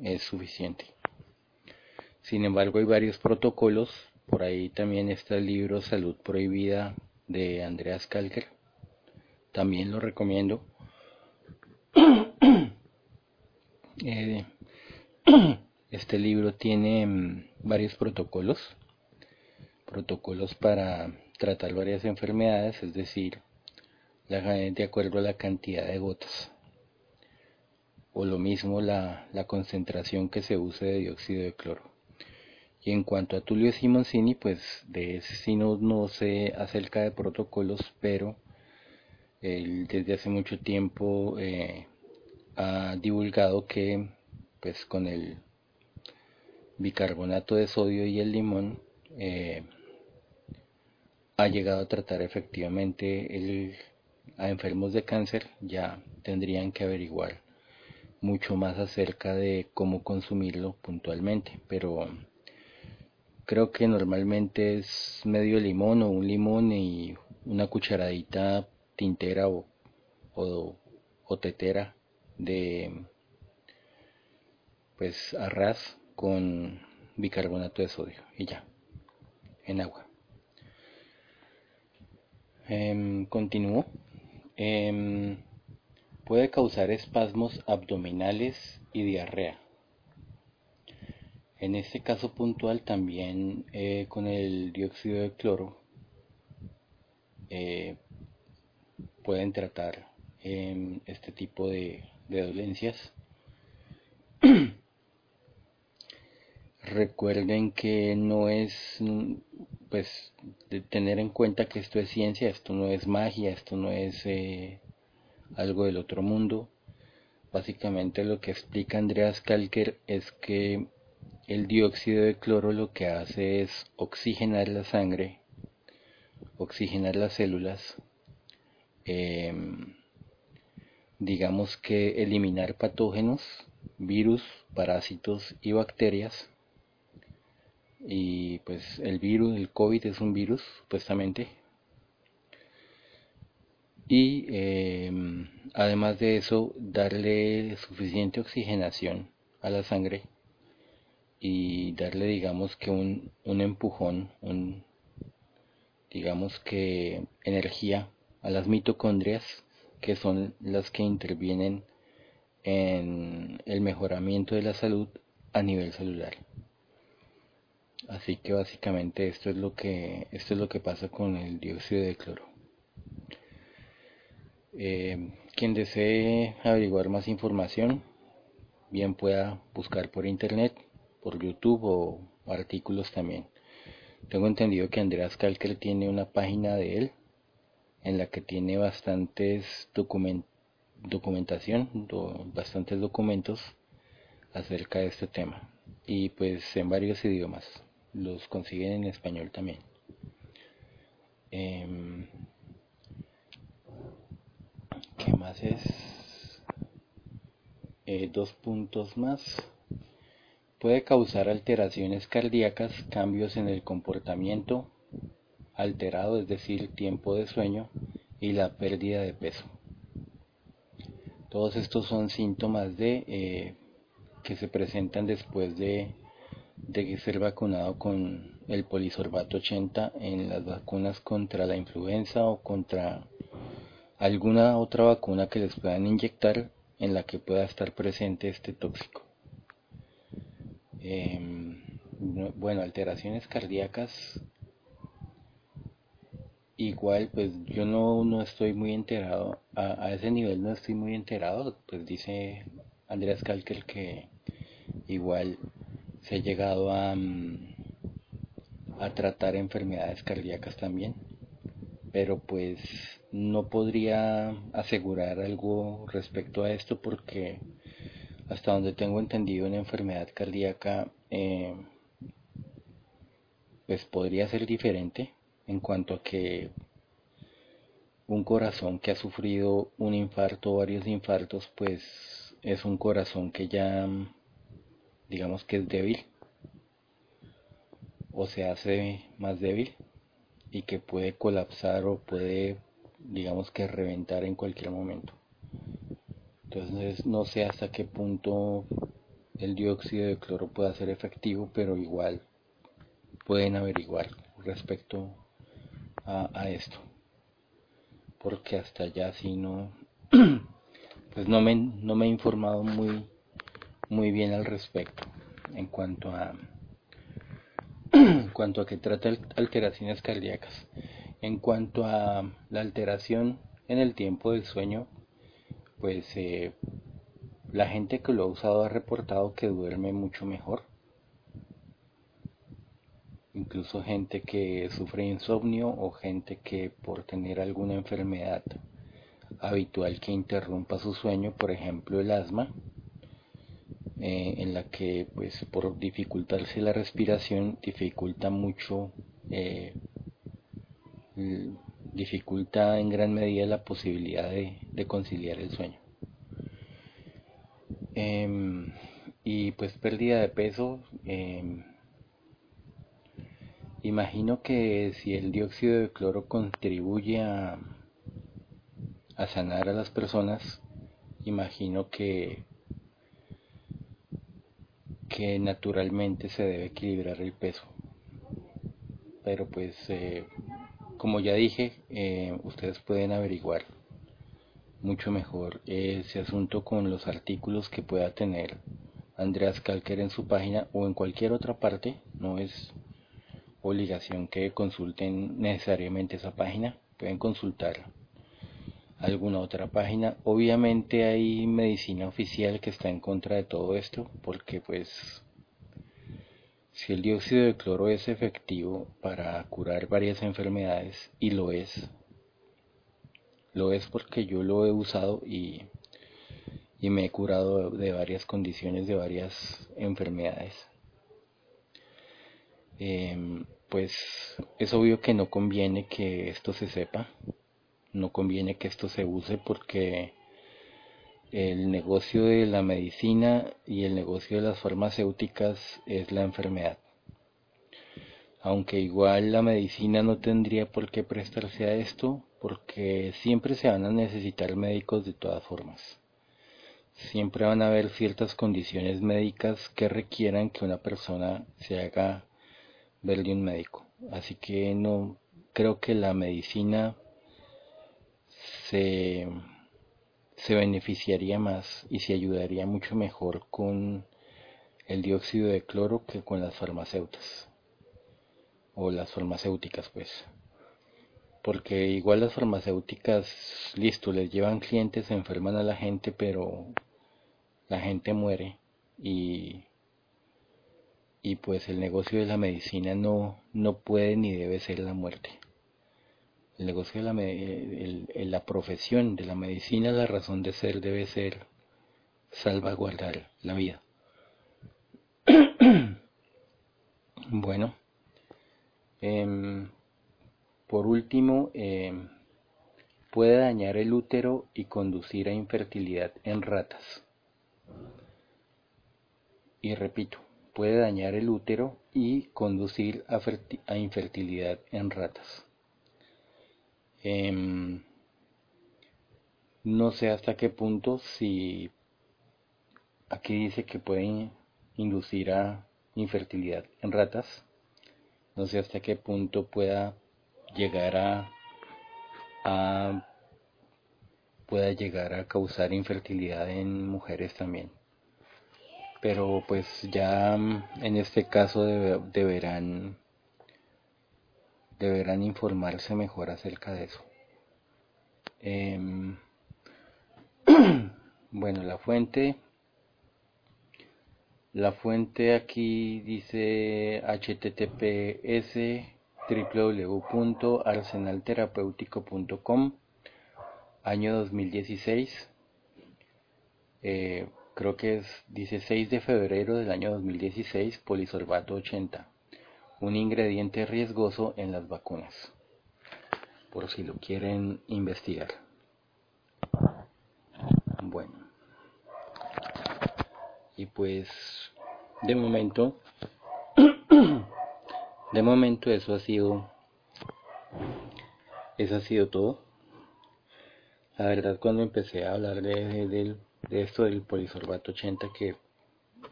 es suficiente. Sin embargo, hay varios protocolos. Por ahí también está el libro Salud Prohibida de Andreas Kalker. También lo recomiendo. Eh, este libro tiene mm, varios protocolos. Protocolos para tratar varias enfermedades, es decir, de acuerdo a la cantidad de gotas. O lo mismo la, la concentración que se use de dióxido de cloro. Y en cuanto a Tulio Simoncini, pues de ese sí no, sé acerca de protocolos, pero él desde hace mucho tiempo eh, ha divulgado que pues con el bicarbonato de sodio y el limón eh, ha llegado a tratar efectivamente a enfermos de cáncer, ya tendrían que averiguar mucho más acerca de cómo consumirlo puntualmente, pero creo que normalmente es medio limón o un limón y una cucharadita tintera o, o, tetera de pues arras con bicarbonato de sodio y ya en agua. Eh, continúo. Em, puede causar espasmos abdominales y diarrea en este caso puntual también eh, con el dióxido de cloro eh, pueden tratar este tipo de, dolencias. Recuerden que no es, pues, tener en cuenta que esto es ciencia, esto no es magia, esto no es eh, algo del otro mundo. Básicamente lo que explica Andreas Kalker es que el dióxido de cloro lo que hace es oxigenar la sangre, oxigenar las células, em, digamos que eliminar patógenos, virus, parásitos y bacterias. Y pues el virus, el COVID es un virus, supuestamente. Y em, además de eso, darle suficiente oxigenación a la sangre y darle digamos que un, un empujón, un, digamos que energía a las mitocondrias que son las que intervienen en el mejoramiento de la salud a nivel celular. Así que básicamente esto es lo que esto es lo que pasa con el dióxido de cloro. Eh, quien desee averiguar más información, bien pueda buscar por internet por YouTube o artículos también. Tengo entendido que Andreas Kalker tiene una página de él en la que tiene bastantes documentación, bastantes documentos acerca de este tema. Y pues en varios idiomas. Los consiguen en español también. Em, ¿Qué más es? Eh, dos puntos más. Puede causar alteraciones cardíacas, cambios en el comportamiento alterado, es decir, tiempo de sueño y la pérdida de peso. Todos estos son síntomas de eh, que se presentan después de, ser vacunado con el polisorbato 80 en las vacunas contra la influenza o contra alguna otra vacuna que les puedan inyectar en la que pueda estar presente este tóxico. Em, bueno, alteraciones cardíacas. Igual, pues yo no, no estoy muy enterado, a, ese nivel no estoy muy enterado, pues dice Andreas Kalkel que igual se ha llegado a, mm, a tratar enfermedades cardíacas también, pero pues no podría asegurar algo respecto a esto porque hasta donde tengo entendido una enfermedad cardíaca eh, pues podría ser diferente en cuanto a que un corazón que ha sufrido un infarto o varios infartos pues es un corazón que ya digamos que es débil o se hace más débil y que puede colapsar o puede digamos que reventar en cualquier momento entonces no sé hasta qué punto el dióxido de cloro pueda ser efectivo, pero igual pueden averiguar respecto a, esto. Porque hasta allá si no, pues no me, no me he informado muy, muy bien al respecto en cuanto a en cuanto a que trata alteraciones cardíacas. En cuanto a la alteración en el tiempo del sueño, pues eh, la gente que lo ha usado ha reportado que duerme mucho mejor. Incluso gente que sufre insomnio o gente que por tener alguna enfermedad habitual que interrumpa su sueño, por ejemplo el asma, eh, en la que pues por dificultarse la respiración dificulta mucho eh, dificulta en gran medida la posibilidad de, conciliar el sueño em, y pues pérdida de peso em, imagino que si el dióxido de cloro contribuye a, sanar a las personas imagino que que naturalmente se debe equilibrar el peso. Pero pues, eh, como ya dije, eh, ustedes pueden averiguar mucho mejor ese asunto con los artículos que pueda tener Andreas Kalker en su página o en cualquier otra parte. No es obligación que consulten necesariamente esa página. Pueden consultar alguna otra página. Obviamente hay medicina oficial que está en contra de todo esto, porque pues si el dióxido de cloro es efectivo para curar varias enfermedades, y lo es, lo es porque yo lo he usado y, y me he curado de varias condiciones, de varias enfermedades. Em, pues es obvio que no conviene que esto se sepa, no conviene que esto se use porque el negocio de la medicina y el negocio de las farmacéuticas es la enfermedad. Aunque igual la medicina no tendría por qué prestarse a esto porque siempre se van a necesitar médicos de todas formas. Siempre van a haber ciertas condiciones médicas que requieran que una persona se haga ver de un médico. Así que no creo que la medicina se, beneficiaría más y se ayudaría mucho mejor con el dióxido de cloro que con las farmacéuticas o las farmacéuticas pues. Porque igual las farmacéuticas listo les llevan clientes se enferman a la gente pero la gente muere y y pues el negocio de la medicina no no puede ni debe ser la muerte el negocio de la, la profesión de la medicina, la razón de ser debe ser salvaguardar la vida. bueno, em, por último, em, puede dañar el útero y conducir a infertilidad en ratas. Y repito, puede dañar el útero y conducir a infertilidad en ratas. Em, no sé hasta qué punto si aquí dice que pueden inducir a infertilidad en ratas. No sé hasta qué punto pueda llegar a, a pueda llegar a causar infertilidad en mujeres también. Pero pues ya en este caso deberán deberán informarse mejor acerca de eso. Em, bueno, la fuente, la fuente aquí dice https www.arsenalterapéutico.com año 2016 eh, creo que es 16 de febrero del año 2016 polisorbato 80 un ingrediente riesgoso en las vacunas, por si lo quieren investigar. Bueno, y pues de momento, de momento eso ha sido, eso ha sido todo. La verdad cuando empecé a hablar de, de, de esto del polisorbato 80 que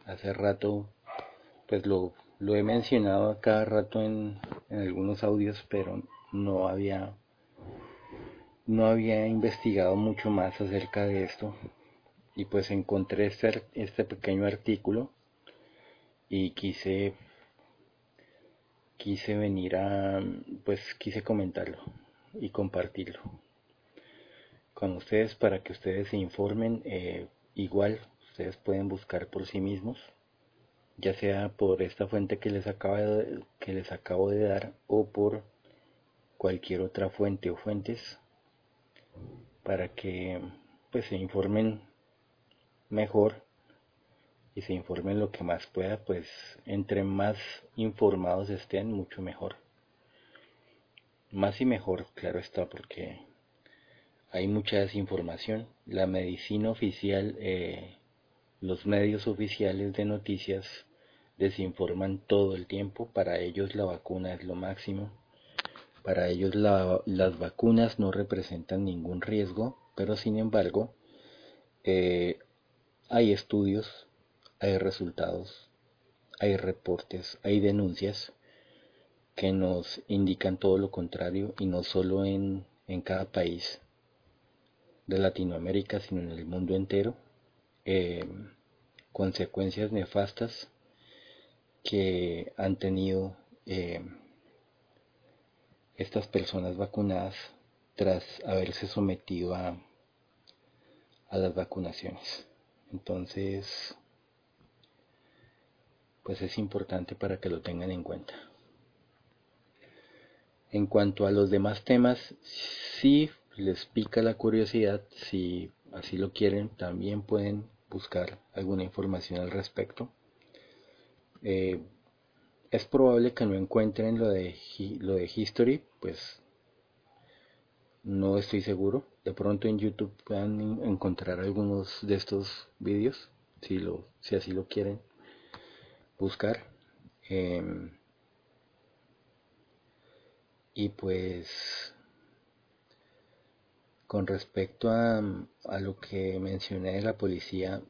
hace rato pues lo lo he mencionado a cada rato en, algunos audios, pero no había no había investigado mucho más acerca de esto. Y pues encontré este, este pequeño artículo y quise quise venir a pues quise comentarlo y compartirlo con ustedes para que ustedes se informen. Eh, igual ustedes pueden buscar por sí mismos ya sea por esta fuente que les, que les acabo de dar o por cualquier otra fuente o fuentes para que pues se informen mejor y se informen lo que más pueda, pues entre más informados estén, mucho mejor. Más y mejor, claro está, porque hay mucha desinformación. La medicina oficial, eh, los medios oficiales de noticias desinforman todo el tiempo. Para ellos la vacuna es lo máximo. Para ellos las vacunas no representan ningún riesgo, pero sin embargo eh, hay estudios hay resultados, hay reportes, hay denuncias que nos indican todo lo contrario y no solo en, cada país de Latinoamérica, sino en el mundo entero, eh, consecuencias nefastas que han tenido eh, estas personas vacunadas tras haberse sometido a, a las vacunaciones. Entonces, pues es importante para que lo tengan en cuenta. En cuanto a los demás temas, si les pica la curiosidad, si así lo quieren, también pueden buscar alguna información al respecto. Eh, es probable que no encuentren lo de, lo de History, pues no estoy seguro. De pronto en YouTube puedan encontrar algunos de estos vídeos, si, lo, si así lo quieren buscar. Em, y pues con respecto a, lo que mencioné de la policía,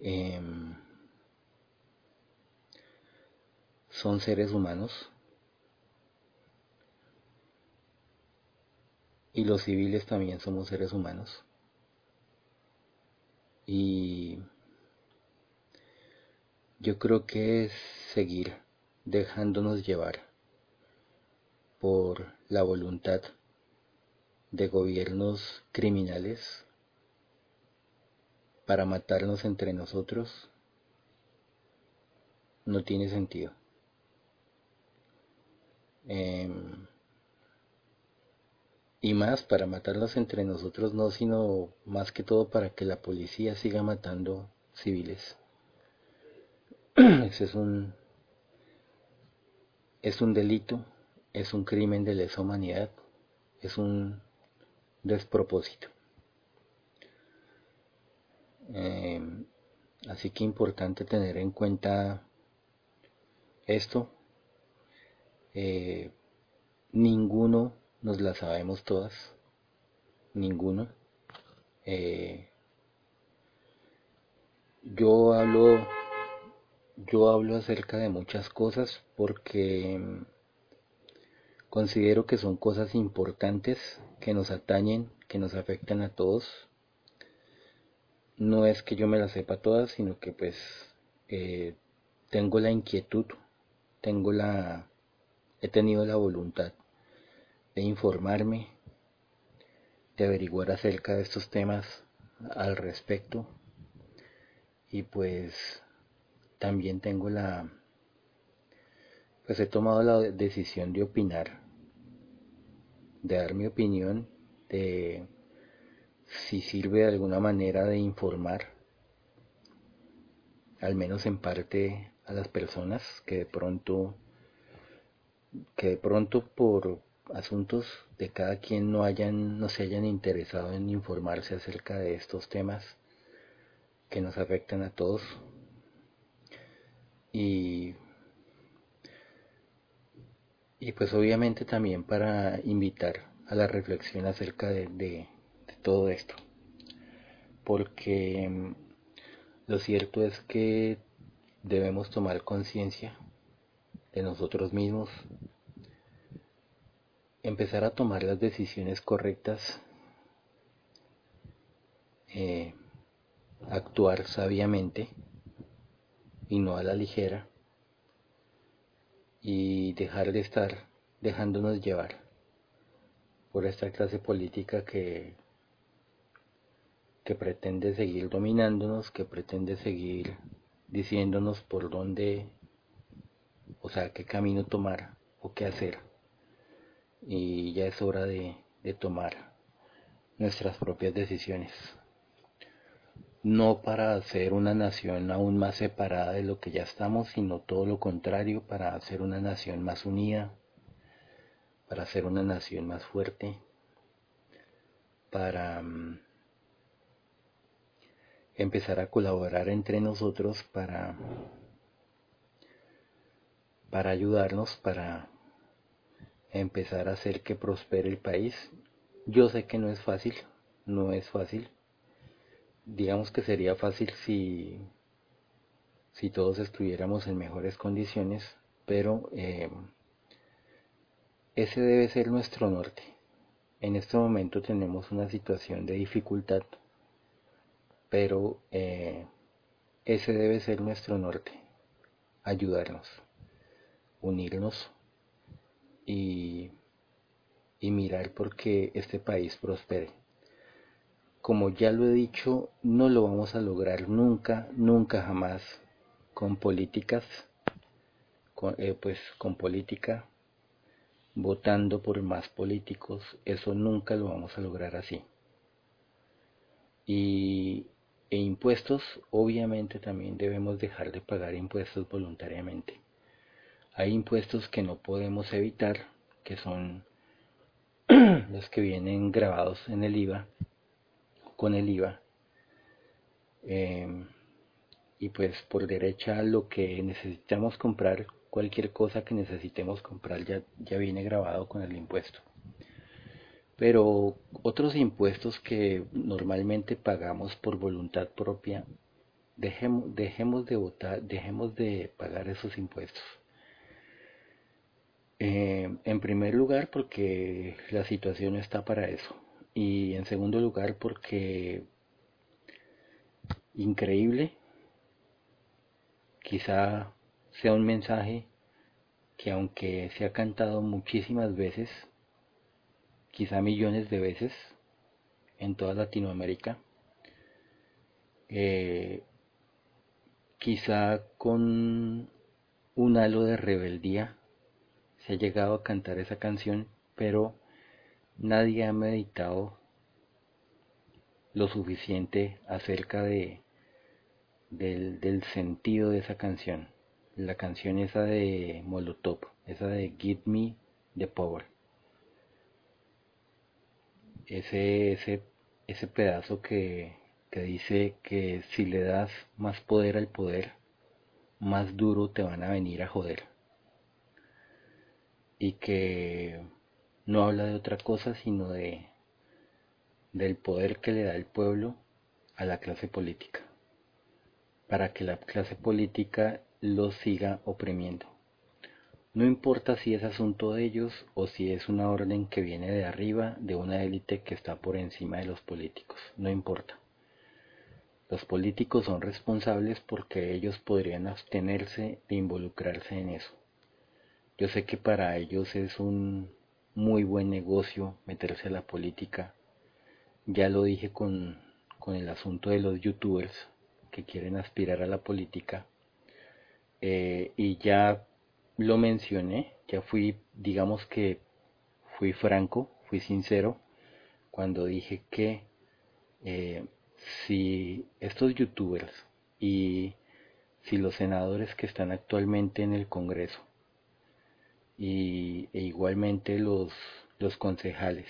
em, son seres humanos. Y los civiles también somos seres humanos. Y yo creo que es seguir dejándonos llevar por la voluntad de gobiernos criminales para matarnos entre nosotros no tiene sentido. Em, y más para matarnos entre nosotros no, sino más que todo para que la policía siga matando civiles. Ese es un, es un delito, es un crimen de lesa humanidad, es un despropósito. Em, así que importante tener en cuenta esto. Eh, ninguno nos la sabemos todas, ninguno. Eh, yo hablo yo hablo acerca de muchas cosas porque mm, considero que son cosas importantes que nos atañen, que nos afectan a todos. No es que yo me las sepa todas, sino que pues eh, tengo la inquietud, tengo la, he tenido la voluntad de informarme, de averiguar acerca de estos temas al respecto y pues también tengo la, pues he tomado la decisión de opinar, de dar mi opinión, de si sirve de alguna manera de informar, al menos en parte a las personas que de pronto, que de pronto por asuntos de cada quien no hayan, no se hayan interesado en informarse acerca de estos temas que nos afectan a todos. Y, y pues obviamente también para invitar a la reflexión acerca de, todo esto. Porque mm, lo cierto es que debemos tomar conciencia de nosotros mismos, empezar a tomar las decisiones correctas, eh, actuar sabiamente y no a la ligera y dejar de estar dejándonos llevar por esta clase política que que pretende seguir dominándonos, que pretende seguir diciéndonos por dónde, o sea, qué camino tomar o qué hacer. Y ya es hora de, de tomar nuestras propias decisiones. No para hacer una nación aún más separada de lo que ya estamos, sino todo lo contrario, para hacer una nación más unida, para hacer una nación más fuerte, para mm, empezar a colaborar entre nosotros para para ayudarnos para empezar a hacer que prospere el país. Yo sé que no es fácil, no es fácil. Digamos que sería fácil si si todos estuviéramos en mejores condiciones, pero eh, ese debe ser nuestro norte. En este momento tenemos una situación de dificultad pero eh, ese debe ser nuestro norte, ayudarnos, unirnos y, y mirar por qué este país prospere. Como ya lo he dicho, no lo vamos a lograr nunca, nunca jamás con políticas, con, eh, pues con política, votando por más políticos, eso nunca lo vamos a lograr así. Y e impuestos, obviamente también debemos dejar de pagar impuestos voluntariamente. Hay impuestos que no podemos evitar, que son los que vienen grabados en el IVA, con el IVA. Em, y pues por derecha lo que necesitamos comprar, cualquier cosa que necesitemos comprar ya, ya viene grabado con el impuesto. Pero otros impuestos que normalmente pagamos por voluntad propia, dejemos, dejemos de votar, dejemos de pagar esos impuestos. Eh, en primer lugar, porque la situación está para eso. Y en segundo lugar, porque increíble, quizá sea un mensaje que aunque se ha cantado muchísimas veces, quizá millones de veces en toda Latinoamérica. Eh, quizá con un halo de rebeldía se ha llegado a cantar esa canción, pero nadie ha meditado lo suficiente acerca de del, del sentido de esa canción. La canción esa de Molotov, esa de Give Me the Power ese, ese, ese pedazo que, que dice que si le das más poder al poder, más duro te van a venir a joder. Y que no habla de otra cosa sino de del poder que le da el pueblo a la clase política, para que la clase política lo siga oprimiendo. No importa si es asunto de ellos o si es una orden que viene de arriba de una élite que está por encima de los políticos, no importa. Los políticos son responsables porque ellos podrían abstenerse de involucrarse en eso. Yo sé que para ellos es un muy buen negocio meterse a la política. Ya lo dije con, con el asunto de los youtubers que quieren aspirar a la política. Eh, y ya lo mencioné, ya fui, digamos que fui franco, fui sincero cuando dije que eh, si estos youtubers y si los senadores que están actualmente en el Congreso y, e igualmente los, los concejales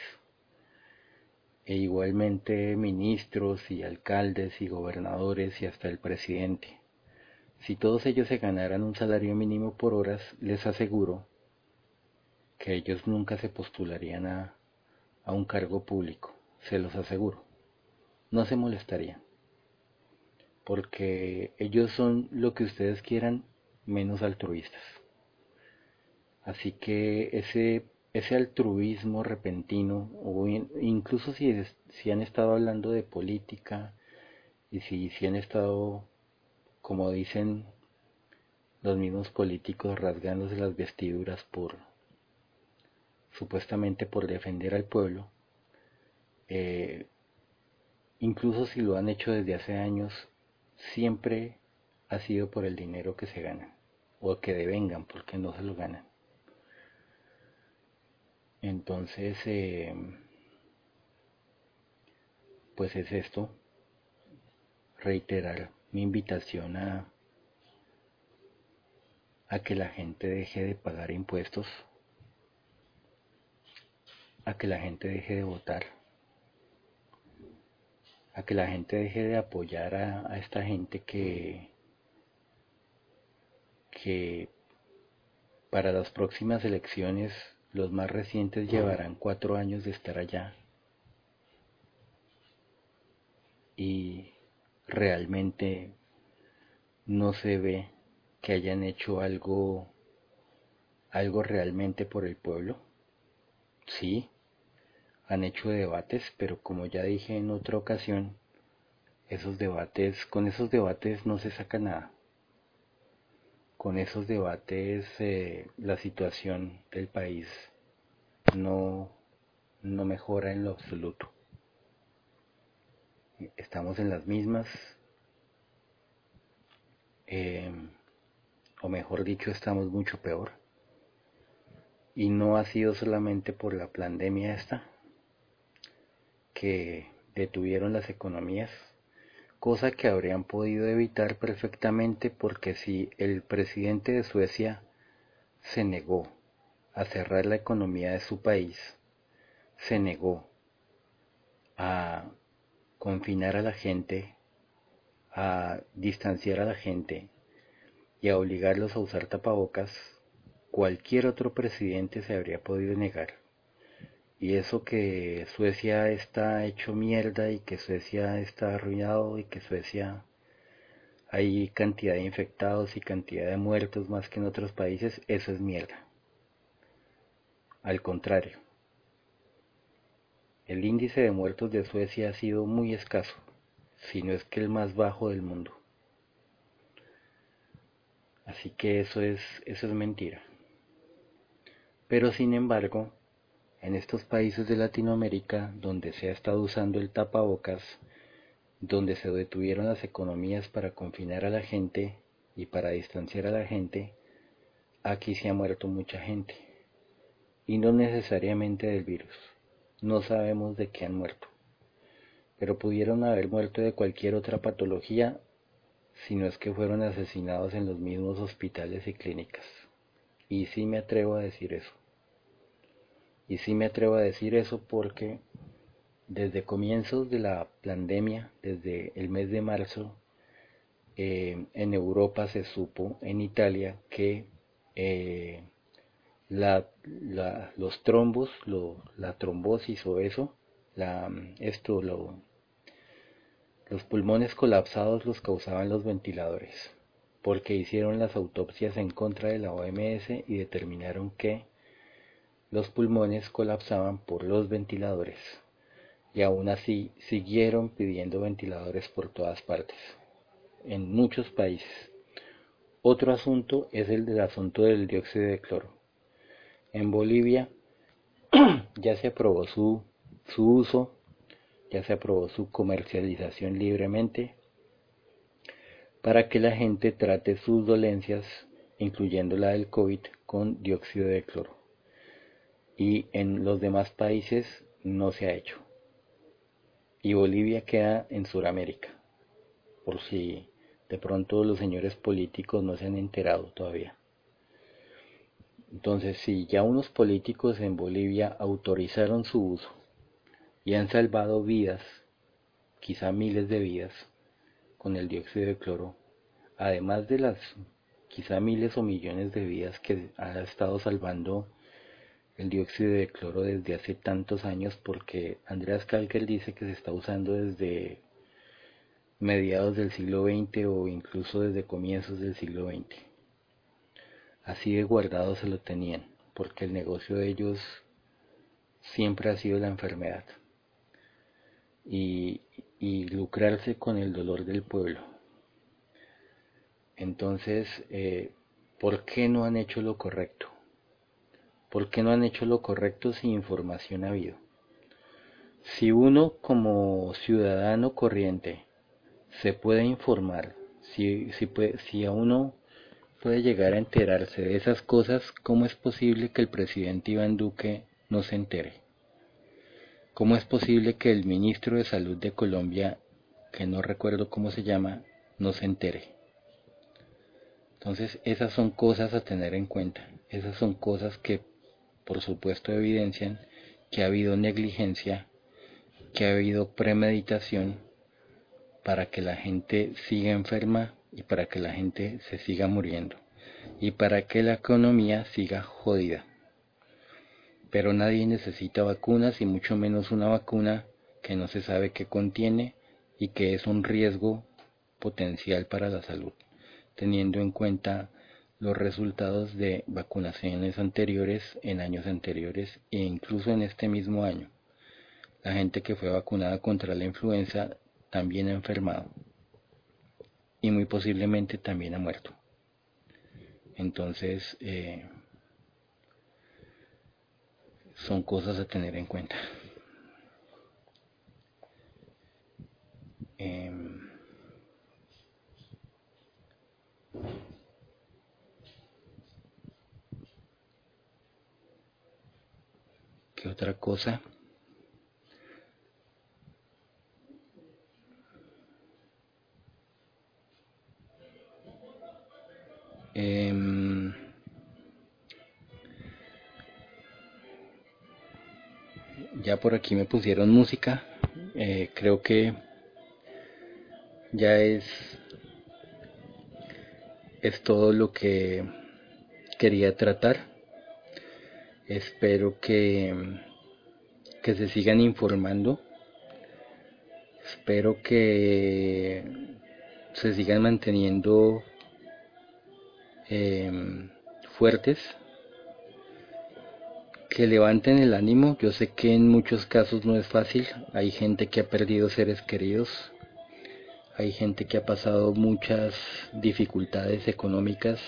e igualmente ministros y alcaldes y gobernadores y hasta el presidente si todos ellos se ganaran un salario mínimo por horas, les aseguro que ellos nunca se postularían a, a un cargo público, se los aseguro. No se molestarían, porque ellos son lo que ustedes quieran menos altruistas. Así que ese, ese altruismo repentino, o incluso si, si han estado hablando de política y si, si han estado como dicen los mismos políticos rasgándose las vestiduras por supuestamente por defender al pueblo, eh, incluso si lo han hecho desde hace años, siempre ha sido por el dinero que se ganan o que devengan porque no se lo ganan. Entonces, eh, pues es esto, reiterar mi invitación a, a que la gente deje de pagar impuestos, a que la gente deje de votar, a que la gente deje de apoyar a, a esta gente que, que para las próximas elecciones los más recientes llevarán cuatro años de estar allá y realmente no se ve que hayan hecho algo algo realmente por el pueblo. Sí, han hecho debates, pero como ya dije en otra ocasión, esos debates, con esos debates no se saca nada. Con esos debates eh, la situación del país no, no mejora en lo absoluto estamos en las mismas, eh, o mejor dicho, estamos mucho peor. Y no ha sido solamente por la pandemia esta, que detuvieron las economías, cosa que habrían podido evitar perfectamente porque si el presidente de Suecia se negó a cerrar la economía de su país, se negó a confinar a la gente, a distanciar a la gente y a obligarlos a usar tapabocas, cualquier otro presidente se habría podido negar. Y eso que Suecia está hecho mierda y que Suecia está arruinado y que Suecia hay cantidad de infectados y cantidad de muertos más que en otros países, eso es mierda. Al contrario, el índice de muertos de Suecia ha sido muy escaso, si no es que el más bajo del mundo. Así que eso es, eso es mentira. Pero sin embargo, en estos países de Latinoamérica donde se ha estado usando el tapabocas, donde se detuvieron las economías para confinar a la gente y para distanciar a la gente, aquí se ha muerto mucha gente. Y no necesariamente del virus no sabemos de qué han muerto, pero pudieron haber muerto de cualquier otra patología si no es que fueron asesinados en los mismos hospitales y clínicas. Y sí me atrevo a decir eso. Y sí me atrevo a decir eso porque desde comienzos de la pandemia, desde el mes de marzo, eh, en Europa se supo, en Italia, que eh, la, los trombos, la trombosis o eso, la, esto, lo, los pulmones colapsados los causaban los ventiladores, porque hicieron las autopsias en contra de la OMS y determinaron que los pulmones colapsaban por los ventiladores, y aún así siguieron pidiendo ventiladores por todas partes, en muchos países. Otro asunto es el del asunto del dióxido de cloro. En Bolivia ya se aprobó su, su uso, ya se aprobó su comercialización libremente para que la gente trate sus dolencias, incluyendo la del COVID, con dióxido de cloro. Y en los demás países no se ha hecho. Y Bolivia queda en Sudamérica, por si de pronto los señores políticos no se han enterado todavía. Entonces, si ya unos políticos en Bolivia autorizaron su uso y han salvado vidas, quizá miles de vidas, con el dióxido de cloro, además de las quizá miles o millones de vidas que ha estado salvando el dióxido de cloro desde hace tantos años, porque Andreas Kalker dice que se está usando desde mediados del siglo XX o incluso desde comienzos del siglo XX así de guardado se lo tenían, porque el negocio de ellos siempre ha sido la enfermedad y, lucrarse con el dolor del pueblo. Entonces, eh, ¿por qué no han hecho lo correcto? ¿Por qué no han hecho lo correcto si información ha habido? Si uno como ciudadano corriente se puede informar, si, si a uno puede llegar a enterarse de esas cosas, ¿cómo es posible que el presidente Iván Duque no se entere? ¿Cómo es posible que el ministro de Salud de Colombia que no recuerdo cómo se llama, no se entere. Entonces, esas son cosas a tener en cuenta. Esas son cosas que, por supuesto, evidencian que ha habido negligencia, que ha habido premeditación para que la gente siga enferma y para que la gente se siga muriendo y para que la economía siga jodida. Pero nadie necesita vacunas y mucho menos una vacuna que no se sabe qué contiene y que es un riesgo potencial para la salud, teniendo en cuenta los resultados de vacunaciones anteriores en años anteriores e incluso en este mismo año. La gente que fue vacunada contra la influenza también ha enfermado y muy posiblemente también ha muerto. Entonces, eh, son cosas a tener en cuenta. Em, ¿Qué otra cosa? Em, ya por aquí me pusieron música. Eh, creo que ya es es todo lo que quería tratar. Espero que, que se sigan informando. Espero que se sigan manteniendo Em, fuertes, que levanten el ánimo. Yo sé que en muchos casos no es fácil. Hay gente que ha perdido seres queridos. Hay gente que ha pasado muchas dificultades económicas.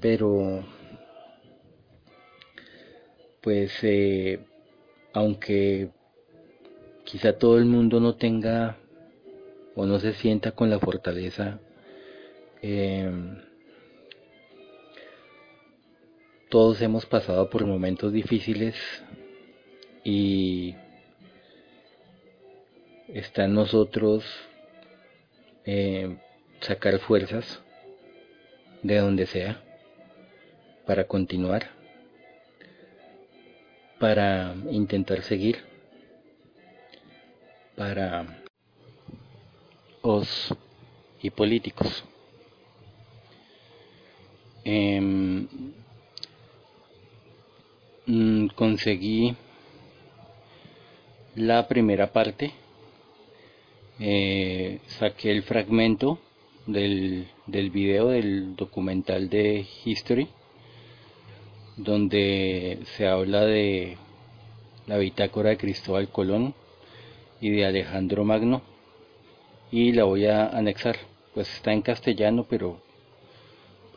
Pero, pues, eh, aunque quizá todo el mundo no tenga o no se sienta con la fortaleza Em, todos hemos pasado por momentos difíciles y está en nosotros em, sacar fuerzas de donde sea para continuar, para intentar seguir, para os y políticos. Em, mm, conseguí la primera parte eh, saqué el fragmento del, del video del documental de History donde se habla de la bitácora de Cristóbal Colón y de Alejandro Magno y la voy a anexar pues está en castellano pero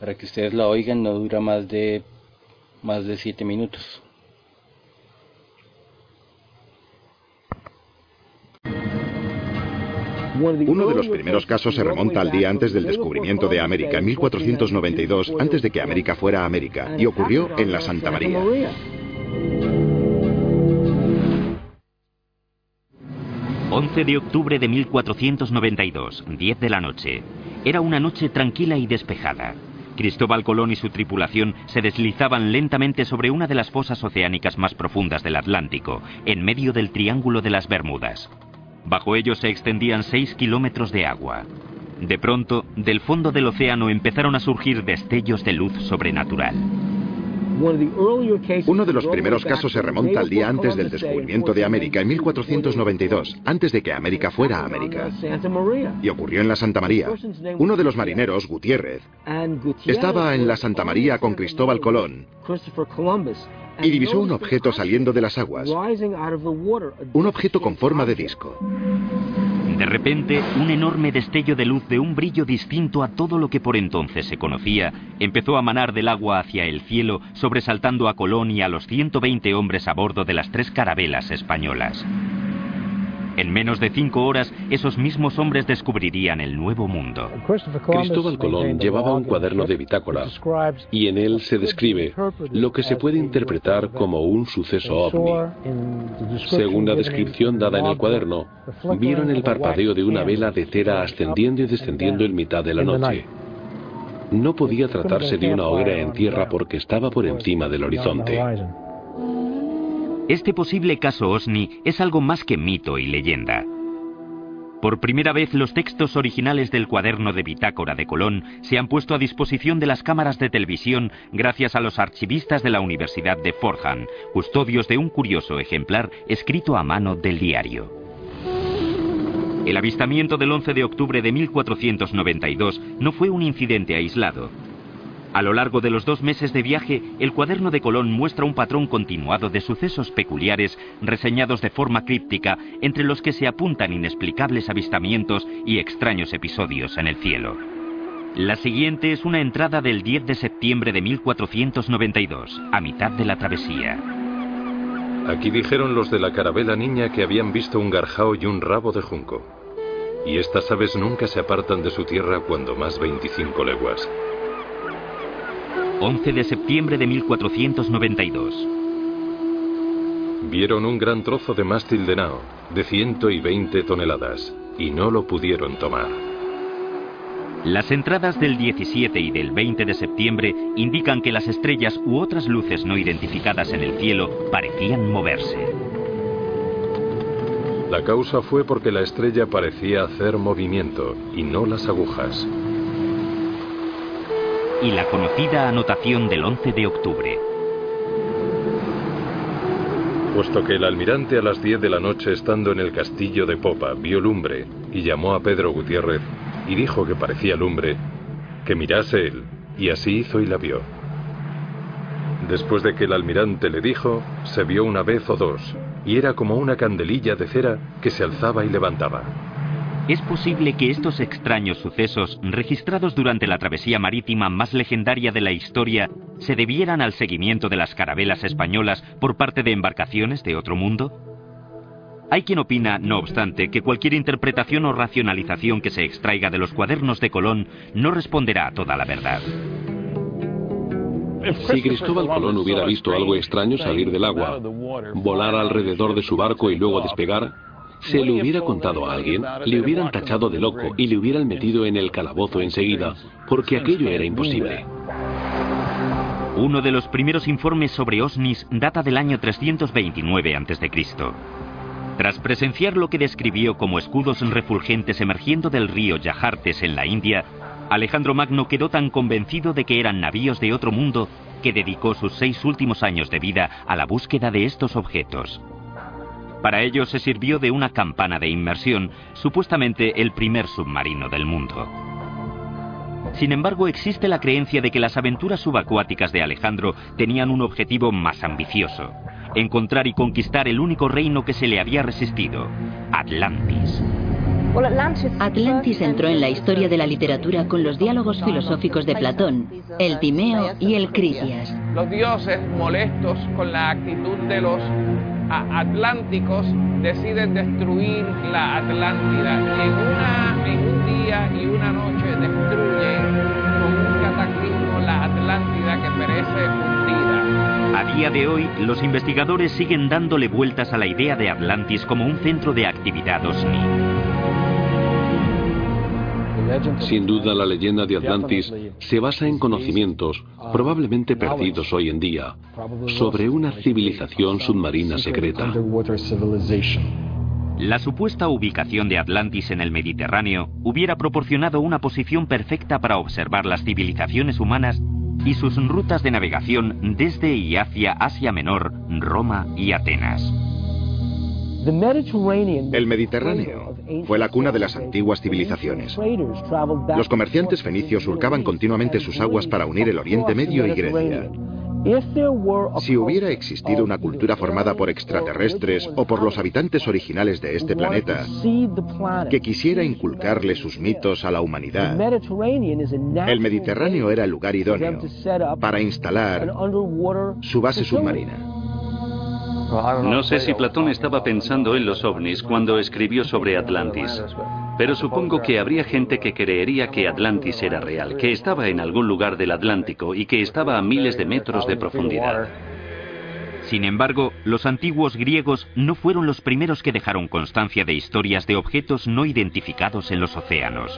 para que ustedes la oigan no dura más de más de 7 minutos. Uno de los primeros casos se remonta al día antes del descubrimiento de América, en 1492, antes de que América fuera América, y ocurrió en la Santa María. ...11 de octubre de 1492, 10 de la noche. Era una noche tranquila y despejada. Cristóbal Colón y su tripulación se deslizaban lentamente sobre una de las fosas oceánicas más profundas del Atlántico, en medio del Triángulo de las Bermudas. Bajo ellos se extendían seis kilómetros de agua. De pronto, del fondo del océano empezaron a surgir destellos de luz sobrenatural. Uno de los primeros casos se remonta al día antes del descubrimiento de América, en 1492, antes de que América fuera América. Y ocurrió en la Santa María. Uno de los marineros, Gutiérrez, estaba en la Santa María con Cristóbal Colón y divisó un objeto saliendo de las aguas. Un objeto con forma de disco. De repente, un enorme destello de luz de un brillo distinto a todo lo que por entonces se conocía empezó a manar del agua hacia el cielo, sobresaltando a Colón y a los 120 hombres a bordo de las tres carabelas españolas. En menos de cinco horas, esos mismos hombres descubrirían el nuevo mundo. Cristóbal Colón llevaba un cuaderno de bitácora y en él se describe lo que se puede interpretar como un suceso ovni. Según la descripción dada en el cuaderno, vieron el parpadeo de una vela de cera ascendiendo y descendiendo en mitad de la noche. No podía tratarse de una hoguera en tierra porque estaba por encima del horizonte. Este posible caso OSNI es algo más que mito y leyenda. Por primera vez los textos originales del cuaderno de bitácora de Colón se han puesto a disposición de las cámaras de televisión gracias a los archivistas de la Universidad de Fordham, custodios de un curioso ejemplar escrito a mano del diario. El avistamiento del 11 de octubre de 1492 no fue un incidente aislado. A lo largo de los dos meses de viaje, el cuaderno de Colón muestra un patrón continuado de sucesos peculiares reseñados de forma críptica, entre los que se apuntan inexplicables avistamientos y extraños episodios en el cielo. La siguiente es una entrada del 10 de septiembre de 1492, a mitad de la travesía. Aquí dijeron los de la carabela niña que habían visto un garjao y un rabo de junco. Y estas aves nunca se apartan de su tierra cuando más 25 leguas. 11 de septiembre de 1492. Vieron un gran trozo de mástil de nao, de 120 toneladas, y no lo pudieron tomar. Las entradas del 17 y del 20 de septiembre indican que las estrellas u otras luces no identificadas en el cielo parecían moverse. La causa fue porque la estrella parecía hacer movimiento y no las agujas y la conocida anotación del 11 de octubre. Puesto que el almirante a las 10 de la noche estando en el castillo de Popa vio lumbre y llamó a Pedro Gutiérrez y dijo que parecía lumbre, que mirase él, y así hizo y la vio. Después de que el almirante le dijo, se vio una vez o dos, y era como una candelilla de cera que se alzaba y levantaba. Es posible que estos extraños sucesos, registrados durante la travesía marítima más legendaria de la historia, se debieran al seguimiento de las carabelas españolas por parte de embarcaciones de otro mundo? Hay quien opina, no obstante, que cualquier interpretación o racionalización que se extraiga de los cuadernos de Colón no responderá a toda la verdad. Si Cristóbal Colón hubiera visto algo extraño salir del agua, volar alrededor de su barco y luego despegar, se lo hubiera contado a alguien, le hubieran tachado de loco y le hubieran metido en el calabozo enseguida, porque aquello era imposible. Uno de los primeros informes sobre OSNIs data del año 329 a.C. Tras presenciar lo que describió como escudos refulgentes emergiendo del río Yajartes en la India, Alejandro Magno quedó tan convencido de que eran navíos de otro mundo que dedicó sus seis últimos años de vida a la búsqueda de estos objetos. Para ello se sirvió de una campana de inmersión, supuestamente el primer submarino del mundo. Sin embargo, existe la creencia de que las aventuras subacuáticas de Alejandro tenían un objetivo más ambicioso, encontrar y conquistar el único reino que se le había resistido, Atlantis. Atlantis entró en la historia de la literatura con los diálogos filosóficos de Platón, el Timeo y el Critias. Los dioses molestos con la actitud de los atlánticos deciden destruir la Atlántida en, en un día y una noche destruyen con un cataclismo la Atlántida que perece hundida. A día de hoy, los investigadores siguen dándole vueltas a la idea de Atlantis como un centro de actividad OSNI. Sin duda la leyenda de Atlantis se basa en conocimientos, probablemente perdidos hoy en día, sobre una civilización submarina secreta. La supuesta ubicación de Atlantis en el Mediterráneo hubiera proporcionado una posición perfecta para observar las civilizaciones humanas y sus rutas de navegación desde y hacia Asia Menor, Roma y Atenas. El Mediterráneo fue la cuna de las antiguas civilizaciones. Los comerciantes fenicios surcaban continuamente sus aguas para unir el Oriente Medio y Grecia. Si hubiera existido una cultura formada por extraterrestres o por los habitantes originales de este planeta que quisiera inculcarle sus mitos a la humanidad, el Mediterráneo era el lugar idóneo para instalar su base submarina. No sé si Platón estaba pensando en los ovnis cuando escribió sobre Atlantis, pero supongo que habría gente que creería que Atlantis era real, que estaba en algún lugar del Atlántico y que estaba a miles de metros de profundidad. Sin embargo, los antiguos griegos no fueron los primeros que dejaron constancia de historias de objetos no identificados en los océanos.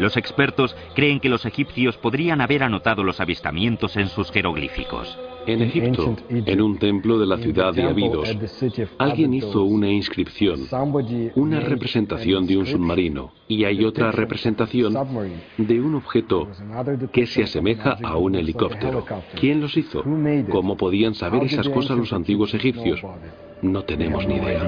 Los expertos creen que los egipcios podrían haber anotado los avistamientos en sus jeroglíficos. En Egipto, en un templo de la ciudad de Abidos, alguien hizo una inscripción, una representación de un submarino, y hay otra representación de un objeto que se asemeja a un helicóptero. ¿Quién los hizo? ¿Cómo podían saber esas cosas los antiguos egipcios? No tenemos ni idea.